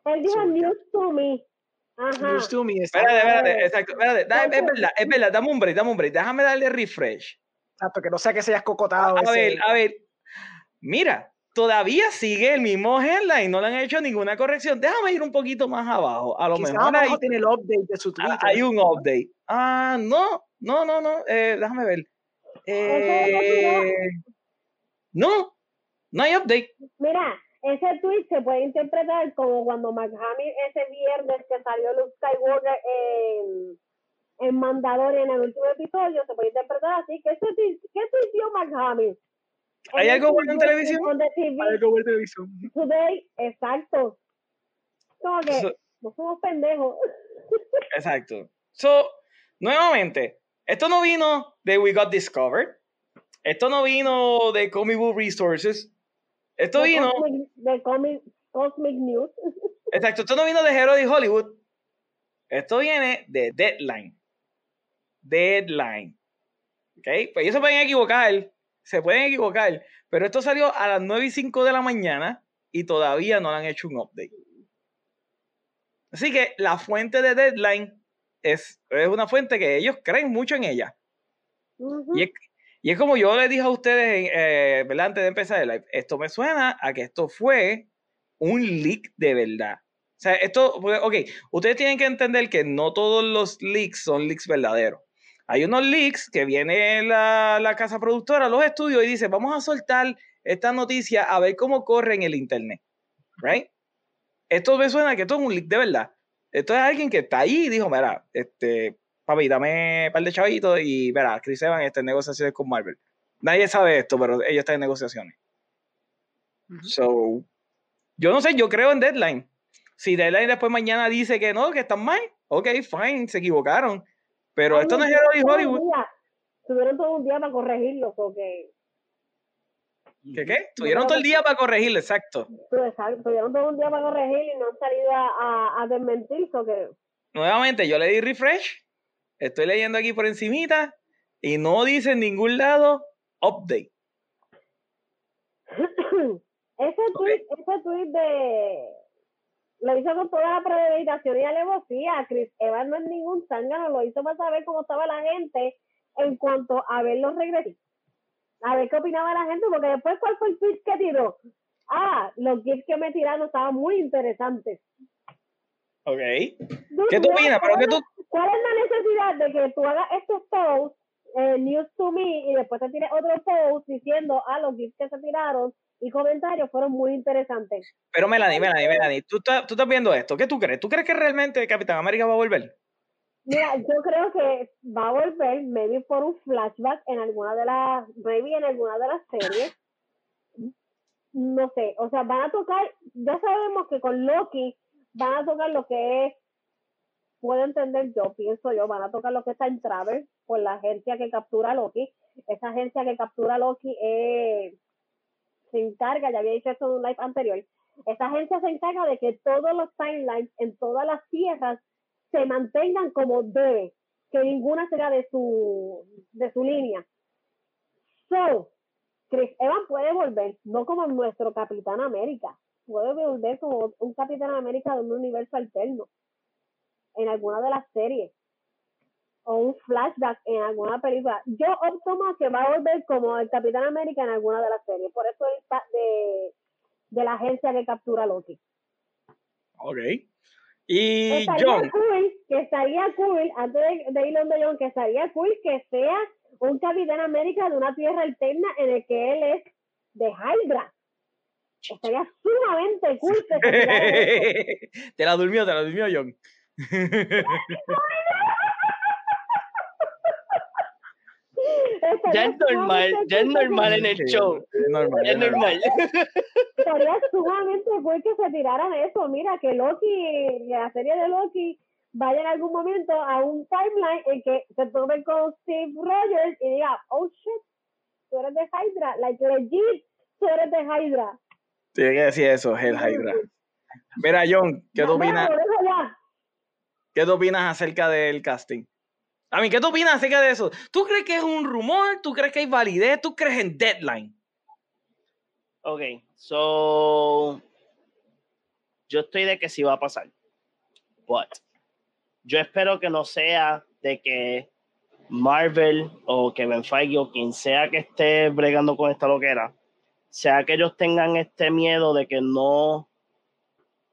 Él dijo news to me. Ajá. News to me, Espérate, espérate, exacto. Espérate, da- es verdad, es verdad, dame un break, dame un break. Déjame darle refresh. Exacto, que no sea que se hayas cocotado. A ese- ver, a ver. Mira, todavía sigue el mismo headline, no le han hecho ninguna corrección. Déjame ir un poquito más abajo. A lo mejor abajo hay, tiene el update de su Twitter. hay un update. Ah, no, no, no, no. eh, déjame ver. Eh, no, no hay update. Mira, ese tweet se puede interpretar como cuando Hamill ese viernes que salió Luke Skywalker en, en Mandalorian en el último episodio, se puede interpretar así. ¿Qué, ti- qué? ¿Hay algo bueno en televisión? TV Para que ver televisión. today, exacto. Como que So- no somos pendejos. (laughs) Exacto. So, nuevamente, esto no vino de We Got Discovered. Esto no vino de Comic Book Resources. Esto de vino, Cosmic, de Comic, Cosmic News. (laughs) exacto, esto no vino de Hero de Hollywood. Esto viene de Deadline. Deadline. ¿Ok? Pues ellos se pueden equivocar. Se pueden equivocar. Pero esto salió a las 9 y 5 de la mañana y todavía no le han hecho un update. Así que la fuente de Deadline es, es una fuente que ellos creen mucho en ella. Y es, y es como yo les dije a ustedes, eh, ¿verdad? Antes de empezar el live, esto me suena a que esto fue un leak de verdad. O sea, esto, porque, ok, ustedes tienen que entender que no todos los leaks son leaks verdaderos. Hay unos leaks que viene la, la casa productora, los estudios, y dice, vamos a soltar esta noticia a ver cómo corre en el internet. ¿Right? Esto me suena que esto es un leak de verdad. Esto es alguien que está ahí y dijo, mira, este, papi, dame un par de chavitos y verá, Chris Evans está en negociaciones con Marvel. Nadie sabe esto, pero ella está en negociaciones. So, yo no sé, yo creo en Deadline. Si Deadline después mañana dice que no, que están mal, ok, fine, se equivocaron. Pero Ay, esto no es tuvieron Hero y todo un Hollywood. día- Tuvieron todo un día para corregirlo, porque ¿Qué qué? Tuvieron todo el día para corregirlo, exacto. pues, exacto, tuvieron todo un día para corregirlo y no han salido a, a, a desmentir, que Nuevamente, yo le di refresh. Estoy leyendo aquí por encimita y no dice en ningún lado update. (coughs) ese tweet, ese tweet de lo hizo con toda la premeditación y alevosía. Chris Evans no es ningún zángano, lo hizo para saber cómo estaba la gente en cuanto a ver los regresos. A ver qué opinaba la gente, porque después, ¿cuál fue el tweet que tiró? Ah, los gifs que me tiraron estaban muy interesantes. Ok. Dude, ¿Qué tú opinas? ¿Pero ¿cuál qué es tú, la- ¿Cuál es la necesidad de que tú hagas estos posts, eh, news to me, y después te tires otro post diciendo, ah, los gifs que se tiraron y comentarios fueron muy interesantes? Pero Melanie, Melanie, Melanie, ¿tú estás, tú estás viendo esto. ¿Qué tú crees? ¿Tú crees que realmente Capitán América va a volver? Mira, yo creo que va a volver, maybe por un flashback en alguna de las, maybe en alguna de las series. No sé, o sea, van a tocar, ya sabemos que con Loki van a tocar lo que es, puedo entender yo, pienso yo, van a tocar lo que está en Travel por la agencia que captura a Loki. Esa agencia que captura a Loki eh, se encarga, ya había dicho esto en un live anterior, Esta agencia se encarga de que todos los timelines en todas las tierras se mantengan como debe, que ninguna será de su, de su línea. So, Chris Evans puede volver, no como nuestro Capitán América, puede volver como un Capitán América de un universo alterno en alguna de las series o un flashback en alguna película. Yo opto más que va a volver como el Capitán América en alguna de las series. Por eso es de, de la agencia que captura Loki. Ok. Y estaría John. cool, que estaría cool, antes de, de ir donde John, que estaría cool que sea un Capitán América de una tierra alterna en el que él es de Hydra. Estaría sumamente cool que te la durmió, te la durmió John. Ya es normal, ya es normal en el Sí, show. Es normal. Es normal. Estaría sumamente cool que se tiraran eso. Mira, que Loki, la serie de Loki vaya en algún momento a un timeline en que se tomen con Steve Rogers y diga, oh shit, tú eres de Hydra, like legit, tú eres de Hydra. Tiene que decir eso, Hell Hydra. Mira, John, ¿qué tú opinas? ¿Qué tú opinas acerca del casting? A mí, ¿qué tú opinas acerca de eso? ¿Tú crees que es un rumor? ¿Tú crees que hay validez? ¿Tú crees en deadline? Ok, so. Yo estoy de que sí va a pasar. But. Yo espero que no sea de que Marvel o Kevin Feige o quien sea que esté bregando con esta loquera, sea que ellos tengan este miedo de que no,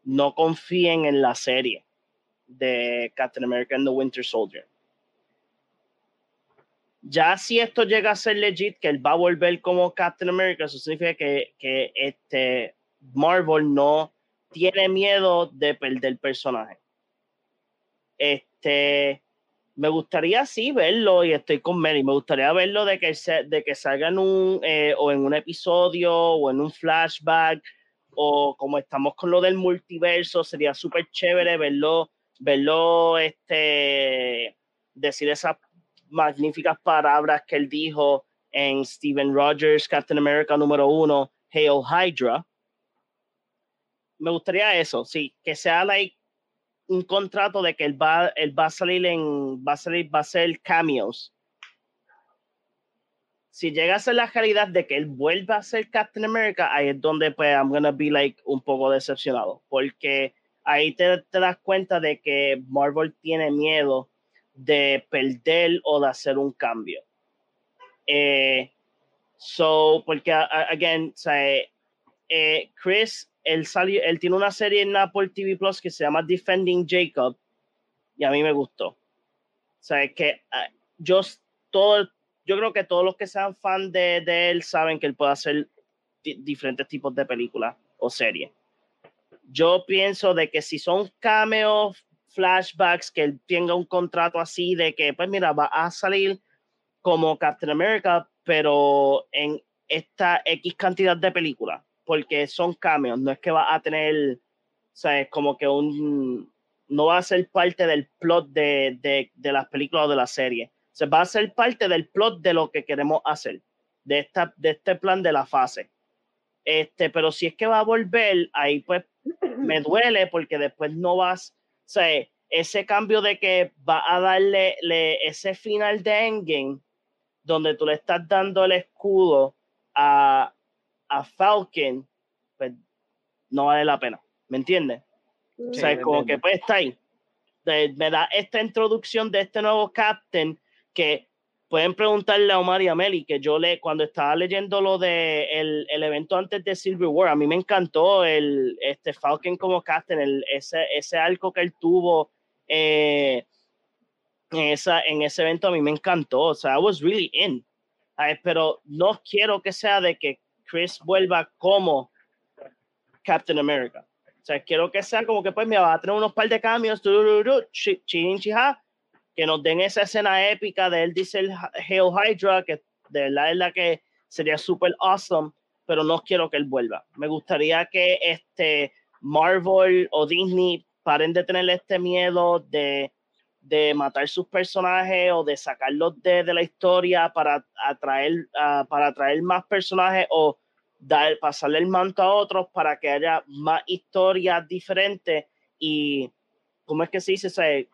no confíen en la serie de Captain America and the Winter Soldier. Ya si esto llega a ser legit, que él va a volver como Captain America, eso significa que, que este Marvel no tiene miedo de perder personaje. Este, me gustaría sí verlo y estoy con Mary. Me gustaría verlo de que, se, de que salga en un eh, o en un episodio o en un flashback o como estamos con lo del multiverso, sería súper chévere verlo, verlo este, decir esas magníficas palabras que él dijo en Steven Rogers, Captain America número uno, Hail Hydra. Me gustaría eso, sí, que sea like un contrato de que él va, él va a salir en, va a salir, va a ser cameos. Si llega a ser la realidad de que él vuelva a ser Captain America, ahí es donde pues I'm gonna be like un poco decepcionado, porque ahí te, te das cuenta de que Marvel tiene miedo de perder o de hacer un cambio. Eh, so, porque, again, sea, eh, Chris, él, salió, él tiene una serie en Apple TV Plus que se llama Defending Jacob y a mí me gustó. O sea, es que ah, yo, todo, yo creo que todos los que sean fan de, de él saben que él puede hacer di- diferentes tipos de películas o series. Yo pienso de que si son cameos, flashbacks, que él tenga un contrato así de que, pues mira, va a salir como Captain America, pero en esta X cantidad de películas, porque son cameos, no es que va a tener, o sea, es como que un, no va a ser parte del plot de, de, de las películas o de la serie, o sea, va a ser parte del plot de lo que queremos hacer, de, esta, de este plan de la fase. Este, pero si es que va a volver, ahí pues me duele porque después no vas, sea, ese cambio de que va a darle le- ese final de Endgame, donde tú le estás dando el escudo a, a Falcon, pues no vale la pena, ¿me entiendes? o Sí, sea, te como entiendo. que pues está ahí. De- me da esta introducción de este nuevo Captain que pueden preguntarle a Omar y a Meli, que yo le, cuando estaba leyendo lo de el, el evento antes de Silver War, a mí me encantó el este Falcon como Captain, el, ese, ese arco que él tuvo eh, en, esa, en ese evento, a mí me encantó. O sea, I was really in. Pero no quiero que sea de que Chris vuelva como Captain America. O sea, quiero que sea como que pues me va a tener unos par de cambios, turururu, chi- chin, chija, que nos den esa escena épica de él dice el Hail Hydra, que de verdad es la que sería súper awesome, pero no quiero que él vuelva. Me gustaría que este Marvel o Disney paren de tener este miedo de, de matar sus personajes o de sacarlos de, de la historia para atraer, ah, para más personajes o, dar, pasarle el manto a otros para que haya más historias diferentes y, ¿cómo es que se dice?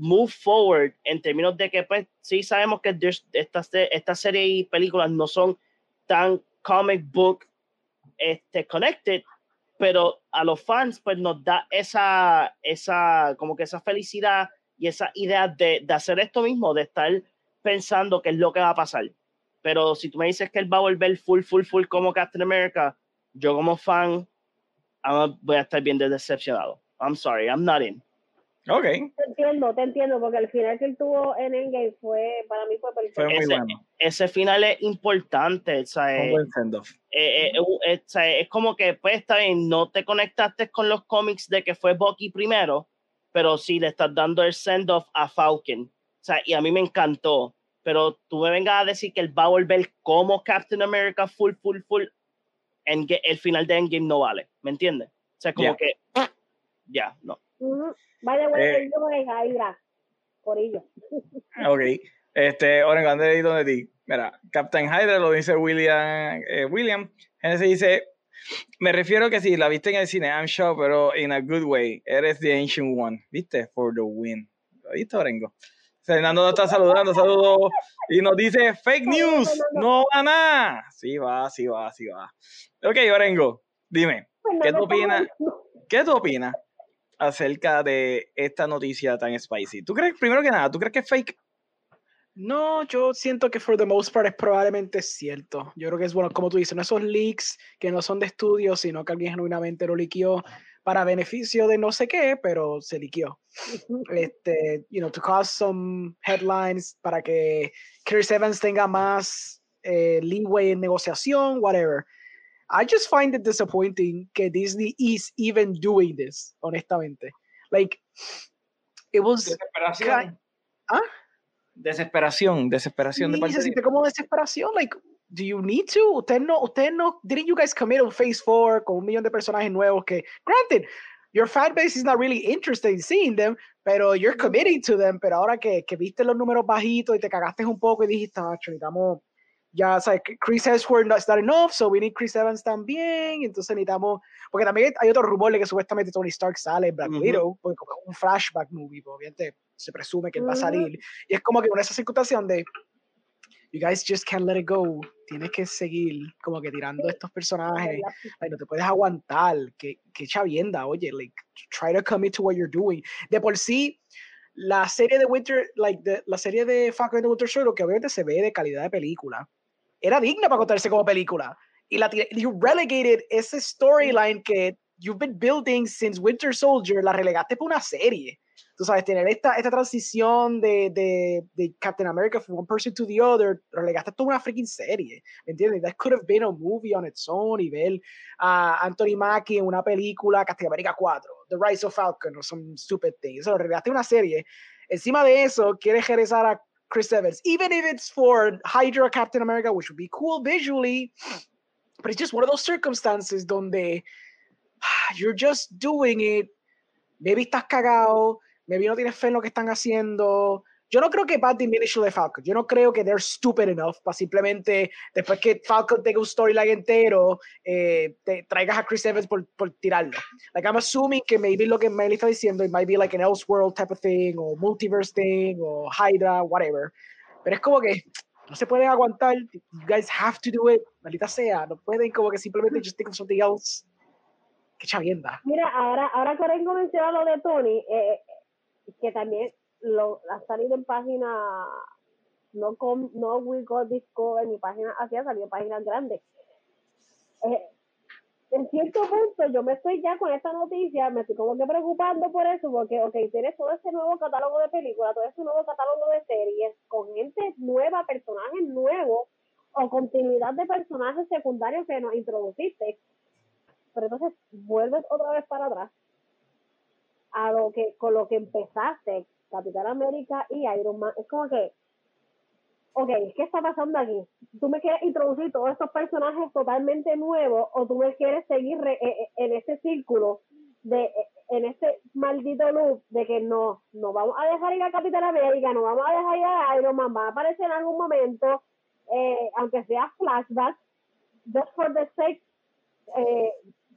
Move forward en términos de que, pues, sí sabemos que esta, esta serie y películas no son tan comic book este, connected, pero a los fans, pues, nos da esa, esa, como que esa felicidad y esa idea de, de hacer esto mismo, de estar pensando qué es lo que va a pasar. Pero si tú me dices que él va a volver full, full, full como Captain America, yo como fan voy a estar bien decepcionado. I'm sorry, I'm not in. Ok. Te entiendo, te entiendo, porque el final que él tuvo en Endgame fue, para mí fue perfecto. Fue muy ese, bueno. ese final es importante, o sea, send-off. eh, eh, eh, o sea, es como que, pues, está bien, no te conectaste con los cómics de que fue Bucky primero, pero sí le estás dando el send-off a Falcon. O sea, y a mí me encantó. Pero tú me vengas a decir que él va a volver como Captain America full, full, full. En el final de Endgame no vale, ¿me entiendes? O sea, como Ya. que, ya, no. Vaya, Eh. yo es Hydra, Corillo. Ok. Este, Oren, ¿dónde ti? Mira, Captain Hydra lo dice William. eh, William. Genesis dice: Me refiero que si la viste en el cine, I'm sure, pero in a good way. Eres the ancient one. ¿Viste? For the win. ¿Lo viste, Orengo? Fernando nos está saludando, saludos. Y nos dice: Fake news. No va nada. Sí va, sí va, sí va. Ok, Orengo, dime. Pues ¿Qué tú opinas? ¿Qué tú opinas acerca de esta noticia tan spicy? ¿Tú crees, primero que nada, tú crees que es fake? No, yo siento que for the most part es probablemente cierto. Yo creo que es bueno, como tú dices, no esos leaks que no son de estudio, sino que alguien genuinamente lo liqueó para beneficio de no sé qué, pero se liqueó. Este, you know, to cause some headlines para que Chris Evans tenga más eh, leeway en negociación, whatever. I just find it disappointing that Disney is even doing this, honestamente. Like, it was Desesperación. ¿Ah? Desesperación, desesperación de se de siente como desesperación. Like, do you need to? Usted no, usted no, didn't you guys commit on Phase 4 con un millón de personajes nuevos que, granted, your fan base is not really interested in seeing them, pero you're committing to them, pero ahora que, que viste los números bajitos y te cagaste un poco y dijiste, ah, necesitamos, ya, sabes, Chris Hemsworth no not enough, so we need Chris Evans también, entonces necesitamos, porque también hay otro rumor de que supuestamente Tony Stark sale en Black Ujú. Widow, porque como es un flashback movie, pues, obviamente se presume que él va a salir, y es como que con esa circunstancia donde you guys just can't let it go. Tienes que seguir como que tirando estos personajes. Like, no te puedes aguantar. Que, que chavienda, oye. Like, try to commit to what you're doing. De por sí, la serie de Winter, like, de, la serie de Falcon and the Winter Soldier, que obviamente se ve de calidad de película, era digna para contarse como película. Y la you relegated ese storyline que you've been building since Winter Soldier, la relegaste por una serie tú sabes, tener esta, esta transición de, de, de Captain America from one person to the other, relegaste toda una freaking serie, ¿me entiendes? That could have been a movie on its own y ver a Anthony Mackie en una película, Captain America 4, The Rise of Falcon or some stupid thing. Eso lo relegaste una serie. Encima de eso, quieres regresar a Chris Evans, even if it's for Hydra Captain America, which would be cool visually, but it's just one of those circumstances donde (sighs) you're just doing it, maybe estás cagado, maybe no tienes fe en lo que están haciendo. Yo no creo que va a diminish de Falcon. Yo no creo que they're stupid enough para simplemente, después que Falcon tenga un storyline entero, eh, te traigas a Chris Evans por, por tirarlo. Like, I'm assuming que maybe lo que Melly está diciendo, it might be like an Elseworld type of thing, o multiverse thing, o Hydra, whatever. Pero es como que no se pueden aguantar. You guys have to do it. Maldita sea. No pueden como que simplemente just think of something else. Qué chavienda. Mira, ahora, ahora que Orengo menciona lo de Tony, eh, que también lo, ha salido en página, no con, no We Got Discover, ni página así, ha salido en páginas grandes. Eh, en cierto punto, yo me estoy ya con esta noticia, me estoy como que preocupando por eso, porque, ok, tienes todo ese nuevo catálogo de películas, todo ese nuevo catálogo de series, con gente nueva, personajes nuevos, o continuidad de personajes secundarios que nos introduciste, pero entonces vuelves otra vez para atrás a lo que con lo que empezaste Capitán América y Iron Man es como que ok, ¿qué está pasando aquí? ¿tú me quieres introducir todos estos personajes totalmente nuevos o tú me quieres seguir eh, eh, en ese círculo de eh, en ese maldito loop de que no, no vamos a dejar ir a Capitán América, no vamos a dejar ir a Iron Man, va a aparecer en algún momento, eh, aunque sea flashback, just for the sake eh,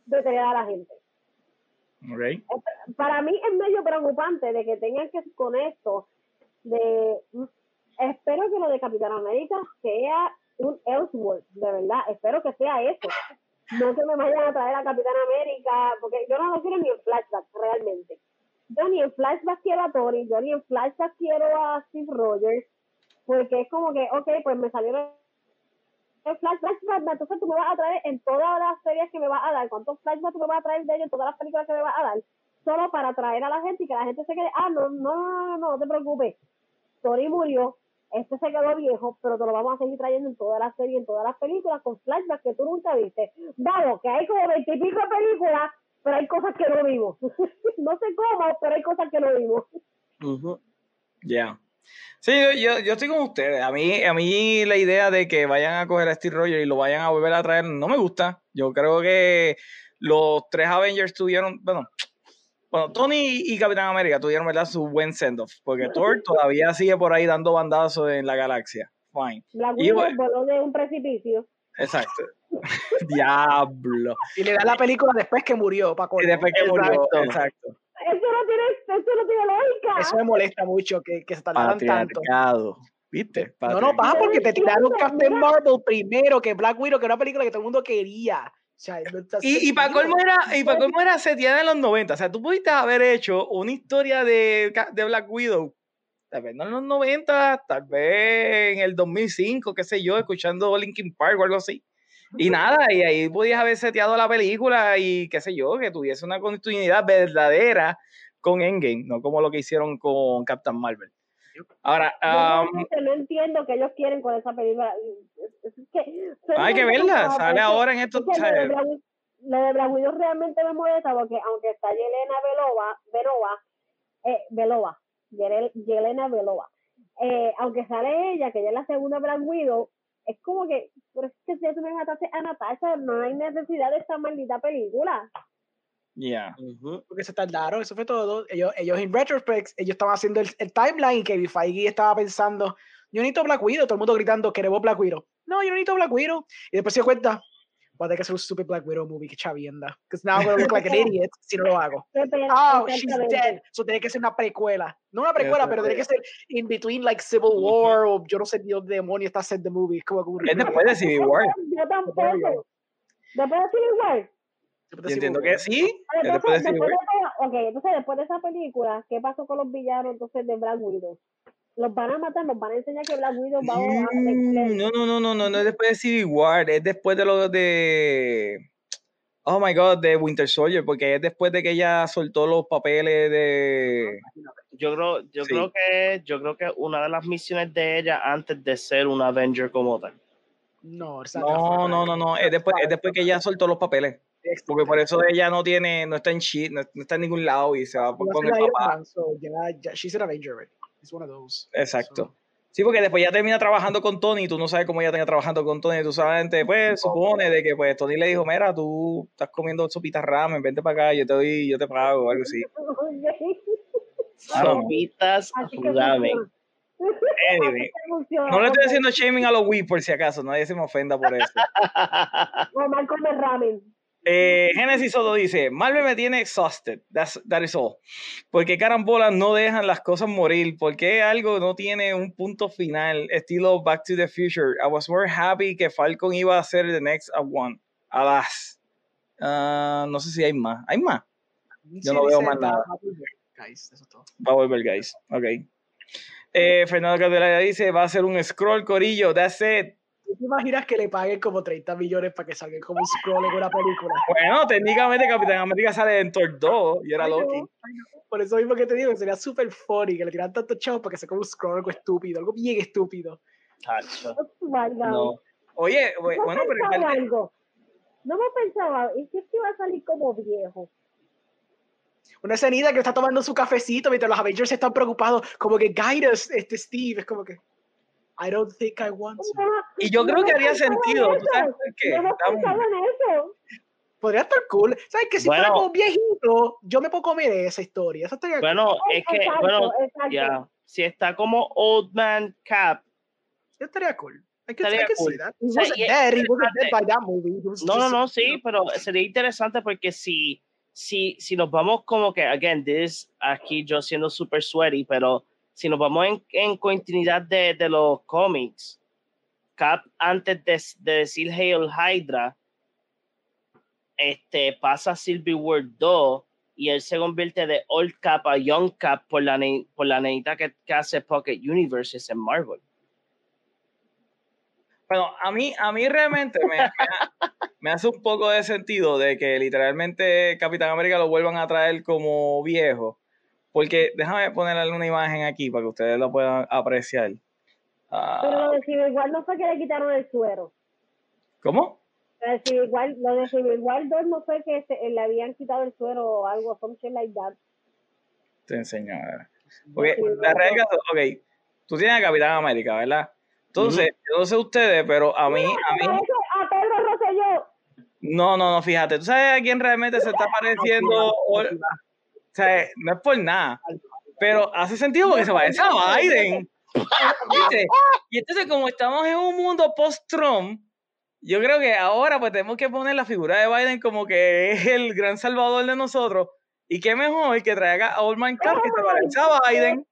detener a la gente. Para mí es medio preocupante de que tengan que con esto de espero que lo de Capitán América sea un Elseworld, de verdad, espero que sea eso. No que me vayan a traer a Capitán América, porque yo no lo quiero ni en flashback, realmente. Yo ni en flashback quiero a Tony, yo ni en flashback quiero a Steve Rogers, porque es como que, ok, pues me salieron entonces tú me vas a traer en todas las series que me vas a dar, cuántos flashbacks tú me vas a traer de ellos en todas las películas que me vas a dar, solo para atraer a la gente y que la gente se quede, ah, no, no, no, no, no, no te preocupes, Tony murió, este se quedó viejo, pero te lo vamos a seguir trayendo en todas las series, en todas las películas, con flashbacks que tú nunca viste. Vamos, que hay como veintipico películas, pero hay cosas que no vimos. (laughs) no sé cómo, pero hay cosas que no vimos. Ya. Sí, yo, yo, estoy con ustedes. A mí, a mí la idea de que vayan a coger a Steve Rogers y lo vayan a volver a traer no me gusta. Yo creo que los tres Avengers tuvieron, bueno, bueno, Tony y Capitán América tuvieron, ¿verdad? Su buen send-off, porque (laughs) Thor todavía sigue por ahí dando bandazos en la galaxia. Fine. La y, voló de un precipicio. Exacto. (laughs) Diablo. Y le da la película después que murió, Paco. Y después que murió, exacto. Eso no tiene, eso no tiene lógica. Eso me molesta mucho que, que se tardaran tanto. ¿Viste? No, no, pasa porque te tiraron Captain Marvel primero que Black Widow, que era una película que todo el mundo quería y, y para colmo era, y para colmo era seteada en los 90. O sea, tú pudiste haber hecho una historia de, de Black Widow, tal vez no en los 90, tal vez en el 2005, qué sé yo, escuchando Linkin Park o algo así. Y nada, y ahí podías haber seteado la película y qué sé yo, que tuviese una continuidad verdadera con Endgame, no como lo que hicieron con Captain Marvel. Ahora, um, no entiendo que ellos quieren con esa película. hay que verla, sale ahora en esto. Lo de, Black, Widow realmente me molesta porque aunque está Yelena Belova, Belova, eh, Belova, Yelena Belova, eh, aunque sale ella, que ella es la segunda Black Widow, es como que, por eso es que si tú me mataste a Natasha, no hay necesidad de esta maldita película. Yeah. Porque se tardaron, eso fue todo. Ellos, ellos en retrospect, ellos estaban haciendo el, timeline y Kevin Feige estaba pensando, yo necesito Black Widow, todo el mundo gritando, queremos Black Widow. No, yo no necesito Black Widow. Y después se dio cuenta, voy a tener que hacer un stupid Black Widow movie, que chavienda. Because now I'm gonna look like an (laughs) idiot si no lo hago. Oh, she's dead. So tiene que ser una precuela. No una precuela, pero tiene que ser in between like Civil War o yo no sé de dónde demonios está set the movie. Es como Es después de Civil War. Yo tampoco. Después de Civil War. Yo entiendo que sí. Entonces, después, de, okay, entonces, después de esa película, ¿qué pasó con los villanos entonces de Black Widow? Los van a matar, nos van a enseñar que Black Widow va a. Mm, no, no, no, no, no, no es después de Civil War, es después de lo de. Oh my god, de Winter Soldier, porque es después de que ella soltó los papeles de. Yo creo, yo creo que yo creo que una de las misiones de ella antes de ser una Avenger como tal. No, no, no, no, no, es después, es después que ella soltó los papeles. Porque por eso ella no tiene, no está en shit, no, está en ningún lado y se va con el papá. she's an Avenger, right? It's one of those. Exacto. Sí, porque después ya termina trabajando con Tony y tú no sabes cómo ella tenga trabajando con Tony. Tú sabes, pues, supone de que pues Tony le dijo, mira, tú estás comiendo sopitas ramen, vente para acá, yo te doy, yo te pago, o algo así. (laughs) sopitas ramen. Anyway, no le estoy haciendo shaming a los Wii por si acaso, nadie se me ofenda por eso. (laughs) O mal comer ramen. Eh, Genesis Soto dice, Marvel me tiene exhausted, That's, that is all. Porque carambolas no dejan las cosas morir, porque algo no tiene un punto final, estilo Back to the Future. I was more happy que Falcon iba a ser the next one. Alas. Uh, no sé si hay más. ¿Hay más? Yo no veo más nada. Va a volver, guys. Ok. Eh, Fernando Candela dice, va a ser un scroll corillo, that's it te imaginas que le paguen como 30 millones para que salga como un scroll en una película? Bueno, técnicamente Capitán América sale en Thor 2 y era Loki. Por eso mismo que te digo, sería súper funny que le tiran tanto chavos para que sea como un scroll algo estúpido, algo bien estúpido. Oh no. Oye, bueno, pero... Algo? No me pensaba, ¿y si es que va a salir como viejo? Una escenita que está tomando su cafecito mientras los Avengers están preocupados, como que guide us, este Steve, es como que... I don't think I want to. Y yo creo que haría sentido. ¿Tú sabes por qué? No en eso. Podría estar cool. ¿Sabes que si fuera como viejito, yo me puedo comer esa historia? Eso bueno, es que, bueno, ya. Si está como Old Man Cap. Yo estaría cool. I Estaría cool. that. He O sea, wasn't y es dead. He wasn't dead interesante. by that movie. He was No, no, no, sí, pero sería interesante porque si, si, si nos vamos como que, again, this, aquí yo siendo super sweaty, pero si nos vamos en, en continuidad de, de los cómics, Cap antes de, de decir Hail Hydra, este, pasa a Civil War 2 y él se convierte de Old Cap a Young Cap por la, por la que, que hace Pocket Universes en Marvel. Bueno, a mí, a mí realmente me, me hace un poco de sentido de que literalmente Capitán América lo vuelvan a traer como viejo. Porque déjame ponerle una imagen aquí para que ustedes lo puedan apreciar. Ah, Pero lo de Civil War no fue que le quitaron el suero. ¿Cómo? Lo de Civil War, lo de Civil War 2 no fue que se- le habían quitado el suero o algo, something like that. Te enseño. a ver. Porque la realidad ok, tú tienes a Capitán América, ¿verdad? Entonces, yo no sé ustedes, pero a mí, a mí, a Pedro Rosselló. no, no, no, fíjate, ¿tú sabes a quién realmente se está (laughs) pareciendo? O, sea, no es por nada, pero hace sentido porque se parece a Biden. ¿Viste? Y entonces, como estamos en un mundo post-Trump, yo creo que ahora pues tenemos que poner la figura de Biden como que es el gran salvador de nosotros. Y qué mejor que traiga a Old Man Cap que se parece a Biden.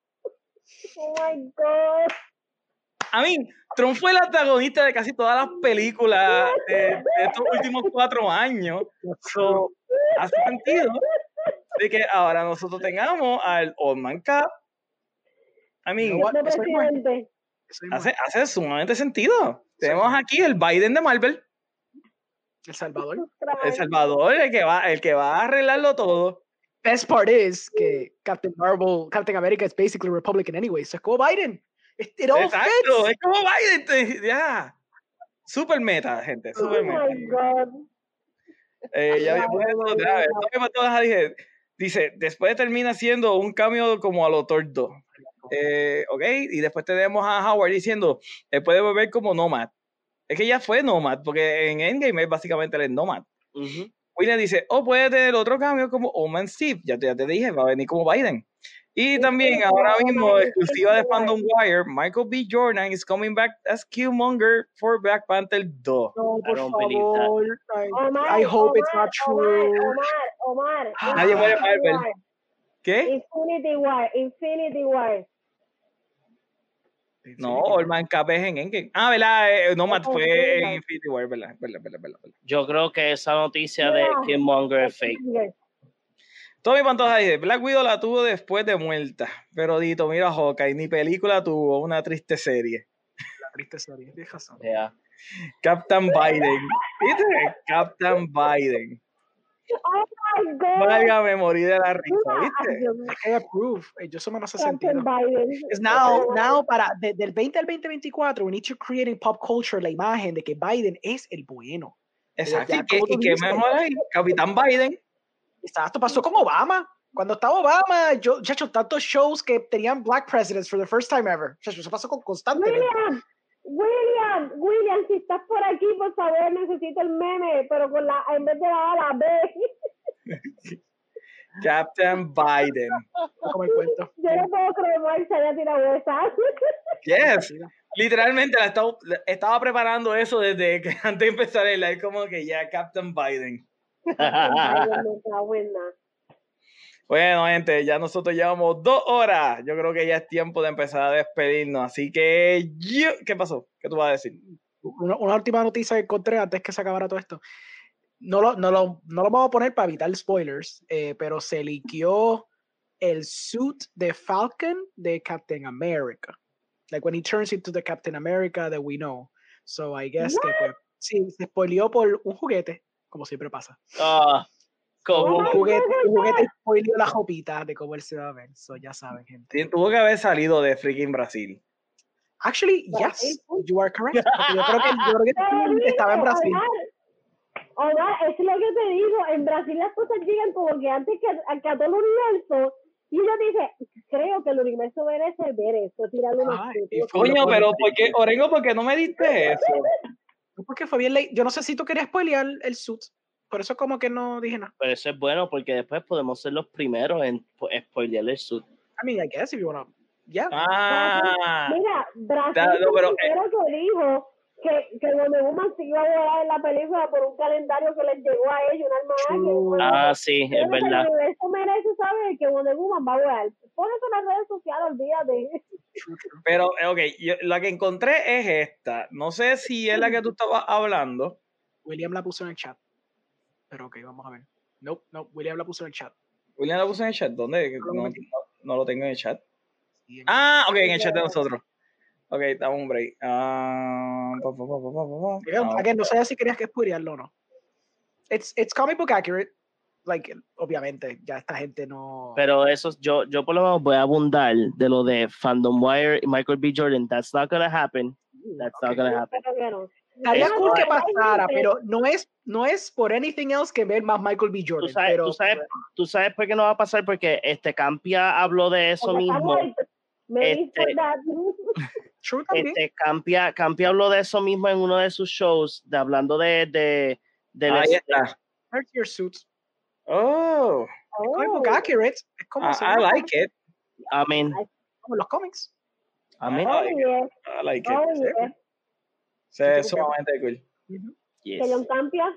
Oh my God. A mí, Trump fue el antagonista de casi todas las películas de, de estos últimos cuatro años. So, hace sentido de que ahora nosotros tengamos al Old Man Cap. I mean, es bueno. presidente. Es hace, hace sumamente sentido. Tenemos aquí el Biden de Marvel, El Salvador. (laughs) El Salvador, el que va, el que va a arreglarlo todo. Best part is que Captain Marvel, Captain America is basically Republican anyway. So es como Biden. It, it all Exacto, fits. es como Biden. Ya. Super meta, gente. Oh Super meta. my God. Eh, ya eso wow, otra vez. No me mató a Dice, después termina siendo un cambio como a lo tordo. Eh, ok, y después tenemos a Howard diciendo, él puede volver como Nomad. Es que ya fue Nomad, porque en Endgame es básicamente el Nomad. William dice, o puede tener otro cambio como Oman Steve. Ya ya te dije, va a venir como Biden. Y también ahora mismo, exclusiva de Fandom Wire, Michael B. Jordan is coming back as Killmonger for Black Panther 2. No, por don't favor. I, Omar, I hope it's Omar, not true. Omar, Omar, Omar. Nadie muere Marvel. War, ¿Qué? Infinity War, Infinity War. No, Orman Cap es en Endgame. Ah, ¿verdad? Eh, Nomad Oh, fue en Infinity War, ¿verdad? ¿verdad? ¿verdad? ¿verdad? ¿verdad? Yo creo que esa noticia de. Killmonger es fake. Tommy Pantoja dice, Black Widow la tuvo después de muerta. Pero Dito, mira Hawkeye, ni película tuvo, una triste serie. La triste serie. Razón. Yeah. Captain Biden. ¿Viste? Captain Biden. Oh my God. Válgame morir de la risa, ¿viste? I approve. Eh, Yo eso me no hace Captain sentido. Biden. Because now, now para de- del 20 al 2024, we need to create in pop culture la imagen de que Biden es el bueno. Exacto. ¿Y tú y dices. mejor ahí? Capitán Biden. Exacto, pasó con Obama. Cuando estaba Obama, yo, ya hecho tantos shows que tenían black presidents for the first time ever. Chacho, Eso pasó con constantemente. William, William, William, si estás por aquí, por favor, necesito el meme, pero con la, en vez de la A, la B. (laughs) Captain Biden. Como el cuento. Yo no puedo creer que se haya tirado esa. (laughs) Yes. Literalmente la estaba, estaba preparando eso desde que (laughs) antes de empezar el live, como que ya Captain Biden. Bueno, gente, ya nosotros llevamos dos horas. Yo creo que ya es tiempo de empezar a despedirnos. Así que, yo- ¿qué pasó? ¿Qué tú vas a decir? Una, una última noticia que encontré antes que se acabara todo esto. No lo, no lo, no lo vamos a poner para evitar spoilers, eh, pero se liqueó el suit de Falcon de Captain America. Like when he turns into the Captain America that we know. So I guess que pues, sí, se spoileó por un juguete, como siempre pasa. Ah, como Un juguete, un juguete spoileó la (laughs) jopita de cómo él se va a ver. So ya saben, gente. Sí, Tuvo que haber salido de freaking Brasil. Actually, yes, you are correct. Yo creo que, yo creo que (laughs) estaba en Brasil. Omar, es lo que te digo. En Brasil las cosas llegan como que antes que, a, que a todo el universo. Y uno dice, creo que el universo merece ver eso, tirarle unos Coño, pero ¿por qué, Orengo, por qué no me diste eso? Porque fue bien late. Yo no sé si tú querías spoilear el suit. Por eso como que no dije nada. Pero eso es bueno porque después podemos ser los primeros en po- spoilear el suit. I mean, I guess if you wanna. Yeah. Ah, Mira, Brasil no, pero, el primero que dijo que, que Wonder Woman se iba a volar en la película por un calendario que les llegó a ellos, un almanaque. Ah, sí, es verdad. Eso merece saber que Wonder Woman va a volar. Pon eso en las redes sociales, olvídate. (laughs) Pero, eh, ok, yo- la que encontré es esta. No sé si es la que tú estabas hablando. William la puso en el chat. Pero ok, vamos a ver. Nope, no, William la puso en el chat. William la puso en el chat. ¿Dónde? Que No lo No, no- no lo tengo en el chat. Sí, en- Ah, ok, en el chat de nosotros. Ok, dame un break. Ah, pa, pa, pa, pa, pa, pa, pa. Again, Ah, again, no sé si querías que spoilearlo o no. It's, it's comic book accurate. Like, obviamente, ya esta gente no. Pero eso, yo, yo por lo menos voy a abundar de lo de Fandom Wire y Michael B. Jordan. That's not gonna happen. That's not Ok. gonna happen. No. Estaría cool que pasara, pero no es, no es por anything else que ver más Michael B. Jordan. Tú sabes, pero, tú, sabes, tú sabes por qué no va a pasar, porque este Campia habló de eso mismo. Este-. True también. Este Campia, Campia habló de eso mismo en uno de sus shows, de, hablando de, de, del Ahí este- está. Your suits. Oh, Oh. book accurate. Es como, I, se I like it. I mean, como los cómics. I mean, Oh, like it. yeah. I like Oh, it. yeah. Se ve sumamente cool. yes. John Campia.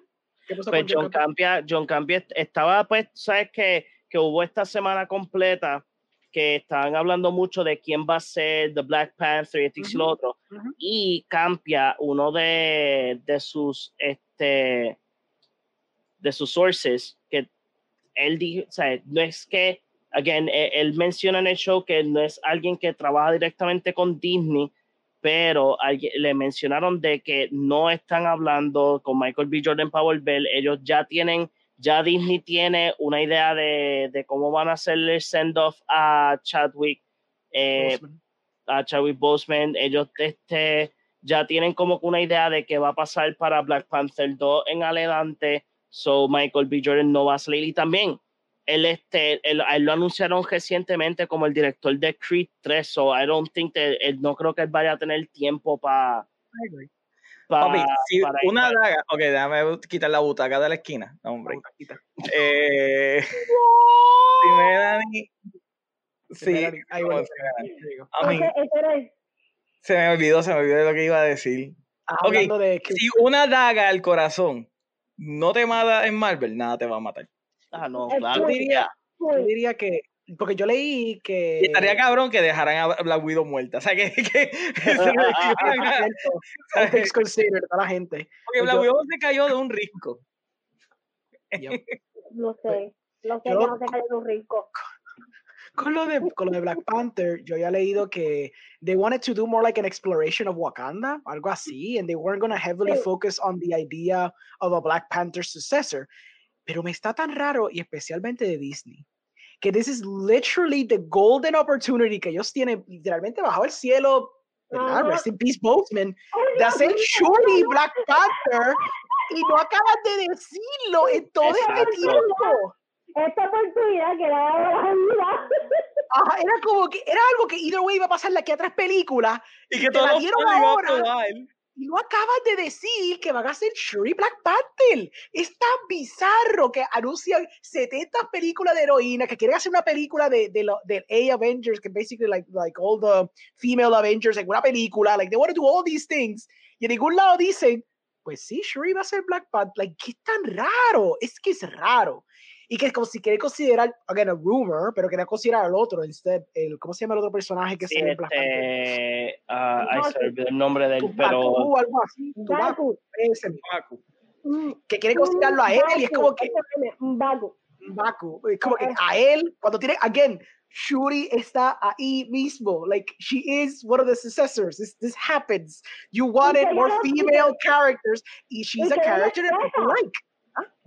¿Qué pasó Pues John Campia? Campia, John Campia est- estaba, pues, sabes que, que hubo esta semana completa que estaban hablando mucho de quién va a ser The Black Panther y esto y lo otro. ujú. Y Campia, uno de, de sus este de sus sources, que él dijo, o sea, no es que, again, él, él menciona en el show que no es alguien que trabaja directamente con Disney, pero alguien- le mencionaron de que no están hablando con Michael B. Jordan para volver, ellos ya tienen, ya Disney tiene una idea de, de cómo van a hacerle send-off a Chadwick, eh, a Chadwick Boseman, ellos este, ya tienen como una idea de qué va a pasar para Black Panther 2 en adelante, so Michael B. Jordan no va a salir. Y también él, este, él lo anunciaron recientemente como el director de Creed 3, so I don't think that, él, no creo que él vaya a tener tiempo para Papi, pa, si para una daga. Ok, déjame quitar la butaca de la esquina. No, hombre. Eh, (laughs) si me dan. Se me Sí, vuelve. se me olvidó, se me olvidó de lo que iba a decir. Ah, Ok, Hablando de que Si una daga al corazón no te mata en Marvel, nada te va a matar. Ah, no, claro. yo diría, yo diría que, porque yo leí que... Y estaría cabrón que dejaran a Black Widow muerta. O sea, que, que, Ah, dieran a- cierto. All things considered, toda la gente. Porque Black yo- Widow se cayó de un risco. No sé. Lo sé Yo- que no se cayó un rico. Con lo, de, con lo de Black Panther, yo ya he leído que they wanted to do more like an exploration of Wakanda, algo así, and they weren't going to heavily Sí. focus on the idea of a Black Panther successor. Pero me está tan raro, y especialmente de Disney, que this is literally the golden opportunity que ellos tienen literalmente bajo el cielo, ¿verdad? Ajá. Rest in peace, Boseman, Ay, de hacer Shuri Black Panther, y no acaban de decirlo en todo este Exacto. tiempo. Esta oportunidad que vida. Ajá, era como que era algo que either way iba a pasar de aquí a tres películas Y que Te la dieron ahora. Y no acaban de decir que van a hacer Shuri Black Panther. Es tan bizarro que anuncian 70 películas de heroína, que quieren hacer una película de, de, A Avengers, que basically like, like all the female Avengers en una película. Like they want to do all these things. Y en ningún lado dicen, pues sí, Shuri va a ser Black Panther. Like, ¿qué tan raro? Es que es raro. Y que es como si quiere considerar, again, a rumor, pero quería considerar al otro, instead, el, ¿cómo se llama el otro personaje que Sí, Panther? este, ah, ay, No, se olvidó el nombre de él, pero algo así, Tubacu, Baku. ese Paco. Mm, que quiere considerarlo a él y es como que ese meme, un Baku. Baku, es como que a él, cuando tiene, again, Shuri está ahí mismo, like she is one of the successors, this, this happens, you wanted more female characters y she's a character that people like.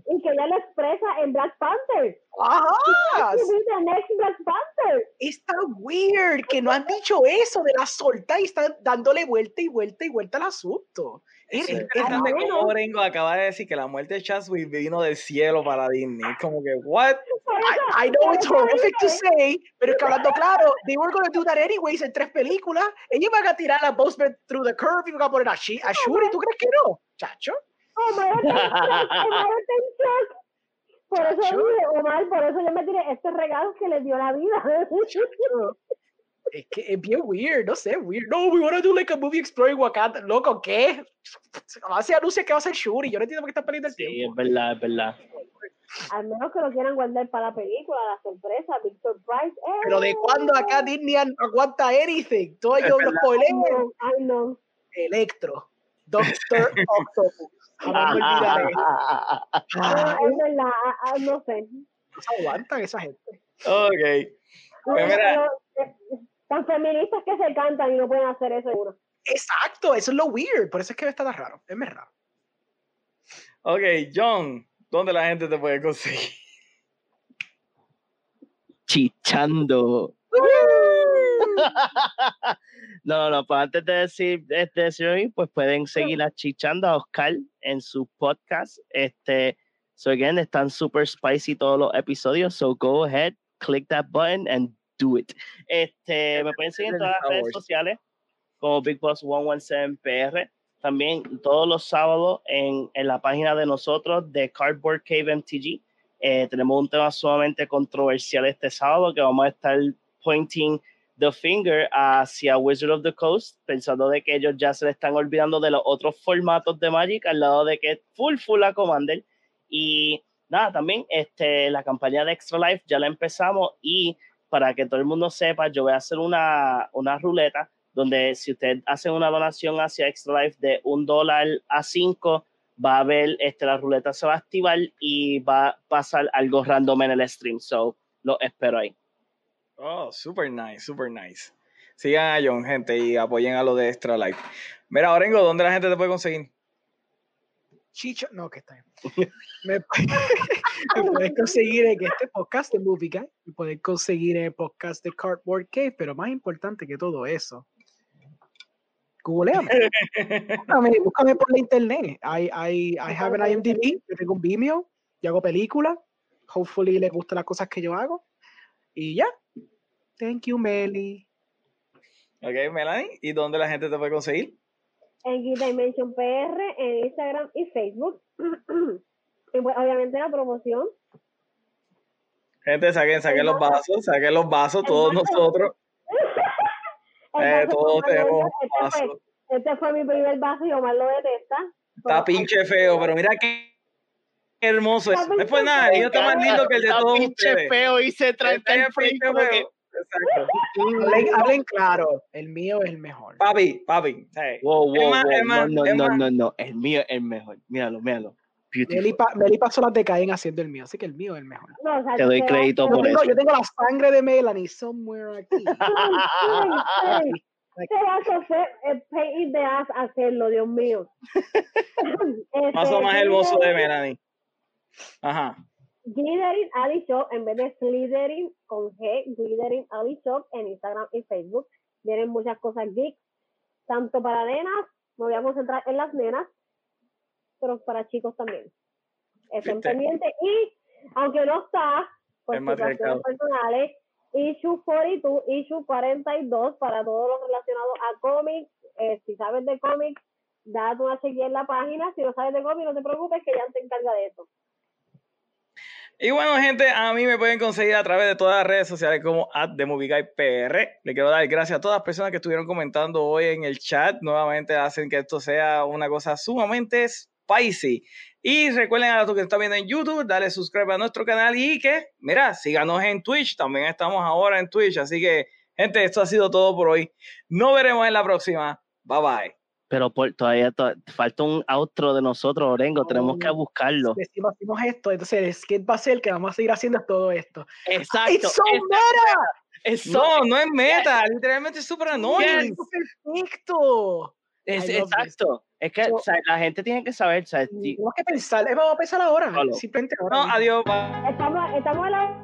Y que ya lo expresa en Black Panther. Ajá, the next Black Panther. está weird que no han dicho eso de la solta y están dándole vuelta y vuelta y vuelta al asunto. Es, Es es interesante Orengo acaba de decir que la muerte de Chadwick vino del cielo para Disney. Como que, what? I, I know it's horrific to say, pero es que hablando claro, they were going to do that anyways en tres películas. Ellos van a tirar a Boseman through the curve y van a poner a, a Shuri. ¿Tú crees que no? Chacho. Omar está en shock, Omar está en shock. Por eso dije, Omar, por eso yo me tiré estos regalos que le dio la vida. Es que es bien weird, no sé, weird. No, we wanna do like a movie exploring Wakanda. Loco, ¿qué? Hace anuncia que va a ser Shuri. Yo no entiendo por qué están perdiendo el Sí, es tiempo. verdad, es verdad. Al menos que lo quieran guardar para la película, la sorpresa, Big Surprise. ¡Eh! Pero de cuándo acá Disney an- aguanta anything. Todo ellos los no. Electro. Doctor (laughs) Octopus. Jamás me olvidaré. No, Ah, es verdad, ah, ah, no sé. no se aguantan esa gente. Ok. Pues mira. Pero, eh, tan feministas que se cantan y no pueden hacer eso seguro. Exacto, eso es lo weird. Por eso es que está tan raro. Es más raro. Ok, John, ¿dónde la gente te puede conseguir? Chichando. (laughs) No, no, pues antes de decir, de decir ahí, pues pueden seguir a Oscar en su podcast. Este, so again, están super spicy todos los episodios, so go ahead, click that button and do it. Este, me pueden seguir en todas las redes sociales como Big Boss 117 PR. También todos los sábados en, en la página de nosotros de Cardboard Cave MTG. Eh, tenemos un tema sumamente controversial este sábado que vamos a estar pointing the finger hacia Wizard of the Coast, pensando de que ellos ya se le están olvidando de los otros formatos de Magic, al lado de que es full, full a Commander. Y nada, también este, la campaña de Extra Life ya la empezamos y para que todo el mundo sepa, yo voy a hacer una, una ruleta donde si usted hace una donación hacia Extra Life de un dólar a cinco, va a ver, este, la ruleta se va a activar y va a pasar algo random en el stream. So, lo espero ahí. Oh, super nice, super nice. Sigan a John, gente, y apoyen a lo de Extra Life. Mira, Orengo, ¿dónde la gente te puede conseguir? Chicho, no, que está bien. (laughs) Me, (laughs) me puedes conseguir en este podcast de Movie Guy, me puedes conseguir en el podcast de Cardboard Cave, pero más importante que todo eso, googleame. búscame, búscame por la internet. I, I, I have an IMDb, yo tengo un Vimeo, yo hago películas, hopefully les gustan las cosas que yo hago, y ya. Thank you, Meli. Ok, Melanie, ¿y dónde la gente te puede conseguir? En Dimension PR, en Instagram y Facebook. (clears throat) y pues, obviamente la promoción. Gente, saquen, saquen los vasos, saquen los vasos, todos vaso. nosotros. (laughs) Eh, todos tenemos este, fue, este fue mi primer vaso y Omar lo detesta. Está pinche feo, pero mira qué hermoso es. Está No es por pinche nada, feo. y está más lindo que el de Está todos pinche ustedes. feo y se Este el feo. Exacto. Hablen, hablen claro, el mío es el mejor. Papi, papi. más, wow, más, no, no, más. no, no, el mío es el mejor. Míralo, míralo. Meli, pa- Meli pasó las de Caen haciendo el mío, así que el mío es el mejor. No, o sea, Te doy crédito te Yo por tengo, eso. yo tengo la sangre de Melanie somewhere aquí. Ay, Este vaso fue el pain in the ass hacerlo, Dios mío. Este, más hermoso de Glittering- Melanie. Ajá. Glittering Ali Shop en vez de Slytherin con G, Glittering Ali Shop en Instagram y Facebook. Vienen muchas cosas geeks, tanto para nenas, me voy a concentrar en las nenas, pero para chicos también. Estén ¿Viste? pendientes y, aunque no está, por situaciones personales, issue 42, issue 42 para todos los relacionados a cómics. Eh, si sabes de cómics, date una chequeada en la página. Si no sabes de cómics, no te preocupes que ya se encarga de eso. Y bueno, gente, a mí me pueden conseguir a través de todas las redes sociales como at The Movie Guy PR. Le quiero dar gracias a todas las personas que estuvieron comentando hoy en el chat. Nuevamente hacen que esto sea una cosa sumamente spicy. Y recuerden a los que están viendo en YouTube, dale subscribe a nuestro canal y que, mira, síganos en Twitch. También estamos ahora en Twitch. Así que, gente, esto ha sido todo por hoy. Nos veremos en la próxima. Bye bye. Pero por, todavía to- falta un outro de nosotros, Orengo. Tenemos que buscarlo. Decimos, hacemos esto, entonces el skate va a ser que vamos a seguir haciendo todo esto. Exacto. ¡It's so es- meta! es- No, no es meta. Literalmente es súper annoying. ¡Eso perfecto! es- exacto. Es que So- o sea, la gente tiene que saber. o sea, si- Tenemos que pensar, eh, vamos a pensar ahora. Solo. Simplemente ahora. No, mismo. adiós. bye. Estamos, estamos en la